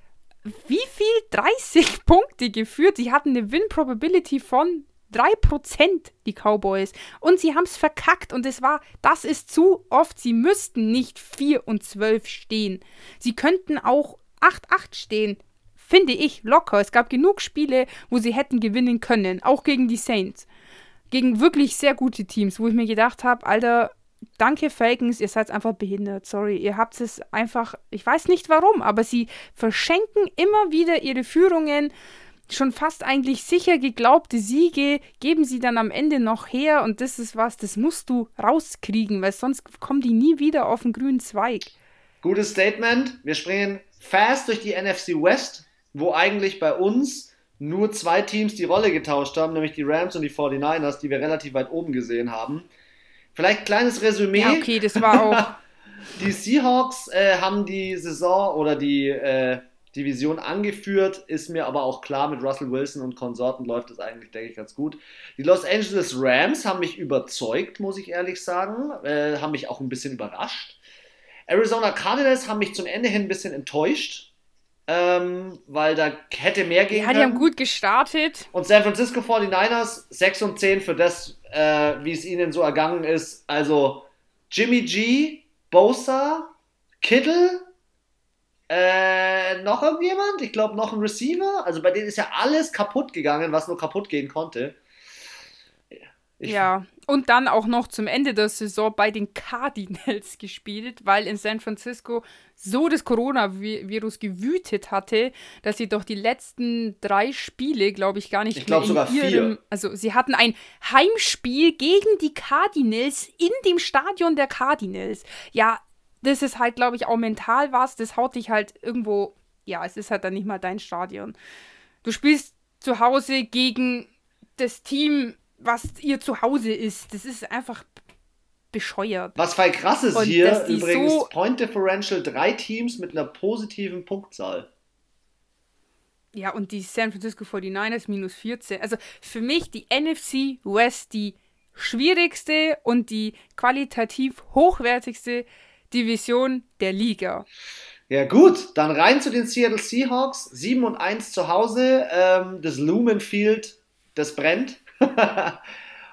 wie viel 30 Punkte geführt. Sie hatten eine Win-Probability von 3%, die Cowboys. Und sie haben es verkackt. Und es war, das ist zu oft. Sie müssten nicht 4 und 12 stehen. Sie könnten auch 8-8 stehen. Finde ich locker. Es gab genug Spiele, wo sie hätten gewinnen können. Auch gegen die Saints. Gegen wirklich sehr gute Teams, wo ich mir gedacht habe, Alter, danke Falcons, ihr seid einfach behindert. Sorry, ihr habt es einfach, ich weiß nicht warum, aber sie verschenken immer wieder ihre Führungen. Schon fast eigentlich sicher geglaubte Siege geben sie dann am Ende noch her und das ist was, das musst du rauskriegen, weil sonst kommen die nie wieder auf den grünen Zweig. Gutes Statement. Wir springen fast durch die NFC West, wo eigentlich bei uns nur zwei Teams die Rolle getauscht haben, nämlich die Rams und die 49ers, die wir relativ weit oben gesehen haben. Vielleicht kleines Resümee. Ja, okay, das war auch. die Seahawks äh, haben die Saison oder die äh, Division angeführt, ist mir aber auch klar, mit Russell Wilson und Konsorten läuft das eigentlich, denke ich, ganz gut. Die Los Angeles Rams haben mich überzeugt, muss ich ehrlich sagen, äh, haben mich auch ein bisschen überrascht. Arizona Cardinals haben mich zum Ende hin ein bisschen enttäuscht, ähm, weil da hätte mehr gehen ja, können. Ja, die haben gut gestartet. Und San Francisco 49ers 6 und 10 für das, äh, wie es ihnen so ergangen ist. Also Jimmy G, Bosa, Kittle, äh, noch irgendjemand? Ich glaube noch ein Receiver. Also bei denen ist ja alles kaputt gegangen, was nur kaputt gehen konnte. Ich ja, und dann auch noch zum Ende der Saison bei den Cardinals gespielt, weil in San Francisco so das Coronavirus gewütet hatte, dass sie doch die letzten drei Spiele, glaube ich, gar nicht ich in sogar ihrem. Vier. Also sie hatten ein Heimspiel gegen die Cardinals in dem Stadion der Cardinals. Ja, das ist halt, glaube ich, auch mental was. Das haut dich halt irgendwo. Ja, es ist halt dann nicht mal dein Stadion. Du spielst zu Hause gegen das Team was ihr Zuhause ist. Das ist einfach bescheuert. Was voll krass ist Und hier, übrigens, so Point Differential, drei Teams mit einer positiven Punktzahl. Ja, und die San Francisco 49ers minus 14. Also für mich die NFC West die schwierigste und die qualitativ hochwertigste Division der Liga. Ja, gut, dann rein zu den Seattle Seahawks. 7 und 1 zu Hause. Ähm, das Lumen Field, das brennt.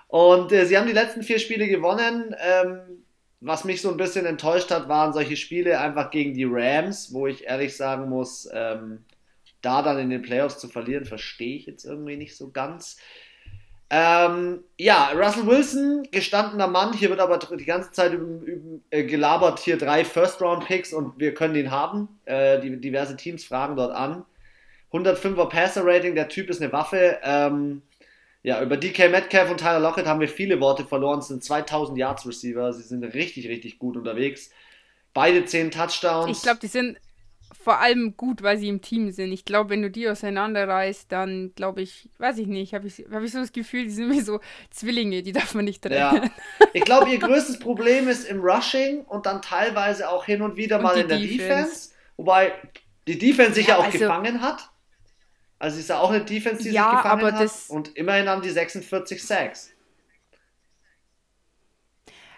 und äh, sie haben die letzten vier Spiele gewonnen. Ähm, was mich so ein bisschen enttäuscht hat, waren solche Spiele einfach gegen die Rams, wo ich ehrlich sagen muss, ähm, da dann in den Playoffs zu verlieren, verstehe ich jetzt irgendwie nicht so ganz. Ähm, ja, Russell Wilson, gestandener Mann, hier wird aber die ganze Zeit üben, üben, äh, gelabert, hier drei First-Round-Picks und wir können den haben. Äh, die, diverse Teams fragen dort an. 105er Passer-Rating, der Typ ist eine Waffe. Ähm, ja, über DK Metcalf und Tyler Lockett haben wir viele Worte verloren. Es sind 2000 Yards Receiver. Sie sind richtig, richtig gut unterwegs. Beide 10 Touchdowns. Ich glaube, die sind vor allem gut, weil sie im Team sind. Ich glaube, wenn du die auseinanderreißt, dann glaube ich, weiß ich nicht, habe ich, hab ich so das Gefühl, die sind wie so Zwillinge, die darf man nicht trennen. Ja. Ich glaube, ihr größtes Problem ist im Rushing und dann teilweise auch hin und wieder und mal in der Defense. Defense. Wobei die Defense sich ja, ja auch also, gefangen hat. Also ist ja auch eine Defense, die ja, sich gefangen hat. und immerhin haben die 46 Sacks.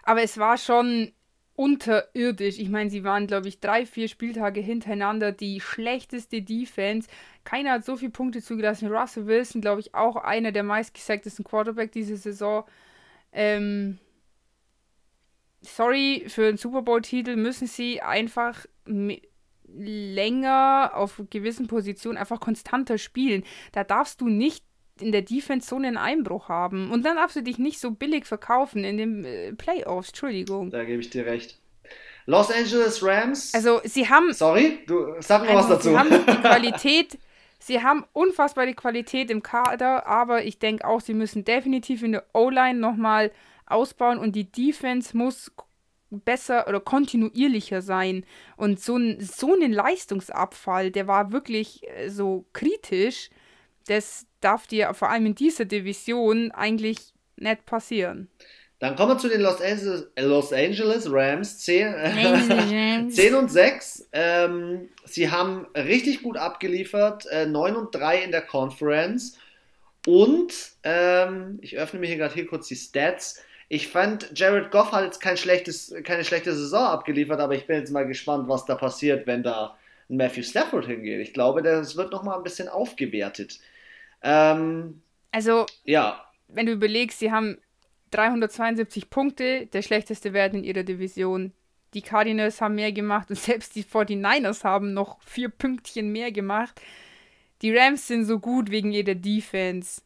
Aber es war schon unterirdisch. Ich meine, sie waren, glaube ich, drei, vier Spieltage hintereinander die schlechteste Defense. Keiner hat so viele Punkte zugelassen. Russell Wilson, glaube ich, auch einer der meistgesagtesten Quarterback diese Saison. Ähm, sorry, für einen Super Bowl-Titel müssen sie einfach länger auf gewissen Positionen einfach konstanter spielen. Da darfst du nicht in der Defense so einen Einbruch haben. Und dann darfst du dich nicht so billig verkaufen in den äh, Playoffs. Entschuldigung. Da gebe ich dir recht. Los Angeles Rams. Also, sie haben. Sorry, du sag mal also, was dazu. Sie haben die Qualität. sie haben unfassbare Qualität im Kader, aber ich denke auch, sie müssen definitiv in der O-Line nochmal ausbauen und die Defense muss besser oder kontinuierlicher sein. Und so ein, so ein Leistungsabfall, der war wirklich äh, so kritisch, das darf dir vor allem in dieser Division eigentlich nicht passieren. Dann kommen wir zu den Los Angeles, Los Angeles Rams. 10, 10 und 6. Ähm, sie haben richtig gut abgeliefert. Äh, 9 und 3 in der Conference. Und ähm, ich öffne mir hier gerade hier kurz die Stats. Ich fand, Jared Goff hat jetzt kein schlechtes, keine schlechte Saison abgeliefert, aber ich bin jetzt mal gespannt, was da passiert, wenn da ein Matthew Stafford hingeht. Ich glaube, das wird nochmal ein bisschen aufgewertet. Ähm, also, ja. wenn du überlegst, sie haben 372 Punkte, der schlechteste Wert in ihrer Division. Die Cardinals haben mehr gemacht und selbst die 49ers haben noch vier Pünktchen mehr gemacht. Die Rams sind so gut wegen ihrer Defense.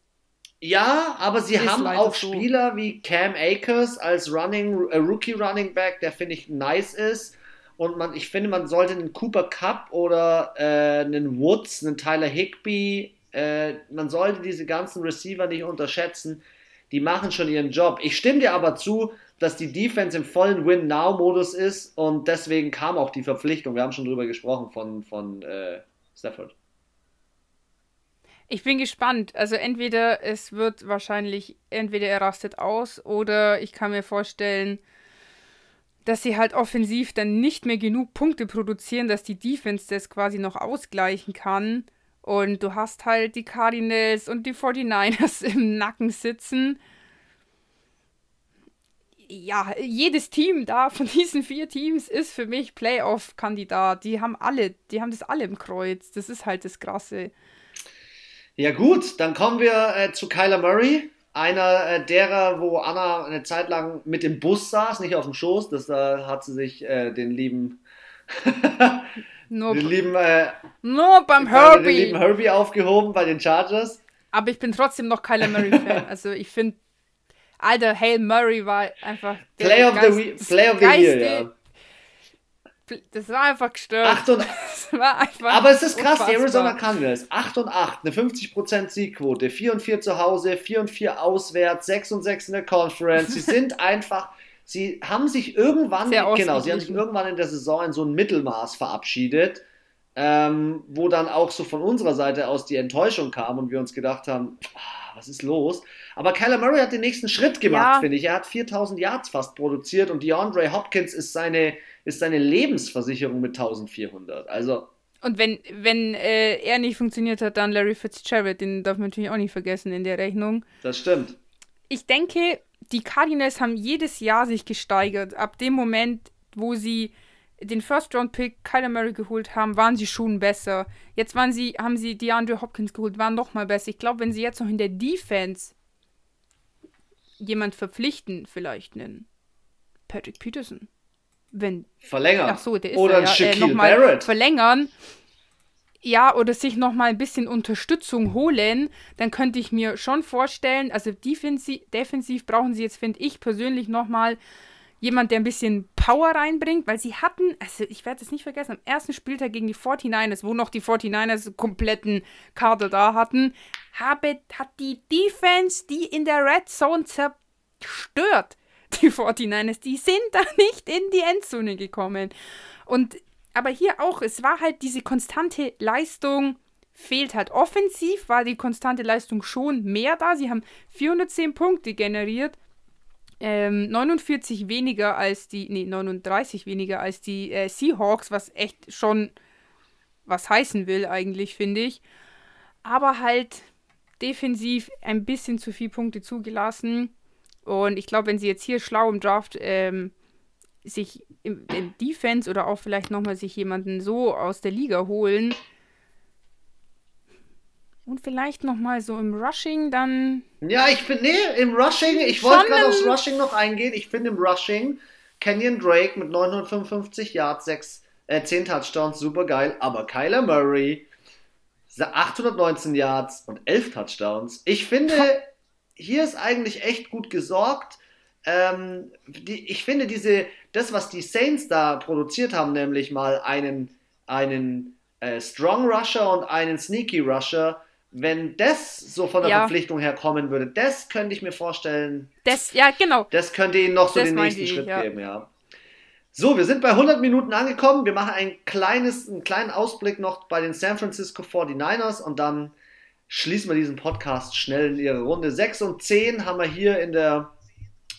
Ja, aber sie haben auch so. Spieler wie Cam Akers als Running, äh, Rookie Running Back, der finde ich nice ist. Und man, ich finde, man sollte einen Cooper Cup oder äh, einen Woods, einen Tyler Higby, äh, man sollte diese ganzen Receiver nicht unterschätzen. Die machen schon ihren Job. Ich stimme dir aber zu, dass die Defense im vollen Win-Now-Modus ist und deswegen kam auch die Verpflichtung. Wir haben schon drüber gesprochen von, von äh, Stafford. Ich bin gespannt. Also entweder es wird wahrscheinlich, entweder er rastet aus oder ich kann mir vorstellen, dass sie halt offensiv dann nicht mehr genug Punkte produzieren, dass die Defense das quasi noch ausgleichen kann. Und du hast halt die Cardinals und die 49ers im Nacken sitzen. Ja, jedes Team da von diesen vier Teams ist für mich Playoff-Kandidat. Die haben alle, die haben das alle im Kreuz. Das ist halt das Krasse. Ja gut, dann kommen wir äh, zu Kyler Murray. Einer äh, derer, wo Anna eine Zeit lang mit dem Bus saß, nicht auf dem Schoß. Das äh, hat sie sich äh, den lieben Nur, den lieben, äh, nur beim Herbie. Den lieben Herbie aufgehoben bei den Chargers. Aber ich bin trotzdem noch Kyler Murray-Fan. also ich finde, alter, Hail Murray war einfach Play of, Geist, the, Play of the Year, ja. Das war einfach gestört. 8 und, einfach aber es ist krass, unfassbar. die Arizona Cardinals. 8 und 8, eine 50% Siegquote, 4 und 4 zu Hause, 4 und 4 auswärts, 6 und 6 in der Conference. Sie sind einfach sie haben sich irgendwann, genau, sie haben sich irgendwann in der Saison in so ein Mittelmaß verabschiedet, ähm, wo dann auch so von unserer Seite aus die Enttäuschung kam und wir uns gedacht haben, ah, was ist los? Aber Kyler Murray hat den nächsten Schritt gemacht, ja. finde ich. Er hat 4000 Yards fast produziert und DeAndre Hopkins ist seine, ist seine Lebensversicherung mit 1400. Also. Und wenn, wenn äh, er nicht funktioniert hat, dann Larry Fitzgerald, den darf man natürlich auch nicht vergessen in der Rechnung. Das stimmt. Ich denke, die Cardinals haben jedes Jahr sich gesteigert. Ab dem Moment, wo sie den First-Round-Pick Kyler Murray geholt haben, waren sie schon besser. Jetzt waren sie, haben sie DeAndre Hopkins geholt, waren noch mal besser. Ich glaube, wenn sie jetzt noch in der Defense jemand verpflichten, vielleicht einen Patrick Peterson. Wenn. Verlängern. Ach so, der ist Oder ja, Shaquille äh, Barrett. Verlängern ja, oder sich nochmal ein bisschen Unterstützung holen, dann könnte ich mir schon vorstellen, also defensiv, defensiv brauchen sie jetzt, finde ich persönlich, nochmal jemand, der ein bisschen Power reinbringt, weil sie hatten, also ich werde es nicht vergessen, am ersten Spieltag gegen die 49ers, wo noch die 49ers kompletten Kader da hatten, habe, hat die Defense die in der Red Zone zerstört. Die 49ers, die sind da nicht in die Endzone gekommen. Und aber hier auch, es war halt diese konstante Leistung, fehlt halt. Offensiv war die konstante Leistung schon mehr da. Sie haben 410 Punkte generiert. Ähm, 49 weniger als die, nee, 39 weniger als die äh, Seahawks, was echt schon was heißen will, eigentlich, finde ich. Aber halt defensiv ein bisschen zu viele Punkte zugelassen. Und ich glaube, wenn sie jetzt hier schlau im Draft ähm, sich im, im, Defense oder auch vielleicht nochmal sich jemanden so aus der Liga holen, und vielleicht nochmal so im Rushing dann. Ja, ich finde, nee, im Rushing, ich wollte gerade aufs Rushing noch eingehen. Ich finde im Rushing Kenyon Drake mit 955 Yards, 6, äh, 10 Touchdowns, super geil. Aber Kyler Murray, 819 Yards und 11 Touchdowns. Ich finde, hier ist eigentlich echt gut gesorgt. Ähm, die, ich finde diese, das, was die Saints da produziert haben, nämlich mal einen, einen äh, Strong Rusher und einen Sneaky Rusher, wenn das so von der ja. Verpflichtung her kommen würde, das könnte ich mir vorstellen. Das, ja, genau. Das könnte ihnen noch so das den nächsten ich, Schritt ja. geben, ja. So, wir sind bei 100 Minuten angekommen. Wir machen ein kleines, einen kleinen Ausblick noch bei den San Francisco 49ers und dann schließen wir diesen Podcast schnell in ihre Runde. 6 und 10 haben wir hier in der,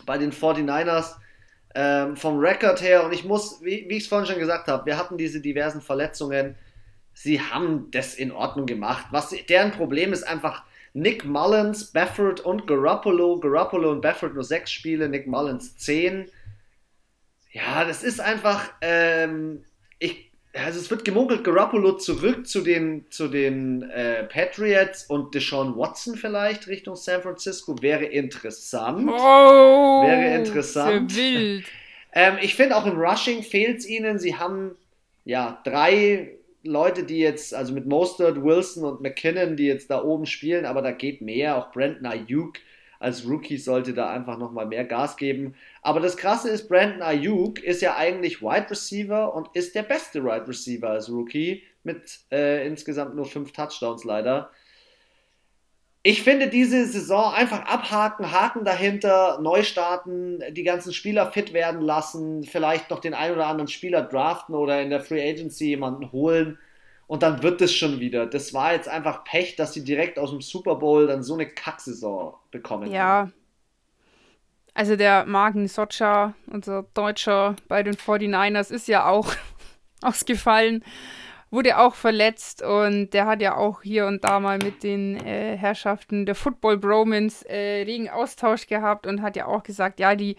bei den 49ers ähm, vom Rekord her. Und ich muss, wie, wie ich es vorhin schon gesagt habe, wir hatten diese diversen Verletzungen sie haben das in Ordnung gemacht. Was deren Problem ist einfach Nick Mullins, Baffert und Garoppolo. Garoppolo und Baffert nur sechs Spiele, Nick Mullins zehn. Ja, das ist einfach, ähm, ich, also es wird gemunkelt, Garoppolo zurück zu den, zu den äh, Patriots und Deshaun Watson vielleicht Richtung San Francisco wäre interessant. Oh, wäre interessant. Wild. ähm, ich finde auch im Rushing fehlt es ihnen. Sie haben ja drei Leute, die jetzt, also mit Mostert, Wilson und McKinnon, die jetzt da oben spielen, aber da geht mehr. Auch Brandon Ayuk als Rookie sollte da einfach nochmal mehr Gas geben. Aber das Krasse ist, Brandon Ayuk ist ja eigentlich Wide Receiver und ist der beste Wide Receiver als Rookie mit äh, insgesamt nur fünf Touchdowns leider ich finde diese Saison einfach abhaken, Haken dahinter, neu starten, die ganzen Spieler fit werden lassen, vielleicht noch den einen oder anderen Spieler draften oder in der Free Agency jemanden holen und dann wird es schon wieder. Das war jetzt einfach Pech, dass sie direkt aus dem Super Bowl dann so eine Kacksaison bekommen. Ja. Haben. Also der Magen Socha, unser Deutscher bei den 49ers, ist ja auch ausgefallen wurde auch verletzt und der hat ja auch hier und da mal mit den äh, Herrschaften der Football Bromans äh, regen Austausch gehabt und hat ja auch gesagt, ja, die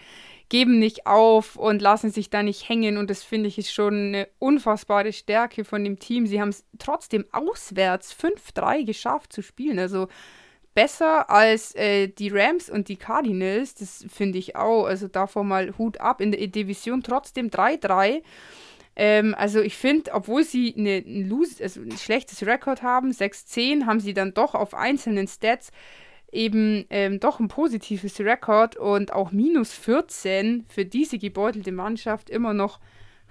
geben nicht auf und lassen sich da nicht hängen. Und das finde ich ist schon eine unfassbare Stärke von dem Team. Sie haben es trotzdem auswärts 5-3 geschafft zu spielen, also besser als äh, die Rams und die Cardinals, das finde ich auch, also davor mal Hut ab in der Division. Trotzdem 3-3 ähm, also ich finde, obwohl sie eine, ein, lose, also ein schlechtes Rekord haben, 6-10, haben sie dann doch auf einzelnen Stats eben ähm, doch ein positives Rekord und auch minus 14 für diese gebeutelte Mannschaft immer noch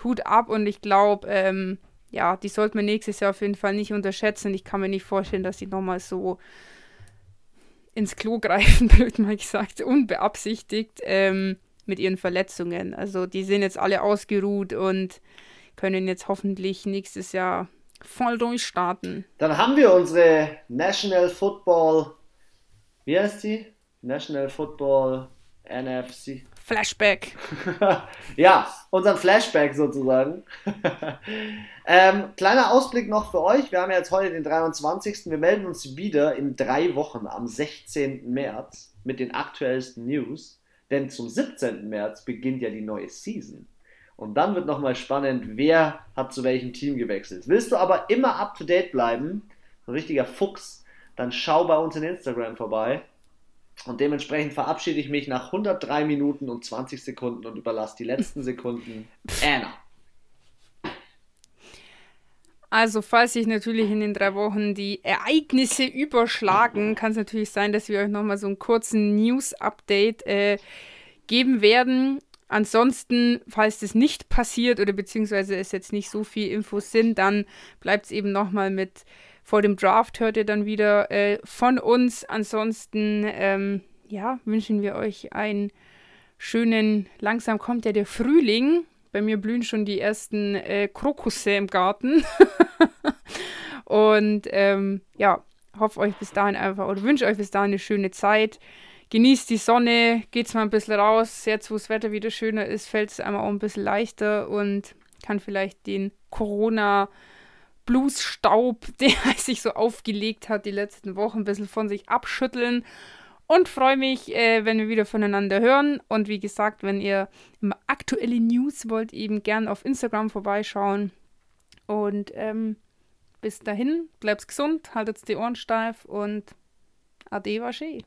Hut ab und ich glaube, ähm, ja, die sollte man nächstes Jahr auf jeden Fall nicht unterschätzen. Ich kann mir nicht vorstellen, dass sie nochmal so ins Klo greifen, blöd mal gesagt, unbeabsichtigt ähm, mit ihren Verletzungen. Also die sind jetzt alle ausgeruht und können jetzt hoffentlich nächstes Jahr voll durchstarten. Dann haben wir unsere National Football, wie heißt die? National Football NFC. Flashback. ja, unseren Flashback sozusagen. ähm, kleiner Ausblick noch für euch. Wir haben ja jetzt heute den 23. Wir melden uns wieder in drei Wochen am 16. März mit den aktuellsten News. Denn zum 17. März beginnt ja die neue Season. Und dann wird nochmal spannend, wer hat zu welchem Team gewechselt. Willst du aber immer up to date bleiben, ein richtiger Fuchs, dann schau bei uns in Instagram vorbei. Und dementsprechend verabschiede ich mich nach 103 Minuten und 20 Sekunden und überlasse die letzten Sekunden Anna. Also, falls sich natürlich in den drei Wochen die Ereignisse überschlagen, kann es natürlich sein, dass wir euch nochmal so einen kurzen News-Update äh, geben werden. Ansonsten, falls das nicht passiert oder beziehungsweise es jetzt nicht so viel Infos sind, dann bleibt es eben nochmal mit vor dem Draft hört ihr dann wieder äh, von uns. Ansonsten, ähm, ja, wünschen wir euch einen schönen, langsam kommt ja der Frühling. Bei mir blühen schon die ersten äh, Krokusse im Garten. und ähm, ja, hoffe euch bis dahin einfach oder wünsche euch bis dahin eine schöne Zeit. Genießt die Sonne, geht's mal ein bisschen raus. Jetzt, wo das Wetter wieder schöner ist, fällt es einmal auch ein bisschen leichter und kann vielleicht den Corona- Bluesstaub, der sich so aufgelegt hat die letzten Wochen, ein bisschen von sich abschütteln. Und freue mich, äh, wenn wir wieder voneinander hören. Und wie gesagt, wenn ihr aktuelle News wollt, eben gern auf Instagram vorbeischauen. Und ähm, bis dahin, bleibt gesund, haltet die Ohren steif und ade, wasche.